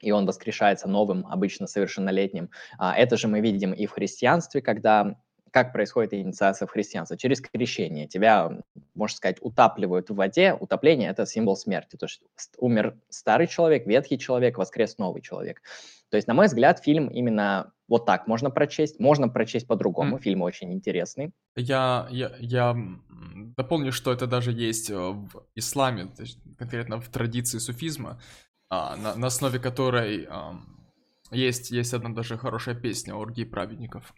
и он воскрешается новым, обычно совершеннолетним. А, это же мы видим и в христианстве, когда как происходит инициация в христианство? Через крещение. Тебя, можно сказать, утапливают в воде. Утопление – это символ смерти. То есть умер старый человек, ветхий человек, воскрес новый человек. То есть, на мой взгляд, фильм именно вот так можно прочесть. Можно прочесть по-другому. Mm. Фильм очень интересный. Я, я, я дополню, что это даже есть э, в исламе, конкретно в традиции суфизма, а, на, на основе которой есть, есть одна даже хорошая песня «Оргии праведников».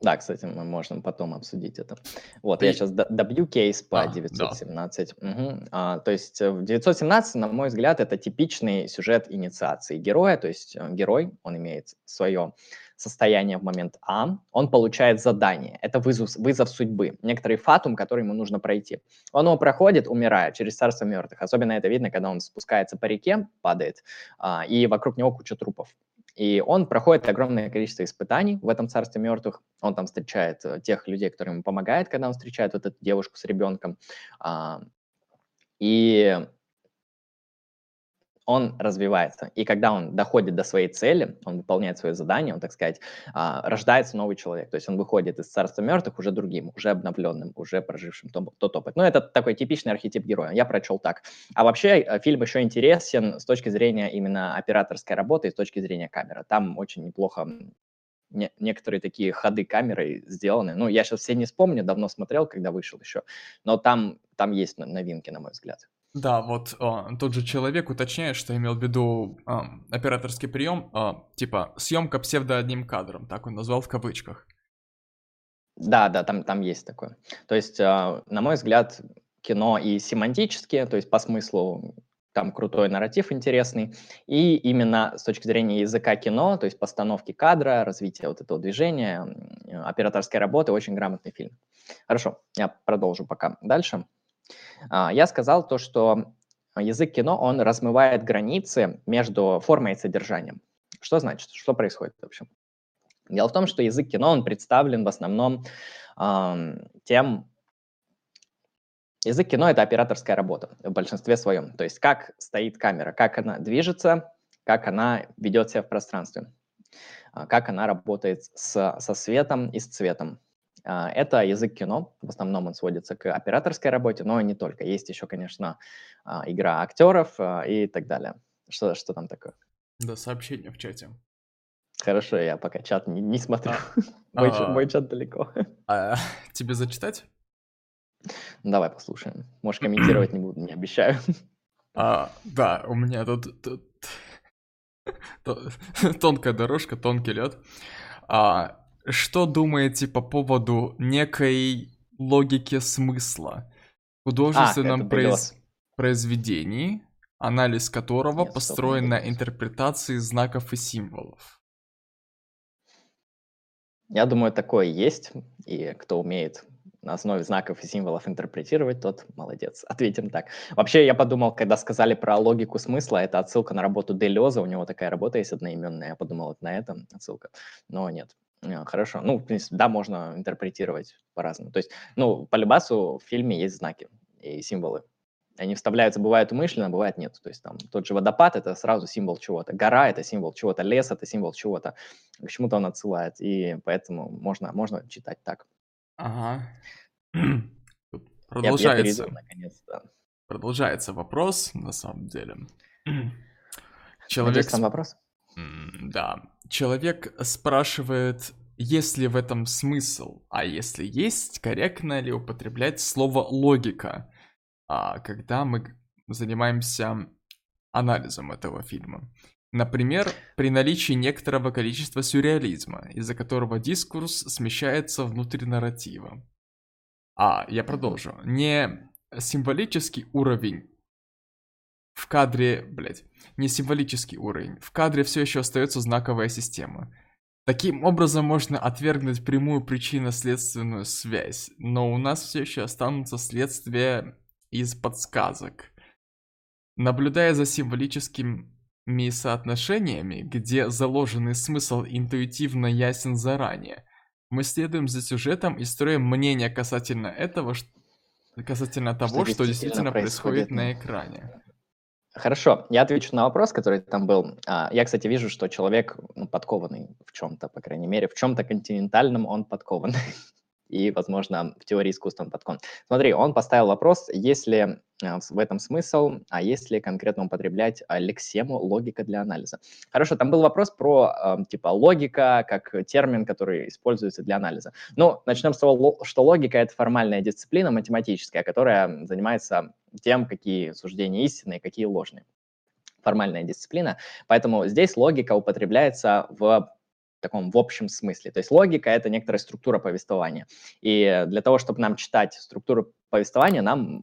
Да, кстати, мы можем потом обсудить это. Вот, я сейчас добью кейс по А, да. 917. Мгм. А, то есть э, в 917, на мой взгляд, это типичный сюжет инициации героя. То есть э, герой, он имеет свое состояние в момент А, он получает задание. Это вызов, вызов судьбы, некоторый фатум, который ему нужно пройти. Он его проходит, умирая через царство мертвых. Особенно это видно, когда он спускается по реке, падает, а, и вокруг него куча трупов. И он проходит огромное количество испытаний в этом царстве мертвых. Он там встречает э, тех людей, которые ему помогают, когда он встречает вот эту девушку с ребенком. А, и он развивается. И когда он доходит до своей цели, он выполняет свое задание, он, так сказать, а, рождается новый человек. То есть он выходит из царства мертвых уже другим, уже обновленным, уже прожившим тот опыт. Ну, это такой типичный архетип героя. Я прочел так. А вообще э, фильм еще интересен с точки зрения именно операторской работы и с точки зрения камеры. Там очень неплохо не, некоторые такие ходы камеры сделаны. Ну, я сейчас все не вспомню, давно смотрел, когда вышел еще, но там, там есть новинки, на мой взгляд. Да, вот а, тот же человек уточняет, что имел в виду а, операторский прием, а, типа съемка псевдо одним кадром, так он назвал в кавычках. Да, да, там, там есть такое. То есть, а, на мой взгляд, кино и семантические, то есть по смыслу там крутой нарратив интересный, и именно с точки зрения языка кино, то есть постановки кадра, развития вот этого движения, операторской работы, очень грамотный фильм. Хорошо, я продолжу пока дальше. А, я сказал то, что язык кино, он размывает границы между формой и содержанием. Что значит? Что происходит вообще? Дело в том, что язык кино, он представлен в основном э, тем... Язык кино — это операторская работа в большинстве своем. То есть как стоит камера, как она движется, как она ведет себя в пространстве, а, как она работает с, со светом и с цветом. А, это язык кино, в основном он сводится к операторской работе, но не только. Есть еще, конечно, а, игра актеров а, и так далее. Что, что там такое? Да, сообщение в чате. Хорошо, я пока чат не, не смотрю. А, мой, а, мой чат далеко. А, тебе зачитать? Давай послушаем. Можешь комментировать не буду, не обещаю. А, да, у меня тут, тут тонкая дорожка, тонкий лед. А, что думаете по поводу некой логики смысла в художественном а, произ... произведении, анализ которого Нет, построен на интерпретации знаков и символов? Я думаю, такое есть, и кто умеет на основе знаков и символов интерпретировать, тот молодец. Ответим так. Вообще, я подумал, когда сказали про логику смысла, это отсылка на работу Делеза, у него такая работа есть одноименная, я подумал, это на этом отсылка, но нет. А, хорошо. Ну, в принципе, да, можно интерпретировать по-разному. То есть, ну, по Любасу в фильме есть знаки и символы. Они вставляются, бывает умышленно, бывает нет. То есть там тот же водопад – это сразу символ чего-то, гора – это символ чего-то, лес – это символ чего-то. К чему-то он отсылает, и поэтому можно, можно читать так. Ага. Продолжается. Я, я наконец, да. Продолжается вопрос, на самом деле. Человек... Надеюсь, там вопрос? Да. Человек спрашивает, есть ли в этом смысл, а если есть, корректно ли употреблять слово логика, а, когда мы занимаемся анализом этого фильма. Например, при наличии некоторого количества сюрреализма, из-за которого дискурс смещается внутрь нарратива. А, я продолжу. Не символический уровень в кадре, блять, не символический уровень. В кадре все еще остается знаковая система. Таким образом можно отвергнуть прямую причинно-следственную связь, но у нас все еще останутся следствия из подсказок. Наблюдая за символическими соотношениями, где заложенный смысл интуитивно ясен заранее, мы следуем за сюжетом и строим мнение касательно этого, касательно того, что, что действительно происходит, происходит на экране. Хорошо, я отвечу на вопрос, который там был. А, я, кстати, вижу, что человек ну, подкованный в чем-то, по крайней мере, в чем-то континентальном он подкован. И, возможно, в теории искусства он подкован. Смотри, он поставил вопрос, если а, в этом смысл, а если конкретно употреблять лексему логика для анализа. Хорошо, там был вопрос про типа логика как термин, который используется для анализа. Ну, начнем с того, что логика — это формальная дисциплина математическая, которая занимается тем, какие суждения истинные, какие ложные. Формальная дисциплина. Поэтому здесь логика употребляется в таком в общем смысле. То есть логика — это некоторая структура повествования. И для того, чтобы нам читать структуру повествования, нам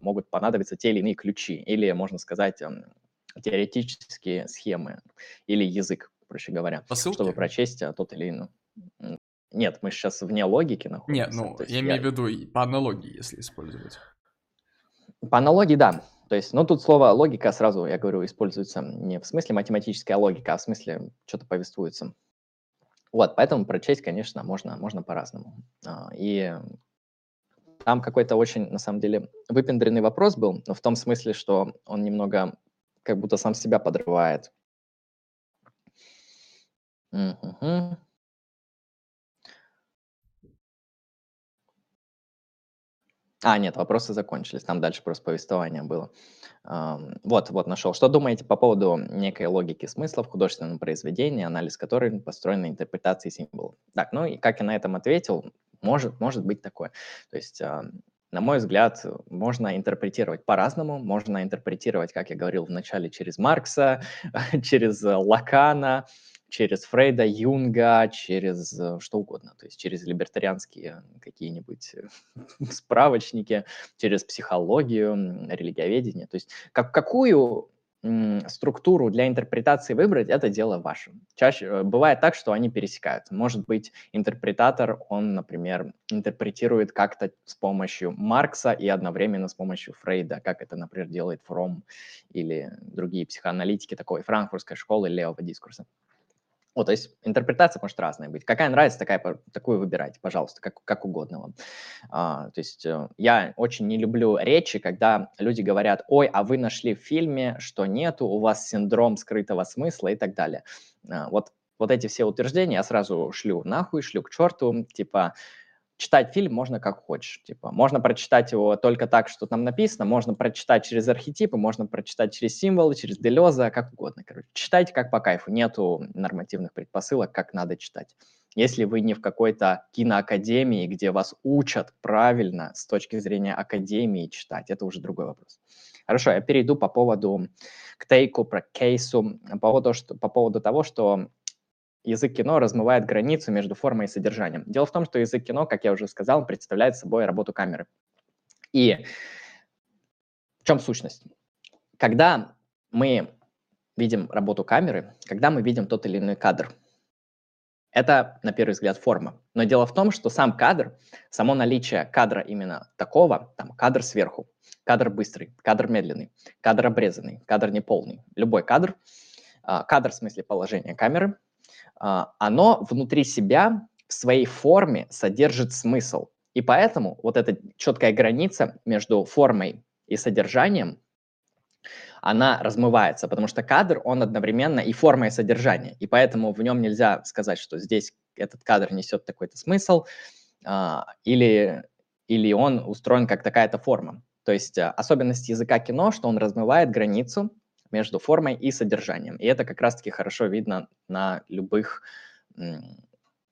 могут понадобиться те или иные ключи, или, можно сказать, эм, теоретические схемы, или язык, проще говоря, Посылки? чтобы прочесть а, тот или иной. Нет, мы сейчас вне логики находимся. Нет, ну, я, я имею в виду по аналогии, если использовать. По аналогии, да. То есть, ну, тут слово логика сразу, я говорю, используется не в смысле математическая логика, а в смысле что-то повествуется. Вот, поэтому прочесть, конечно, можно, можно по-разному. А, и там какой-то очень, на самом деле, выпендренный вопрос был, но в том смысле, что он немного как будто сам себя подрывает. Угу. А, нет, вопросы закончились, там дальше просто повествование было. Вот, вот, нашел. Что думаете по поводу некой логики смысла в художественном произведении, анализ которой построен на интерпретации символов? Так, ну и как я на этом ответил, может, может быть такое. То есть, на мой взгляд, можно интерпретировать по-разному. Можно интерпретировать, как я говорил в начале, через Маркса, через Лакана, через Фрейда, Юнга, через э, что угодно, то есть через либертарианские какие-нибудь э, справочники, через психологию, религиоведение. То есть как, какую структуру для интерпретации выбрать, это дело ваше. Чаще э, бывает так, что они пересекаются. Может быть, интерпретатор, он, например, интерпретирует как-то с помощью Маркса и одновременно с помощью Фрейда, как это, например, делает Фром или другие психоаналитики такой франкфуртской школы левого дискурса. Вот, то есть интерпретация может разная быть. Какая нравится, такая, такую выбирайте, пожалуйста, как, как угодно вам. А, то есть э, я очень не люблю речи, когда люди говорят, ой, а вы нашли в фильме, что нету, у вас синдром скрытого смысла и так далее. А, вот, вот эти все утверждения я сразу шлю нахуй, шлю к черту, типа, читать фильм можно как хочешь. Типа, можно прочитать его только так, что там написано, можно прочитать через архетипы, можно прочитать через символы, через Делеза, как угодно. Короче, читайте как по кайфу. Нету нормативных предпосылок, как надо читать. Если вы не в какой-то киноакадемии, где вас учат правильно с точки зрения академии читать, это уже другой вопрос. Хорошо, я перейду по поводу к тейку, про кейсу, по поводу, что, по поводу того, что язык кино размывает границу между формой и содержанием. Дело в том, что язык кино, как я уже сказал, представляет собой работу камеры. И в чем сущность? Когда мы видим работу камеры, когда мы видим тот или иной кадр, это, на первый взгляд, форма. Но дело в том, что сам кадр, само наличие кадра именно такого, там кадр сверху, кадр быстрый, кадр медленный, кадр обрезанный, кадр неполный, любой кадр, а, кадр в смысле положения камеры, оно внутри себя в своей форме содержит смысл. И поэтому вот эта четкая граница между формой и содержанием, она размывается, потому что кадр, он одновременно и форма, и содержание. И поэтому в нем нельзя сказать, что здесь этот кадр несет такой-то смысл, а, или, или он устроен как такая-то форма. То есть а, особенность языка кино, что он размывает границу между формой и содержанием. И это как раз-таки хорошо видно на любых,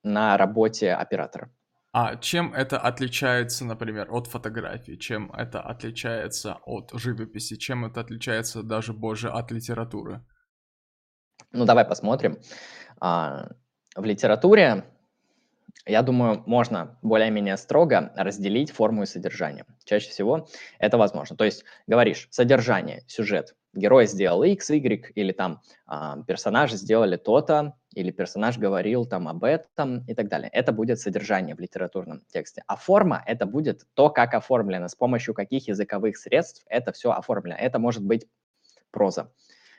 на работе оператора. А чем это отличается, например, от фотографии? Чем это отличается от живописи? Чем это отличается даже больше от литературы? Ну, давай посмотрим. А, в литературе, я думаю, можно более-менее строго разделить форму и содержание. Чаще всего это возможно. То есть говоришь содержание, сюжет. Герой сделал X, Y, или там а, персонажи сделали то-то, или персонаж говорил там об этом и так далее. Это будет содержание в литературном тексте. А форма — это будет то, как оформлено, с помощью каких языковых средств это все оформлено. Это может быть проза.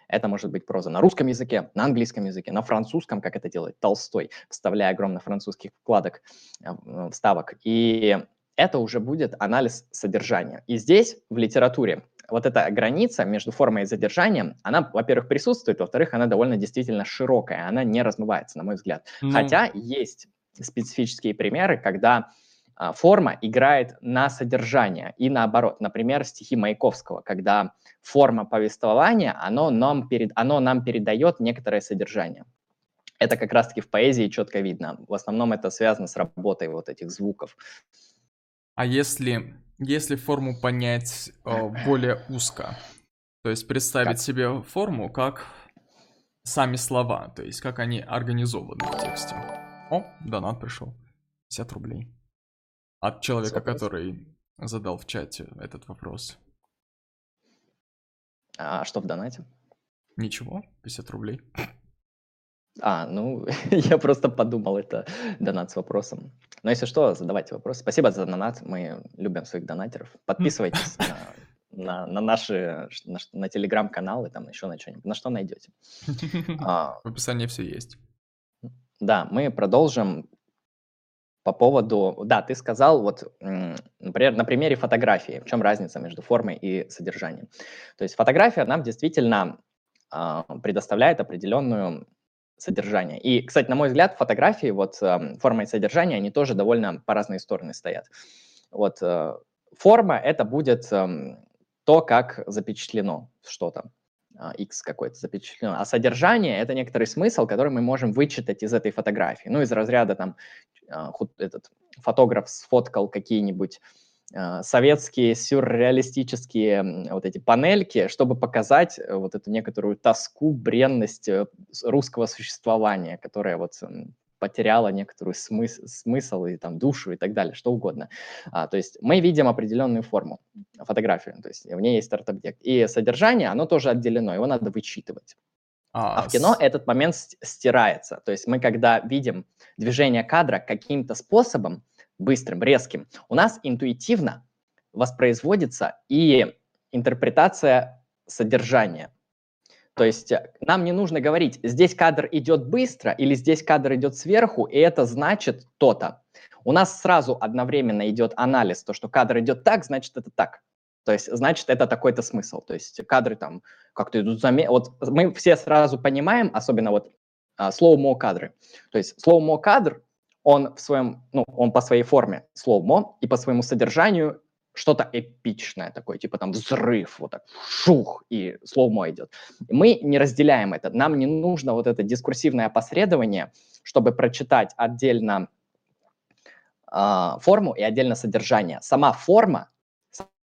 Это может быть проза на русском языке, на английском языке, на французском, как это делает Толстой, вставляя огромно французских вкладок, э, вставок. И это уже будет анализ содержания. И здесь, в литературе, вот эта граница между формой и задержанием, она, во-первых, присутствует, во-вторых, она довольно действительно широкая, она не размывается, на мой взгляд. Ну... Хотя есть специфические примеры, когда а, форма играет на содержание и наоборот. Например, стихи Маяковского, когда форма повествования, оно нам, перед, оно нам передает некоторое содержание. Это как раз-таки в поэзии четко видно. В основном это связано с работой вот этих звуков. А если, если форму понять э, более узко, то есть представить как? себе форму как сами слова, то есть как они организованы в тексте. О, донат пришел. 50 рублей. От человека, который задал в чате этот вопрос. А что в донате? Ничего, 50 рублей. А, ну, я просто подумал, это донат с вопросом. Но если что, задавайте вопрос. Спасибо за донат, мы любим своих донатеров. Подписывайтесь на, на, на наши, на, на телеграм-каналы, там еще на что-нибудь. На что найдете. А, в описании все есть. Да, мы продолжим по поводу, да, ты сказал, вот, например, на примере фотографии, в чем разница между формой и содержанием. То есть фотография нам действительно э, предоставляет определенную содержание. И, кстати, на мой взгляд, фотографии, вот э, форма и содержание, они тоже довольно по разные стороны стоят. Вот э, форма — это будет э, то, как запечатлено что-то. X какой-то запечатлен. А содержание — это некоторый смысл, который мы можем вычитать из этой фотографии. Ну, из разряда там а, этот фотограф сфоткал какие-нибудь а, советские сюрреалистические вот эти панельки, чтобы показать э, вот эту некоторую тоску, бренность э, русского существования, которая вот потеряла некоторую смыс смысл и там душу и так далее, что угодно. А, то есть мы видим определенную форму, фотографию, то есть в ней есть арт-объект. И содержание, оно тоже отделено, его надо вычитывать. А, а в кино этот момент стирается. То есть мы, когда видим движение кадра каким-то способом, быстрым, резким, у нас интуитивно воспроизводится и интерпретация содержания. То есть э, нам не нужно говорить, здесь кадр идет быстро или здесь кадр идет сверху, и это значит то-то. У нас сразу одновременно идет анализ, то, что кадр идет так, значит это так. То есть, значит, это такой-то смысл. То есть кадры там как-то идут заме... Вот мы все сразу понимаем, особенно вот а, slow-mo кадры. То есть slow-mo кадр, он в своем, ну, он по своей форме slow-mo и по своему содержанию что-то эпичное такое, типа там взрыв, вот так, шух, и слоумо идет. Мы не разделяем это. Нам не нужно вот это дискурсивное опосредование, чтобы прочитать отдельно э, форму и отдельно содержание. Сама форма,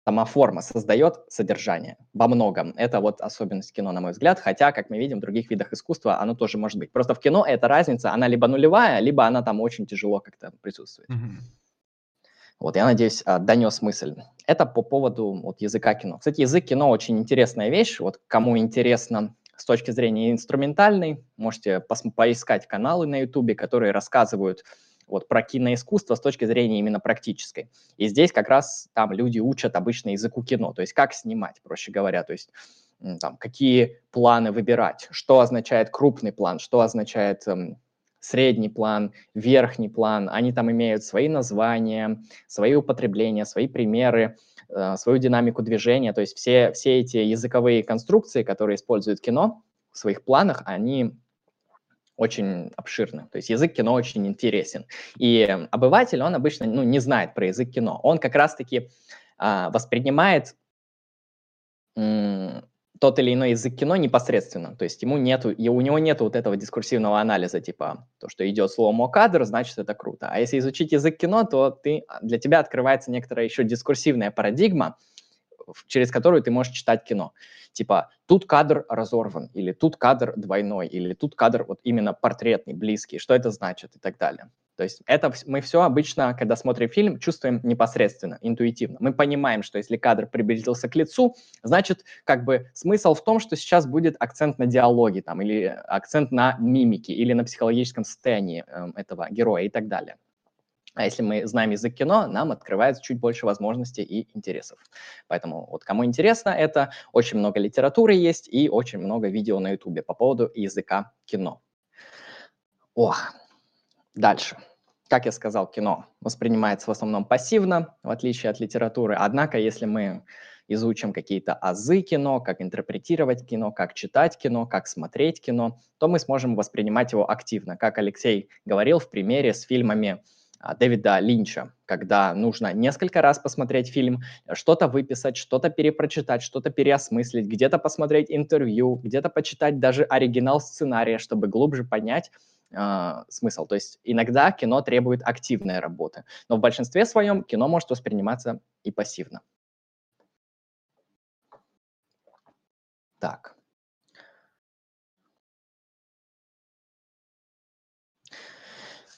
сама форма создает содержание во многом. Это вот особенность кино, на мой взгляд, хотя, как мы видим, в других видах искусства оно тоже может быть. Просто в кино эта разница, она либо нулевая, либо она там очень тяжело как-то присутствует. Mm-hmm. Вот, я надеюсь, а, донес мысль. Это по поводу вот, языка кино. Кстати, язык кино очень интересная вещь. Вот кому интересно с точки зрения инструментальной, можете поискать каналы на YouTube, которые рассказывают вот про киноискусство с точки зрения именно практической. И здесь как раз там люди учат обычно языку кино, то есть как снимать, проще говоря, то есть там, какие планы выбирать, что означает крупный план, что означает эм, средний план, верхний план, они там имеют свои названия, свои употребления, свои примеры, э, свою динамику движения. То есть все, все эти языковые конструкции, которые использует кино в своих планах, они очень обширны. То есть язык кино очень интересен. И обыватель, он обычно ну, не знает про язык кино. Он как раз-таки а, воспринимает тот или иной язык кино непосредственно. То есть ему нету, и у него нет вот этого дискурсивного анализа, типа то, что идет слово кадр, значит это круто. А если изучить язык кино, то ты, для тебя открывается некоторая еще дискурсивная парадигма, через которую ты можешь читать кино. Типа, тут кадр разорван, или тут кадр двойной, или тут кадр вот именно портретный, близкий, что это значит и так далее. То есть это мы все обычно, когда смотрим фильм, чувствуем непосредственно, интуитивно. Мы понимаем, что если кадр приблизился к лицу, значит, как бы смысл в том, что сейчас будет акцент на диалоге там, или акцент на мимике, или на психологическом состоянии э, этого героя и так далее. А если мы знаем язык кино, нам открывается чуть больше возможностей и интересов. Поэтому вот кому интересно это, очень много литературы есть и очень много видео на ютубе по поводу языка кино. О, дальше. Как я сказал, кино воспринимается в основном пассивно, в отличие от литературы. Однако, если мы изучим какие-то азы кино, как интерпретировать кино, как читать кино, как смотреть кино, то мы сможем воспринимать его активно. Как Алексей говорил в примере с фильмами Дэвида Линча, когда нужно несколько раз посмотреть фильм, что-то выписать, что-то перепрочитать, что-то переосмыслить, где-то посмотреть интервью, где-то почитать даже оригинал сценария, чтобы глубже понять э, смысл. То есть иногда кино требует активной работы, но в большинстве своем кино может восприниматься и пассивно. Так.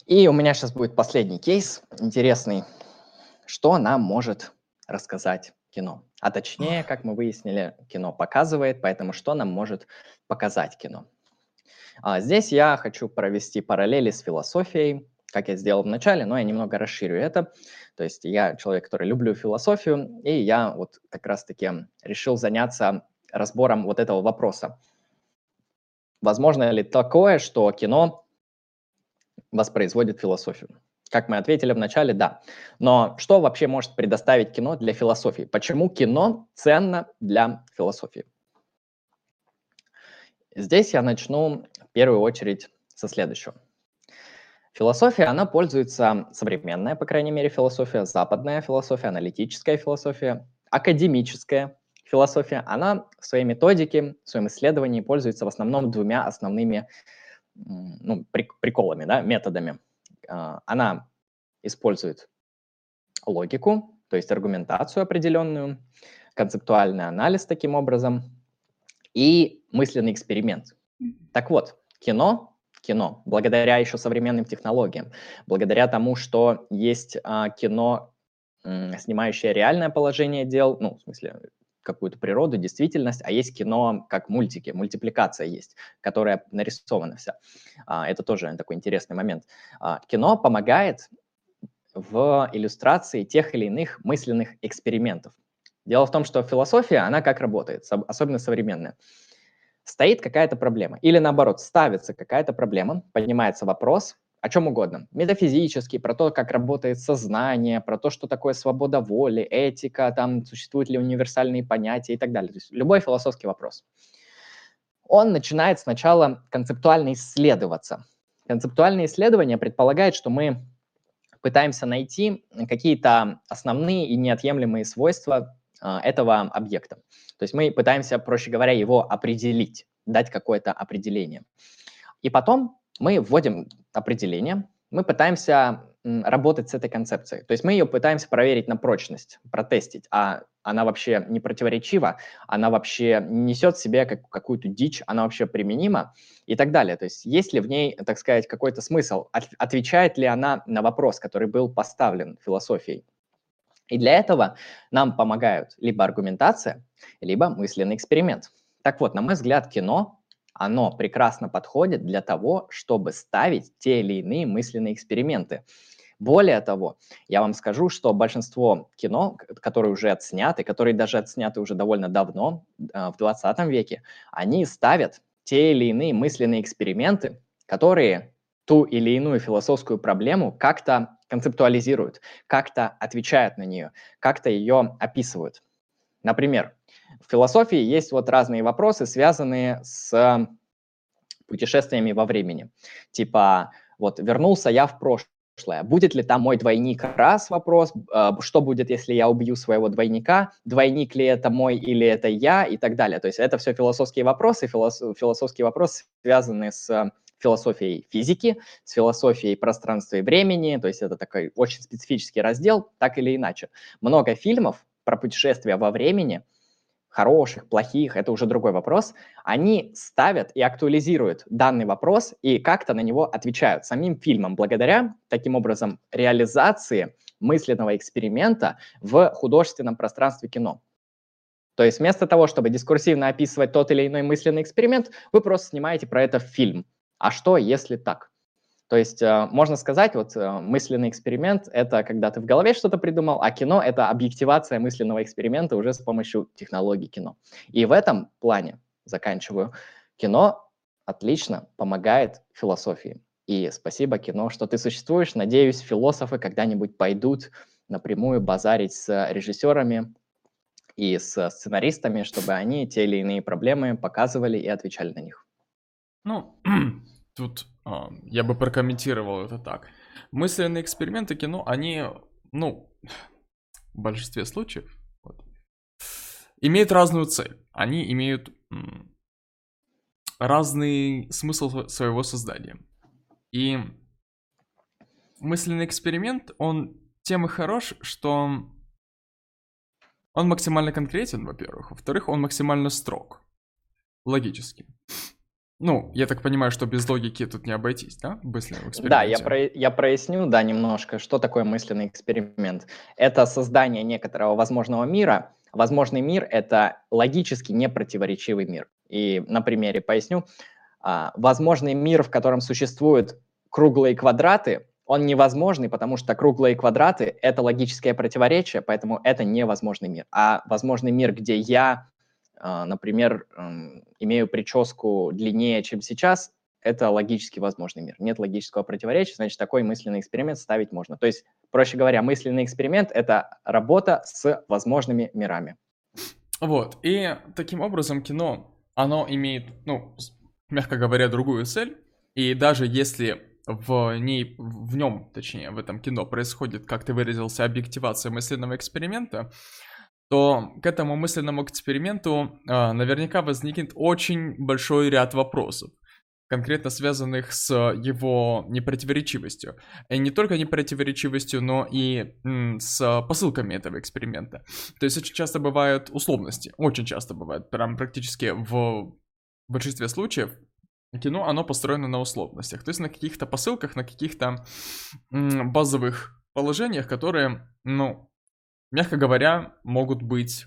И у меня сейчас будет последний кейс, интересный. Что нам может рассказать кино? А точнее, как мы выяснили, кино показывает, поэтому что нам может показать кино? А здесь я хочу провести параллели с философией, как я сделал в начале, но я немного расширю это. То есть я человек, который люблю философию, и я вот как раз-таки решил заняться разбором вот этого вопроса. Возможно ли такое, что кино воспроизводит философию? Как мы ответили в начале, да. Но что вообще может предоставить кино для философии? Почему кино ценно для философии? Здесь я начну в первую очередь со следующего. Философия, она пользуется, современная, по крайней мере, философия, западная философия, аналитическая философия, академическая философия, она в своей методике, в своем исследовании пользуется в основном двумя основными ну, приколами, да, методами. А, она использует логику, то есть аргументацию определенную, концептуальный анализ таким образом и мысленный эксперимент. Так вот, кино, кино, благодаря еще современным технологиям, благодаря тому, что есть а, кино, снимающее реальное положение дел, ну, в смысле, какую-то природу, действительность, а есть кино как мультики, мультипликация есть, которая нарисована вся. А, это тоже такой интересный момент. А, кино помогает в иллюстрации тех или иных мысленных экспериментов. Дело в том, что философия, она как работает, особенно современная. Стоит какая-то проблема, или наоборот, ставится какая-то проблема, поднимается вопрос, о чем угодно. Метафизический, про то, как работает сознание, про то, что такое свобода воли, этика, там существуют ли универсальные понятия и так далее. То есть любой философский вопрос. Он начинает сначала концептуально исследоваться. Концептуальное исследование предполагает, что мы пытаемся найти какие-то основные и неотъемлемые свойства э, этого объекта. То есть мы пытаемся, проще говоря, его определить, дать какое-то определение. И потом мы вводим определение, мы пытаемся работать с этой концепцией. То есть мы ее пытаемся проверить на прочность, протестить, а она вообще не противоречива, она вообще несет в себе как, какую-то дичь, она вообще применима и так далее. То есть есть ли в ней, так сказать, какой-то смысл, от, отвечает ли она на вопрос, который был поставлен философией. И для этого нам помогают либо аргументация, либо мысленный эксперимент. Так вот, на мой взгляд, кино оно прекрасно подходит для того, чтобы ставить те или иные мысленные эксперименты. Более того, я вам скажу, что большинство кино, которые уже отсняты, которые даже отсняты уже довольно давно, а, в 20 веке, они ставят те или иные мысленные эксперименты, которые ту или иную философскую проблему как-то концептуализируют, как-то отвечают на нее, как-то ее описывают. Например, в философии есть вот разные вопросы, связанные с путешествиями во времени. Типа, вот вернулся я в прошлое. Будет ли там мой двойник? Раз вопрос. А, что будет, если я убью своего двойника? Двойник ли это мой или это я? И так далее. То есть это все философские вопросы. Философские вопросы связаны с философией физики, с философией пространства и времени. То есть это такой очень специфический раздел, так или иначе. Много фильмов про путешествия во времени, хороших, плохих, это уже другой вопрос, они ставят и актуализируют данный вопрос и как-то на него отвечают самим фильмом, благодаря, таким образом, реализации мысленного эксперимента в художественном пространстве кино. То есть вместо того, чтобы дискурсивно описывать тот или иной мысленный эксперимент, вы просто снимаете про это фильм. А что, если так? То есть э, можно сказать, вот э, мысленный эксперимент — это когда ты в голове что-то придумал, а кино — это объективация мысленного эксперимента уже с помощью технологий кино. И в этом плане, заканчиваю, кино отлично помогает философии. И спасибо кино, что ты существуешь. Надеюсь, философы когда-нибудь пойдут напрямую базарить с режиссерами и с сценаристами, чтобы они те или иные проблемы показывали и отвечали на них. Ну, тут я бы прокомментировал это так. Мысленные эксперименты кино, они, ну, в большинстве случаев, вот, имеют разную цель. Они имеют м, разный смысл своего создания. И мысленный эксперимент, он тем и хорош, что он максимально конкретен, во-первых. Во-вторых, он максимально строг. Логически. Ну, я так понимаю, что без логики тут не обойтись, да, мысленного эксперимента? Да, я, про, я проясню, да, немножко, что такое мысленный эксперимент. Это создание некоторого возможного мира. Возможный мир — это логически непротиворечивый мир. И на примере поясню. А, возможный мир, в котором существуют круглые квадраты, он невозможный, потому что круглые квадраты — это логическое противоречие, поэтому это невозможный мир. А возможный мир, где я например, имею прическу длиннее, чем сейчас, это логически возможный мир. Нет логического противоречия, значит, такой мысленный эксперимент ставить можно. То есть, проще говоря, мысленный эксперимент — это работа с возможными мирами. Вот, и таким образом кино, оно имеет, ну, мягко говоря, другую цель, и даже если в ней, в нем, точнее, в этом кино происходит, как ты выразился, объективация мысленного эксперимента, то к этому мысленному эксперименту э, наверняка возникнет очень большой ряд вопросов, конкретно связанных с его непротиворечивостью. И не только непротиворечивостью, но и м, с посылками этого эксперимента. То есть очень часто бывают условности, очень часто бывает, прям практически в большинстве случаев кино, оно построено на условностях, то есть на каких-то посылках, на каких-то базовых положениях, которые, ну, мягко говоря, могут быть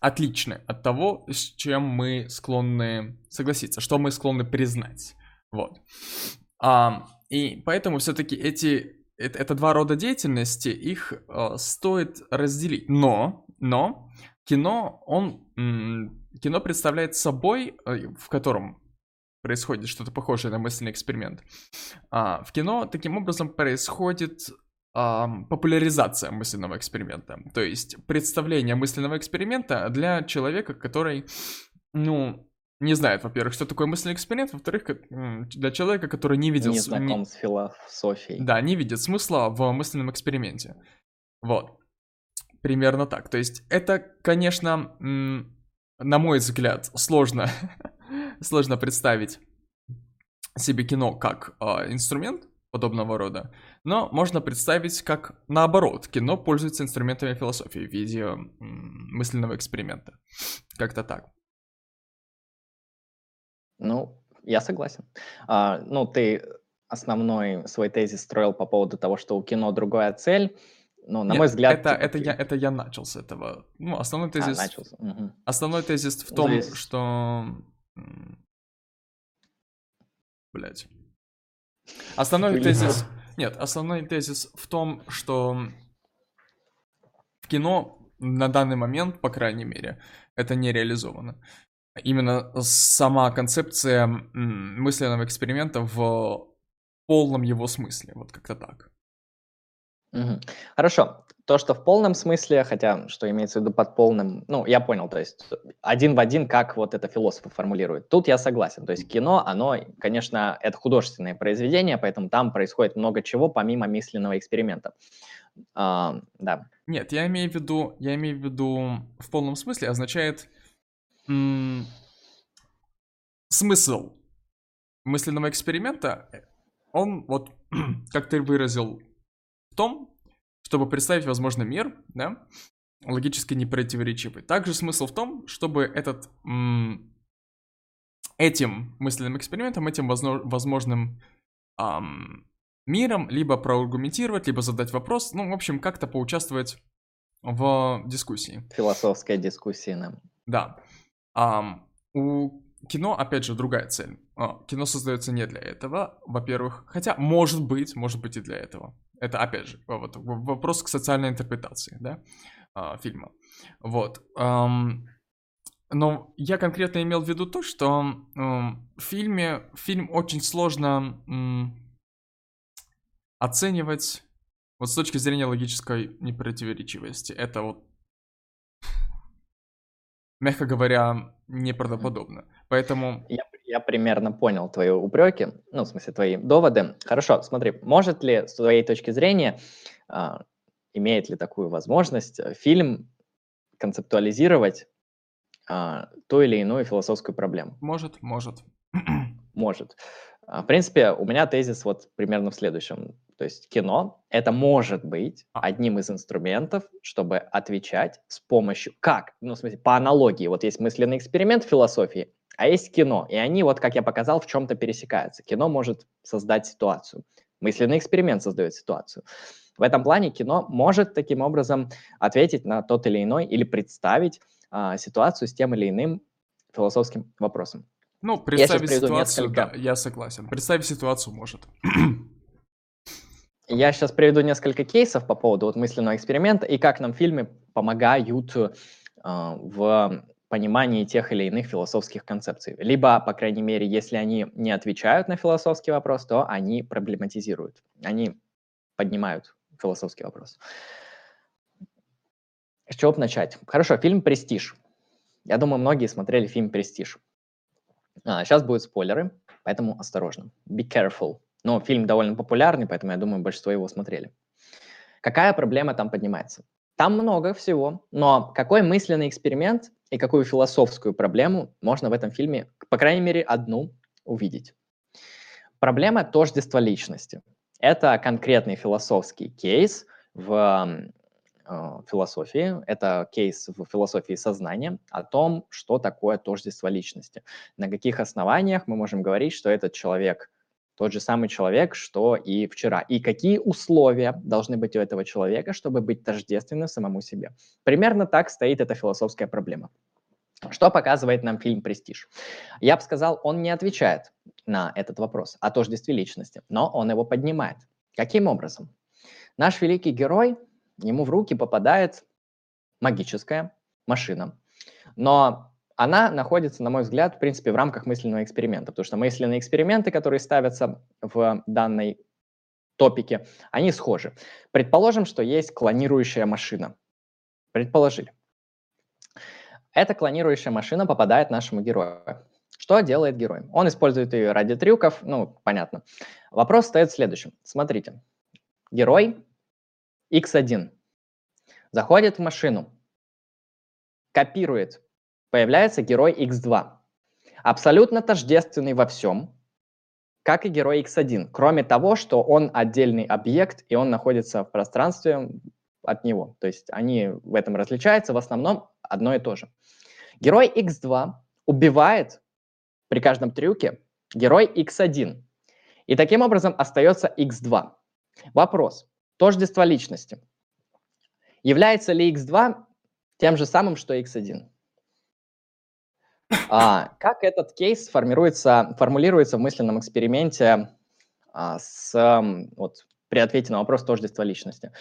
отличны от того, с чем мы склонны согласиться, что мы склонны признать. Вот. А, и поэтому все-таки эти это, это два рода деятельности, их э, стоит разделить. Но, но кино, он кино представляет собой, э, в котором происходит что-то похожее на мысленный эксперимент. А, в кино таким образом происходит популяризация мысленного эксперимента. То есть представление мысленного эксперимента для человека, который, ну, не знает, во-первых, что такое мысленный эксперимент, во-вторых, для человека, который не видел... Не знаком с философией. Да, не видит смысла в мысленном эксперименте. Вот. Примерно так. То есть это, конечно, на мой взгляд, сложно, сложно представить себе кино как э, инструмент, подобного рода. Но можно представить, как наоборот, кино пользуется инструментами философии в виде мысленного эксперимента. Как-то так. Ну, я согласен. А, ну, ты основной свой тезис строил по поводу того, что у кино другая цель. Ну, на Нет, мой взгляд... Это, типа, это, я, это я начал с этого. Ну, основной а, тезис... А, начался. Угу. Основной тезис в том, Здесь... что... Блять. Основной тезис... Нет, основной тезис в том, что в кино на данный момент, по крайней мере, это не реализовано. Именно сама концепция мысленного эксперимента в полном его смысле, вот как-то так. Угу. Хорошо. То, что в полном смысле, хотя что имеется в виду под полным, ну, я понял, то есть один в один, как вот это философы формулируют. Тут я согласен. То есть кино, оно, конечно, это художественное произведение, поэтому там происходит много чего, помимо мысленного эксперимента. А, да. Нет, я имею в виду, я имею в виду в полном смысле означает м- смысл мысленного эксперимента, он вот, как ты выразил, в том, чтобы представить возможный мир, да, логически непротиворечивый. Также смысл в том, чтобы этот, этим мысленным экспериментом, этим возможным ам, миром либо проаргументировать, либо задать вопрос, ну, в общем, как-то поучаствовать в дискуссии. Философская дискуссия нам. Да. Um, у кино, опять же, другая цель. Uh, кино создается не для этого, во-первых, хотя, может быть, может быть и для этого. Это, опять же, вот, вопрос к социальной интерпретации, да, uh, фильма. Вот. Но я конкретно имел в виду то, что в фильме, фильм очень сложно оценивать вот с точки зрения логической непротиворечивости. Это вот, мягко говоря, неправдоподобно. Поэтому... Я, я примерно понял твои упреки, ну, в смысле, твои доводы. Хорошо, смотри, может ли с твоей точки зрения, э, имеет ли такую возможность э, фильм концептуализировать э, ту или иную философскую проблему? Может, может. Может. А, в принципе, у меня тезис вот примерно в следующем. То есть кино — это может быть одним из инструментов, чтобы отвечать с помощью... Как? Ну, в смысле, по аналогии. Вот есть мысленный эксперимент в философии, а есть кино. И они, вот как я показал, в чем-то пересекаются. Кино может создать ситуацию. Мысленный эксперимент создает ситуацию. В этом плане кино может таким образом ответить на тот или иной или представить а, ситуацию с тем или иным философским вопросом. Ну, представить я ситуацию, несколько... да, я согласен. Представить ситуацию может. Я сейчас приведу несколько кейсов по поводу вот мысленного эксперимента и как нам фильмы помогают э, в понимании тех или иных философских концепций. Либо, по крайней мере, если они не отвечают на философский вопрос, то они проблематизируют, они поднимают философский вопрос. С чего начать? Хорошо, фильм «Престиж». Я думаю, многие смотрели фильм «Престиж». А, сейчас будут спойлеры, поэтому осторожно. Be careful. Но фильм довольно популярный, поэтому я думаю, большинство его смотрели. Какая проблема там поднимается? Там много всего, но какой мысленный эксперимент и какую философскую проблему можно в этом фильме, по крайней мере, одну увидеть? Проблема тождества личности. Это конкретный философский кейс в э, философии, это кейс в философии сознания о том, что такое тождество личности. На каких основаниях мы можем говорить, что этот человек тот же самый человек, что и вчера. И какие условия должны быть у этого человека, чтобы быть тождественным самому себе. Примерно так стоит эта философская проблема. Что показывает нам фильм «Престиж»? Я бы сказал, он не отвечает на этот вопрос о тождестве личности, но он его поднимает. Каким образом? Наш великий герой ему в руки попадает магическая машина. Но она находится, на мой взгляд, в принципе, в рамках мысленного эксперимента, потому что мысленные эксперименты, которые ставятся в данной топике, они схожи. Предположим, что есть клонирующая машина. Предположили. Эта клонирующая машина попадает нашему герою. Что делает герой? Он использует ее ради трюков, ну, понятно. Вопрос стоит в следующем. Смотрите. Герой X1 заходит в машину, копирует, появляется герой X2. Абсолютно тождественный во всем, как и герой X1, кроме того, что он отдельный объект, и он находится в пространстве от него. То есть они в этом различаются, в основном одно и то же. Герой X2 убивает при каждом трюке герой X1. И таким образом остается X2. Вопрос. Тождество личности. Является ли X2 тем же самым, что X1? А, как этот кейс формируется, формулируется в мысленном эксперименте а, с, вот, при ответе на вопрос тождества личности?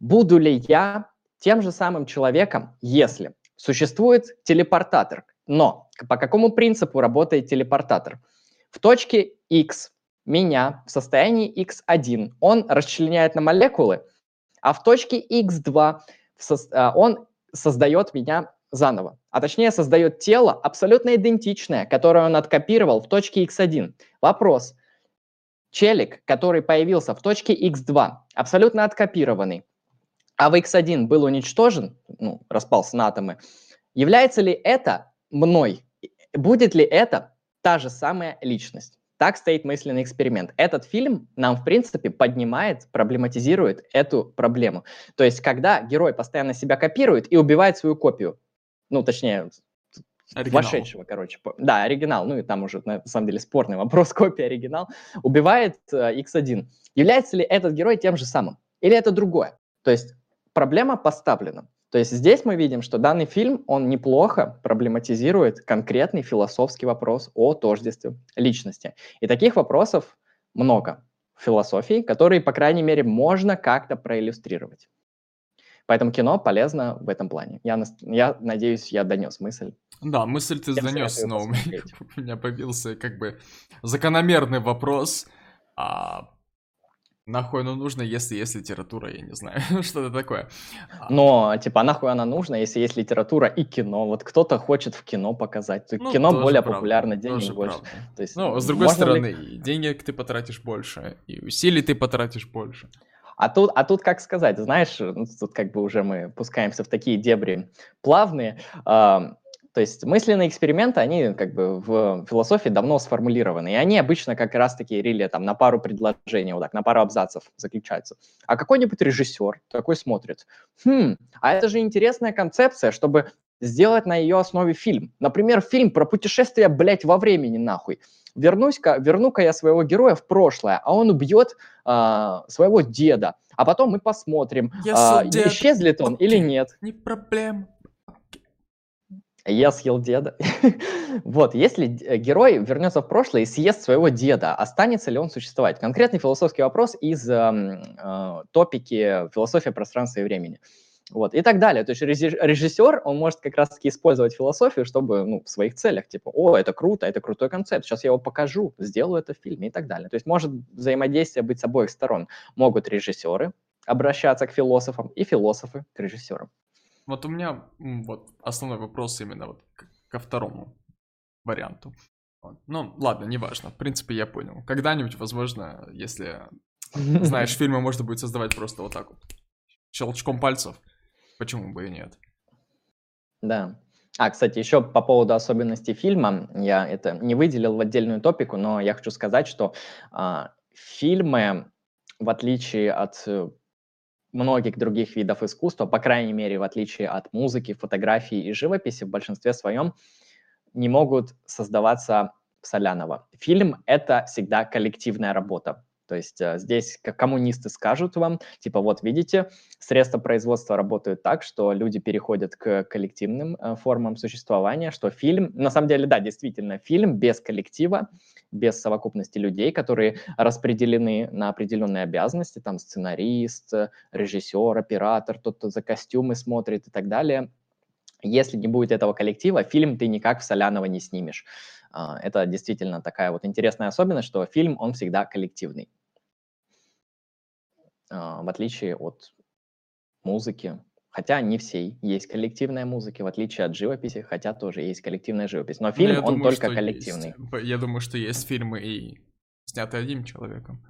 Буду ли я тем же самым человеком, если существует телепортатор, но по какому принципу работает телепортатор? В точке X меня в состоянии X1 он расчленяет на молекулы, а в точке X2 а, он создает меня заново, а точнее создает тело абсолютно идентичное, которое он откопировал в точке X1. Вопрос. Челик, который появился в точке X2, абсолютно откопированный, а в X1 был уничтожен, ну, распался на атомы, является ли это мной? Будет ли это та же самая личность? Так стоит мысленный эксперимент. Этот фильм нам, в принципе, поднимает, проблематизирует эту проблему. То есть, когда герой постоянно себя копирует и убивает свою копию, ну, точнее, Оригинал. вошедшего, короче. Да, оригинал, ну и там уже, на самом деле, спорный вопрос, копия оригинал, убивает э, X1. Является ли этот герой тем же самым? Или это другое? То есть проблема поставлена. То есть здесь мы видим, что данный фильм, он неплохо проблематизирует конкретный философский вопрос о тождестве личности. И таких вопросов много в философии, которые, по крайней мере, можно как-то проиллюстрировать. Поэтому кино полезно в этом плане. Я, я надеюсь, я донес мысль. Да, мысль ты донес, но у меня, у меня появился как бы закономерный вопрос. А Нахуй оно нужно, если есть литература, я не знаю, что-то такое. А. Но, типа, нахуй она нужна, если есть литература и кино? Вот кто-то хочет в кино показать. Ну, кино более правда, популярно, денег больше. То есть, ну, с другой стороны, ли... денег ты потратишь больше, и усилий ты потратишь больше. А тут, а тут как сказать, знаешь, ну, тут как бы уже мы пускаемся в такие дебри плавные. То есть мысленные эксперименты, они как бы в философии давно сформулированы, и они обычно как раз-таки рели там на пару предложений, вот так, на пару абзацев заключаются. А какой-нибудь режиссер такой смотрит, хм, а это же интересная концепция, чтобы сделать на ее основе фильм. Например, фильм про путешествие, блядь, во времени, нахуй. Вернусь-ка, верну-ка я своего героя в прошлое, а он убьет а, своего деда. А потом мы посмотрим, а, исчезлит он okay. или нет. Не проблема. Я съел деда. вот, если э, герой вернется в прошлое и съест своего деда, останется ли он существовать? Конкретный философский вопрос из э, э, топики философия пространства и времени. Вот, и так далее. То есть режиссер, он может как раз-таки использовать философию, чтобы, ну, в своих целях, типа, о, это круто, это крутой концепт, сейчас я его покажу, сделаю это в фильме и так далее. То есть может взаимодействие быть с обоих сторон. Могут режиссеры обращаться к философам и философы к режиссерам. Вот у меня вот основной вопрос именно вот ко второму варианту. Ну, ладно, неважно. В принципе, я понял. Когда-нибудь, возможно, если, знаешь, фильмы можно будет создавать просто вот так вот. Щелчком пальцев. Почему бы и нет? Да. А, кстати, еще по поводу особенностей фильма, я это не выделил в отдельную топику, но я хочу сказать, что а, фильмы, в отличие от э, многих других видов искусства, по крайней мере, в отличие от музыки, фотографии и живописи, в большинстве своем не могут создаваться соляного. Фильм — это всегда коллективная работа. То есть э, здесь коммунисты скажут вам, типа вот видите, средства производства работают так, что люди переходят к коллективным э, формам существования, что фильм, на самом деле, да, действительно, фильм без коллектива, без совокупности людей, которые распределены на определенные обязанности, там сценарист, режиссер, оператор, тот, кто за костюмы смотрит и так далее. Если не будет этого коллектива, фильм ты никак в Солянова не снимешь. А, это действительно такая вот интересная особенность, что фильм, он всегда коллективный. А, в отличие от музыки, хотя не всей есть коллективная музыка, в отличие от живописи, хотя тоже есть коллективная живопись. Но ну, фильм, Но он думаю, только коллективный. Есть. Я думаю, что есть фильмы и снятые одним человеком.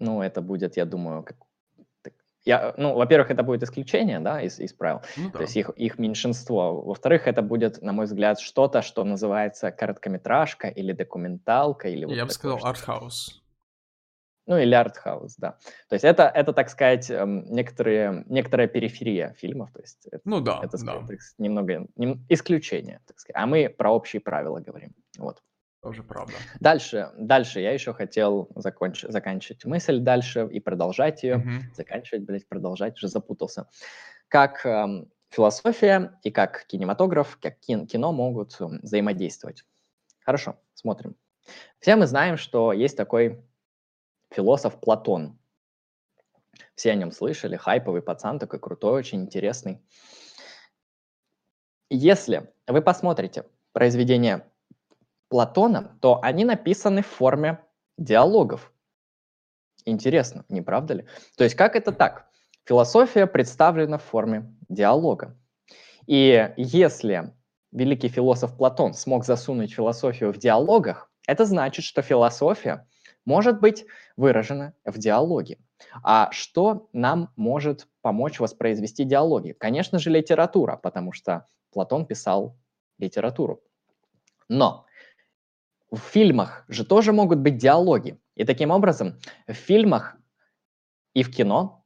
Ну, это будет, я думаю, как я, ну, во-первых, это будет исключение, да, из, из правил, ну, да. то есть их, их меньшинство. Во-вторых, это будет, на мой взгляд, что-то, что называется короткометражка или документалка. Или Я вот бы сказал артхаус. Ну, или артхаус, да. То есть это, это так сказать, эм, некоторые, некоторая периферия фильмов. То есть это, ну да, это да. Так, немного нем, исключение, так сказать. А мы про общие правила говорим. Вот. Тоже правда. Дальше, дальше я еще хотел закончить, заканчивать мысль дальше и продолжать ее. Угу. Заканчивать, блядь, продолжать, уже запутался. Как э, философия и как кинематограф, как кино могут эм, взаимодействовать. Хорошо, смотрим. Все мы знаем, что есть такой философ Платон. Все о нем слышали, хайповый пацан, такой крутой, очень интересный. Если вы посмотрите произведение Платона, то они написаны в форме диалогов. Интересно, не правда ли? То есть как это так? Философия представлена в форме диалога. И если великий философ Платон смог засунуть философию в диалогах, это значит, что философия может быть выражена в диалоге. А что нам может помочь воспроизвести диалоги? Конечно же, литература, потому что Платон писал литературу. Но в фильмах же тоже могут быть диалоги. И таким образом в фильмах и в кино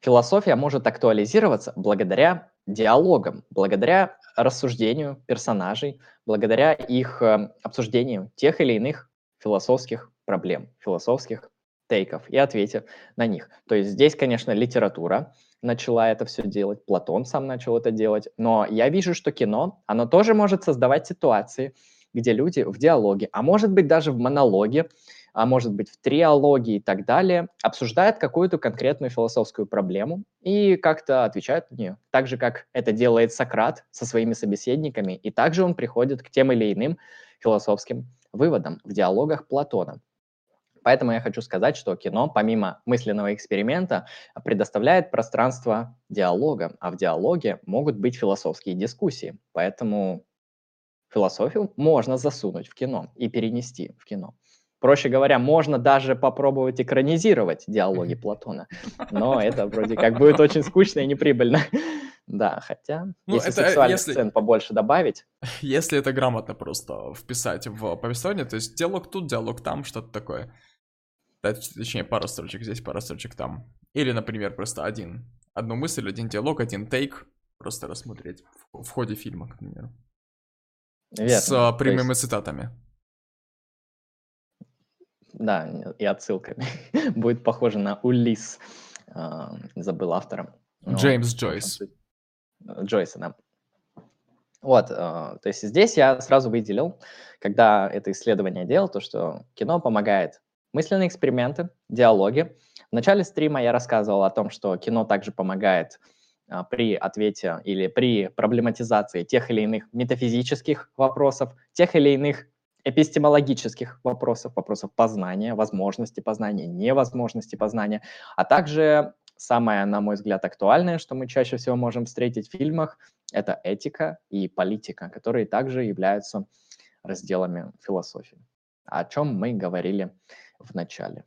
философия может актуализироваться благодаря диалогам, благодаря рассуждению персонажей, благодаря их э, обсуждению тех или иных философских проблем, философских тейков и ответе на них. То есть здесь, конечно, литература начала это все делать, Платон сам начал это делать, но я вижу, что кино, оно тоже может создавать ситуации, где люди в диалоге, а может быть даже в монологе, а может быть в триологии и так далее, обсуждают какую-то конкретную философскую проблему и как-то отвечают на нее. Так же, как это делает Сократ со своими собеседниками, и также он приходит к тем или иным философским выводам в диалогах Платона. Поэтому я хочу сказать, что кино, помимо мысленного эксперимента, предоставляет пространство диалога, а в диалоге могут быть философские дискуссии. Поэтому философию можно засунуть в кино и перенести в кино. Проще говоря, можно даже попробовать экранизировать диалоги Платона, но это вроде как будет очень скучно и неприбыльно. Да, хотя, ну, если это, сексуальных если, сцен побольше добавить... Если это грамотно просто вписать в повествование, то есть диалог тут, диалог там, что-то такое. Точнее, пара строчек здесь, пара строчек там. Или, например, просто один, одну мысль, один диалог, один тейк, просто рассмотреть в, в ходе фильма, к примеру. Верно. С а, прямыми есть... цитатами. Да, и отсылками. Будет похоже на Улис. А, забыл автора. Джеймс Джойс. Джойса, да. Вот, то есть здесь я сразу выделил, когда это исследование делал, то, что кино помогает мысленные эксперименты, диалоги. В начале стрима я рассказывал о том, что кино также помогает а, при ответе или при проблематизации тех или иных метафизических вопросов, тех или иных эпистемологических вопросов, вопросов познания, возможности познания, невозможности познания, а также самое, на мой взгляд, актуальное, что мы чаще всего можем встретить в фильмах, это этика и политика, которые также являются разделами философии, о чем мы говорили в начале.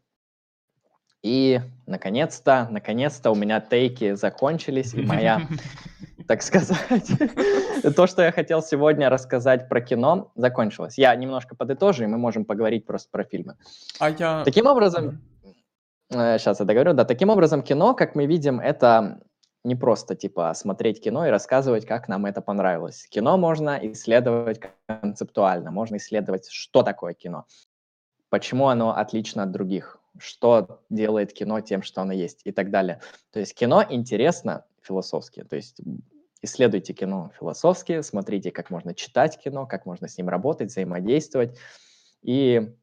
И, наконец-то, наконец-то у меня тейки закончились, и моя, так сказать, то, что я хотел сегодня рассказать про кино, закончилось. Я немножко подытожу, и мы можем поговорить просто про фильмы. А я... Таким образом, сейчас э, я договорю, да, таким образом кино, как мы видим, это не просто, типа, смотреть кино и рассказывать, как нам это понравилось. Кино можно исследовать концептуально, можно исследовать, что такое кино, почему оно отлично от других, что делает кино тем, что оно есть? И так далее. То есть кино интересно философски, то есть исследуйте кино философски, смотрите, как можно читать кино, как можно с ним работать, взаимодействовать, и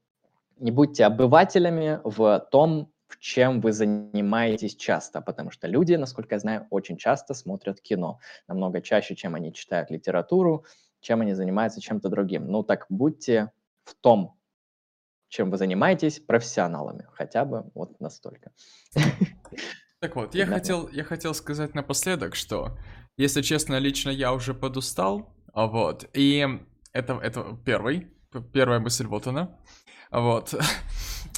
не будьте обывателями в том, в чем вы занимаетесь часто, потому что люди, насколько я знаю, очень часто смотрят кино, намного чаще, чем они читают литературу, чем они занимаются чем-то другим. Ну так будьте в том чем вы занимаетесь профессионалами, хотя бы вот настолько. Так вот, я хотел, я хотел сказать напоследок, что, если честно, лично я уже подустал, а вот, и это, это первый, первая мысль вот она, вот.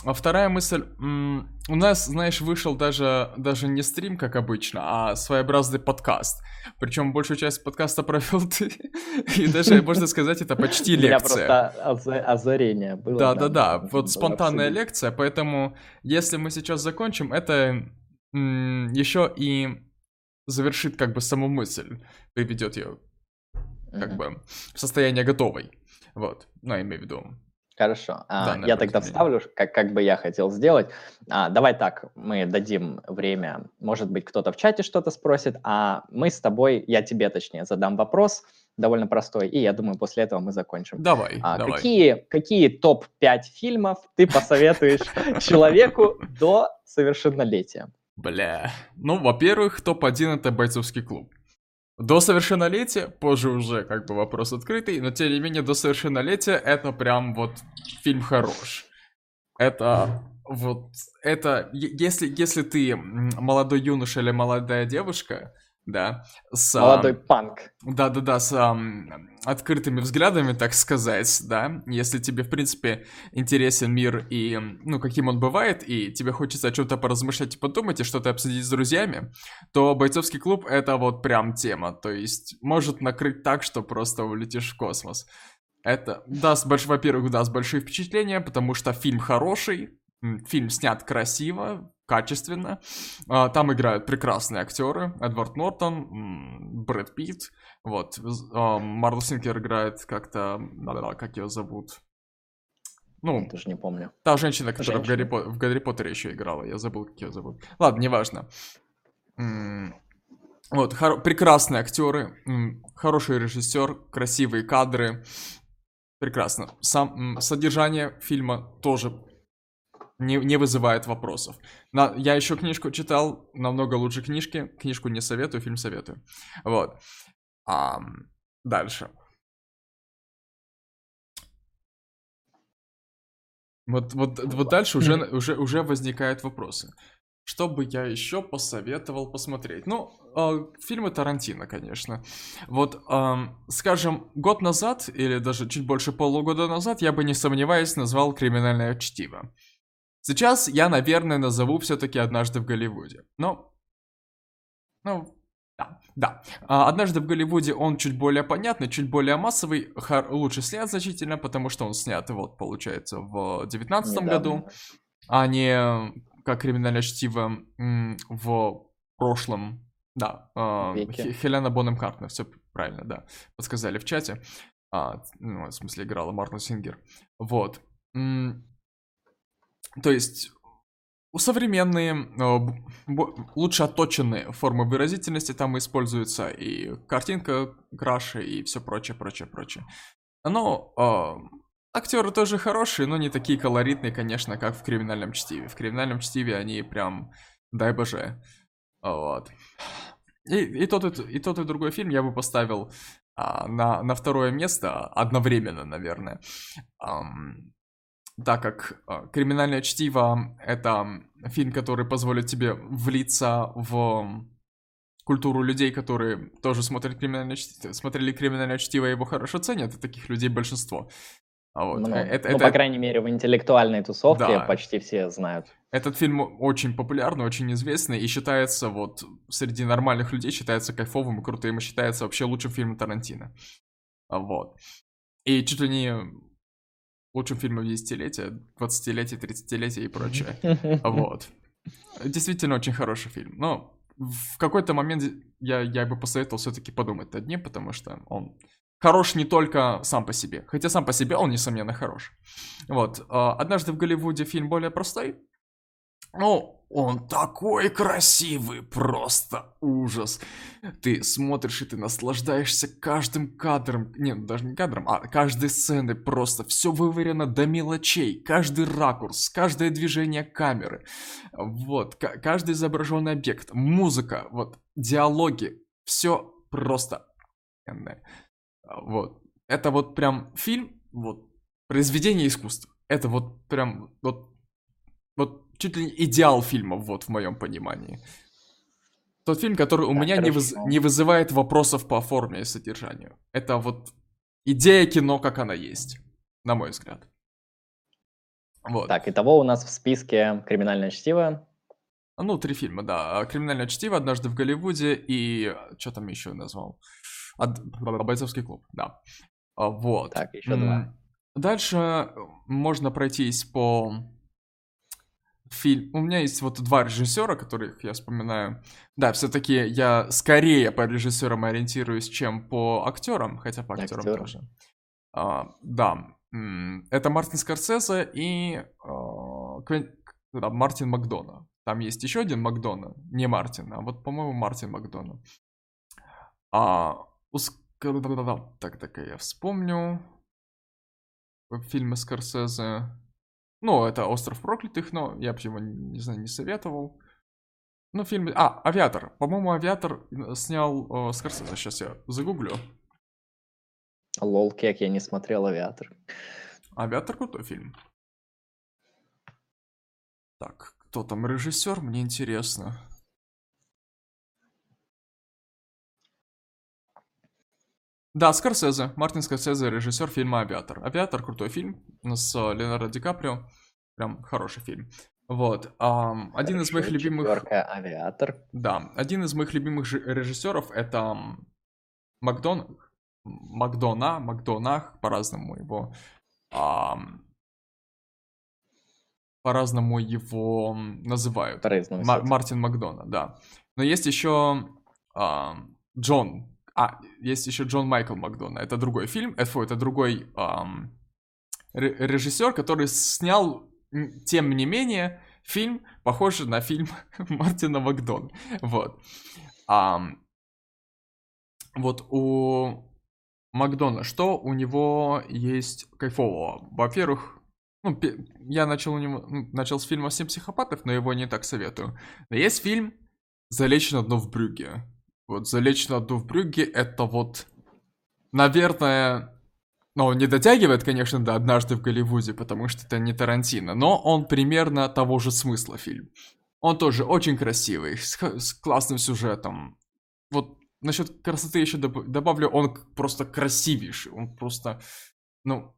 А вторая мысль, у нас, знаешь, вышел даже, даже не стрим, как обычно, а своеобразный подкаст. Причем большую часть подкаста провел ты. И даже, можно сказать, это почти лекция. Просто озарение было. Да-да-да, вот спонтанная лекция, поэтому если мы сейчас закончим, это еще и завершит как бы саму мысль, приведет ее как бы в состояние готовой. Вот, ну, имею в виду Хорошо. А, я тогда вставлю, как, как бы я хотел сделать. А, давай так, мы дадим время. Может быть, кто-то в чате что-то спросит, а мы с тобой, я тебе точнее, задам вопрос довольно простой, и я думаю, после этого мы закончим. Давай, а, давай. Какие, какие топ-5 фильмов ты посоветуешь человеку до совершеннолетия? Бля. Ну, во-первых, топ-1 это бойцовский клуб. До совершеннолетия, позже уже как бы вопрос открытый, но тем не менее до совершеннолетия это прям вот фильм хорош. Это вот, это, если, если ты молодой юноша или молодая девушка, да, с... Молодой панк. Да-да-да, с um, открытыми взглядами, так сказать, да, если тебе, в принципе, интересен мир и, ну, каким он бывает, и тебе хочется о чем-то поразмышлять и подумать, и что-то обсудить с друзьями, то бойцовский клуб — это вот прям тема, то есть может накрыть так, что просто улетишь в космос. Это даст, больш... во-первых, даст большие впечатления, потому что фильм хороший, фильм снят красиво, качественно. А, там играют прекрасные актеры. Эдвард Нортон, Брэд Питт. Вот. А, Марло Синкер играет как-то... Как ее зовут? Ну, даже не помню. Та женщина, которая женщина. В, Гарри, По... в Гарри Поттере еще играла. Я забыл, как ее зовут. Ладно, неважно. Вот, хор- прекрасные актеры, хороший режиссер, красивые кадры. Прекрасно. Сам содержание фильма тоже не, не вызывает вопросов. На, я еще книжку читал, намного лучше книжки. Книжку не советую, фильм советую. Вот. А, дальше. Вот, вот, вот дальше уже, уже, уже возникают вопросы. Что бы я еще посоветовал посмотреть? Ну, э, фильмы Тарантино, конечно. Вот, э, скажем, год назад, или даже чуть больше полугода назад, я бы не сомневаясь назвал «Криминальное чтиво». Сейчас я, наверное, назову все-таки «Однажды в Голливуде». Но, ну, да, да. А, «Однажды в Голливуде» он чуть более понятный, чуть более массовый, лучше снят значительно, потому что он снят, вот, получается, в девятнадцатом году, а не как криминальное чтиво в прошлом. Да, э, Хелена Бонем Картнер, все правильно, да, подсказали в чате. А, ну, в смысле, играла Мартин Сингер. Вот. То есть, у современные, лучше отточенные формы выразительности там используются и картинка краше, и все прочее, прочее, прочее. Но Актеры тоже хорошие, но не такие колоритные, конечно, как в «Криминальном чтиве». В «Криминальном чтиве» они прям, дай боже. Вот. И, и, тот, и, и тот, и другой фильм я бы поставил а, на, на второе место одновременно, наверное. Um, так как а, «Криминальное чтиво» — это фильм, который позволит тебе влиться в культуру людей, которые тоже смотрят криминальное чтиво, смотрели криминальное чтиво и его хорошо ценят, и таких людей большинство. А вот. Много. Это, ну, это... по крайней мере, в интеллектуальной тусовке да. почти все знают. Этот фильм очень популярный, очень известный и считается вот среди нормальных людей считается кайфовым и крутым и считается вообще лучшим фильмом Тарантино. Вот. И чуть ли не лучшим фильмом десятилетия, 20-летия, 30-летия и прочее. Вот. Действительно очень хороший фильм. Но в какой-то момент я, я бы посоветовал все-таки подумать над ним, потому что он хорош не только сам по себе, хотя сам по себе он, несомненно, хорош. Вот, а, однажды в Голливуде фильм более простой. Ну, он такой красивый, просто ужас. Ты смотришь и ты наслаждаешься каждым кадром, нет, даже не кадром, а каждой сцены просто. Все выверено до мелочей, каждый ракурс, каждое движение камеры. Вот, каждый изображенный объект, музыка, вот, диалоги, все просто. Вот. Это вот прям фильм, вот, произведение искусства. Это вот прям, вот, вот чуть ли не идеал фильма, вот, в моем понимании. Тот фильм, который у да, меня не, выз... не вызывает вопросов по форме и содержанию. Это вот идея кино, как она есть, на мой взгляд. Вот. Так, итого у нас в списке «Криминальное чтиво». Ну, три фильма, да. «Криминальное чтиво», «Однажды в Голливуде» и... Что там еще назвал? От... Бойцовский клуб, да. А, вот. Так, еще два. Дальше можно пройтись по фильм. У меня есть вот два режиссера, которых я вспоминаю. Да, все-таки я скорее по режиссерам ориентируюсь, чем по актерам, хотя по актерам Актер. тоже. А, да, это Мартин Скорсезе и а, Квен... да, Мартин Макдона. Там есть еще один Макдона, не Мартин, а вот, по-моему, Мартин Макдона. А, так, так, я вспомню. Фильмы Скорсезе. Ну, это «Остров проклятых», но я бы его, не знаю, не советовал. Ну, фильм... А, «Авиатор». По-моему, «Авиатор» снял э, Скорсезе. Сейчас я загуглю. Лол, как я не смотрел «Авиатор». «Авиатор» крутой фильм. Так, кто там режиссер, мне интересно. Да, Скорсезе. Мартин Скорсезе, режиссер фильма «Авиатор». «Авиатор» — крутой фильм с Леонардо Ди Каприо. Прям хороший фильм. Вот. Um, один из моих любимых... «Авиатор». Да. Один из моих любимых режиссеров — это Макдональд. Макдона, Макдонах, по-разному его ам, по-разному его называют. Мар- Мартин Макдона, да. Но есть еще ам, Джон, а, есть еще Джон Майкл Макдона. Это другой фильм, это, это другой ам, режиссер, который снял, тем не менее, фильм, похожий на фильм Мартина Макдона. Вот. Um, вот у Макдона, что у него есть кайфового? Во-первых, ну, я начал у него, начал с фильма «Семь психопатов», но его не так советую. Но есть фильм «Залечь на дно в Брюге». Вот «Залечь на дно в Брюге» — это вот, наверное, ну, не дотягивает, конечно, до «Однажды в Голливуде», потому что это не Тарантино, но он примерно того же смысла фильм. Он тоже очень красивый, с, с классным сюжетом. Вот насчет красоты еще доб- добавлю, он просто красивейший, он просто, ну,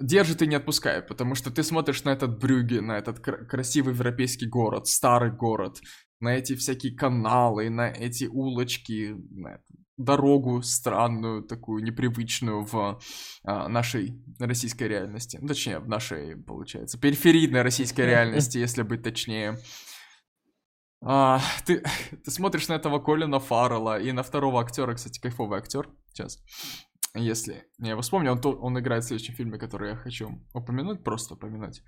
держит и не отпускает, потому что ты смотришь на этот Брюге, на этот кр- красивый европейский город, старый город, на эти всякие каналы, на эти улочки, на дорогу странную, такую непривычную в а, нашей российской реальности. Ну, точнее, в нашей, получается, периферийной российской реальности, если быть точнее. А, ты, ты смотришь на этого Колина Фаррелла и на второго актера, кстати, кайфовый актер. Сейчас. Если я его вспомню, он, он играет в следующем фильме, который я хочу упомянуть, просто упомянуть.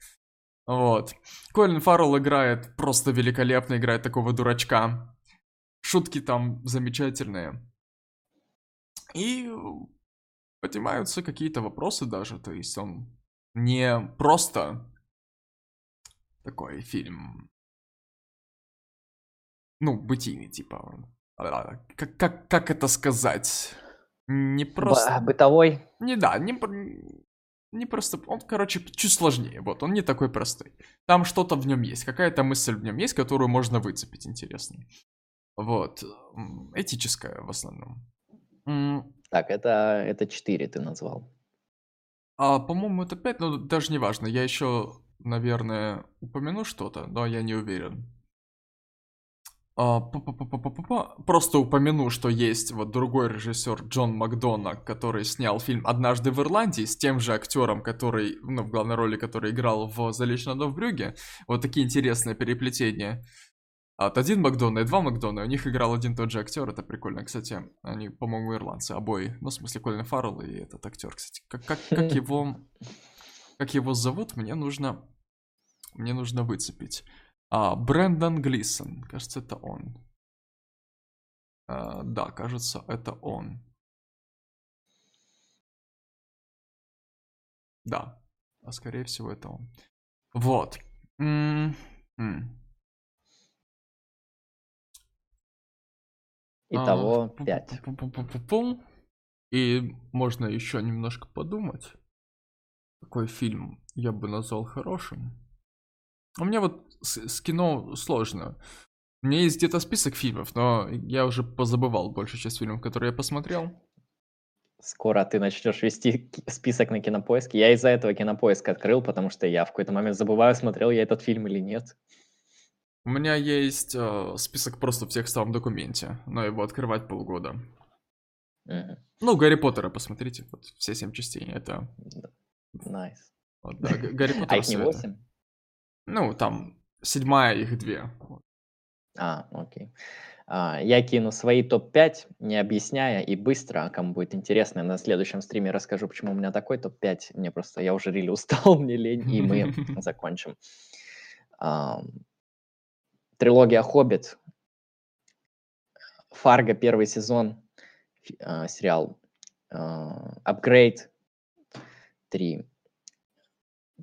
Вот. Колин Фаррелл играет просто великолепно, играет такого дурачка. Шутки там замечательные. И поднимаются какие-то вопросы даже, то есть он не просто такой фильм, ну, бытийный, типа, как, как, как это сказать? Не просто... Б- бытовой? Не, да, не, не просто... Он, короче, чуть сложнее, вот, он не такой простой. Там что-то в нем есть, какая-то мысль в нем есть, которую можно выцепить, интересно. Вот, этическая в основном. Так, это, это 4 ты назвал. А, по-моему, это 5, но даже не важно. Я еще, наверное, упомяну что-то, но я не уверен. А, Просто упомяну, что есть вот другой режиссер Джон Макдона, который снял фильм «Однажды в Ирландии» с тем же актером, который, ну, в главной роли, который играл в «Залечь на в Брюге». Вот такие интересные переплетения. От один Макдона и два Макдона, у них играл один тот же актер, это прикольно, кстати. Они, по-моему, ирландцы, обои. Ну, в смысле, Колин Фаррелл и этот актер, кстати. Как, как, как его... Как его зовут, мне нужно... Мне нужно выцепить. А, Брэндон Глисон, кажется, это он. А, да, кажется, это он. Да, а скорее всего это он. Вот. М-м-м. Итого а, 5. И можно еще немножко подумать. Какой фильм я бы назвал хорошим? У меня вот с, с кино сложно. У меня есть где-то список фильмов, но я уже позабывал большую часть фильмов, которые я посмотрел. Скоро ты начнешь вести список на кинопоиске. Я из-за этого кинопоиск открыл, потому что я в какой-то момент забываю, смотрел я этот фильм или нет. У меня есть э, список просто в текстовом документе, но его открывать полгода. Mm-hmm. Ну, Гарри Поттера посмотрите, вот все семь частей, это... Nice. Вот, да, Гарри Поттер. А их не восемь? Ну, там седьмая, их две. А, окей. А, я кину свои топ-5, не объясняя и быстро, а кому будет интересно, на следующем стриме расскажу, почему у меня такой топ-5. Мне просто, я уже рили устал, мне лень, и мы закончим. Трилогия «Хоббит», «Фарго» первый сезон, э, сериал «Апгрейд» 3,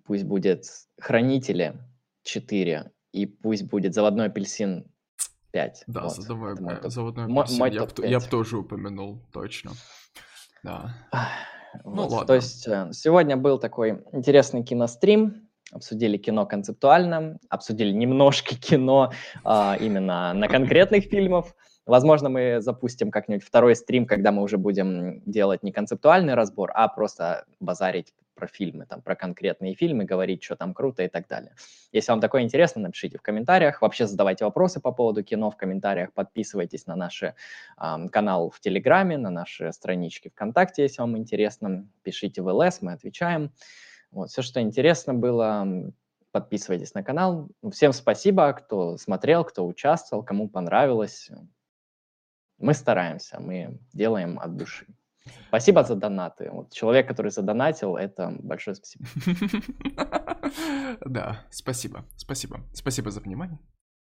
пусть будет «Хранители» 4, и пусть будет «Заводной апельсин» 5. Да, вот. задавай, мой, «Заводной апельсин» мой, я, я бы тоже упомянул, точно. Да. Ну вот. Ну ладно. То есть э, сегодня был такой интересный кинострим, обсудили кино концептуально, обсудили немножко кино а, именно на конкретных фильмов, Возможно, мы запустим как-нибудь второй стрим, когда мы уже будем делать не концептуальный разбор, а просто базарить про фильмы, там, про конкретные фильмы, говорить, что там круто и так далее. Если вам такое интересно, напишите в комментариях. Вообще задавайте вопросы по поводу кино в комментариях. Подписывайтесь на наш э, канал в Телеграме, на наши странички ВКонтакте, если вам интересно. Пишите в ЛС, мы отвечаем. Вот, все, что интересно было, подписывайтесь на канал. Всем спасибо, кто смотрел, кто участвовал, кому понравилось. Мы стараемся, мы делаем от души. Спасибо за донаты. Вот человек, который задонатил, это большое спасибо. Да, спасибо, спасибо. Спасибо за внимание.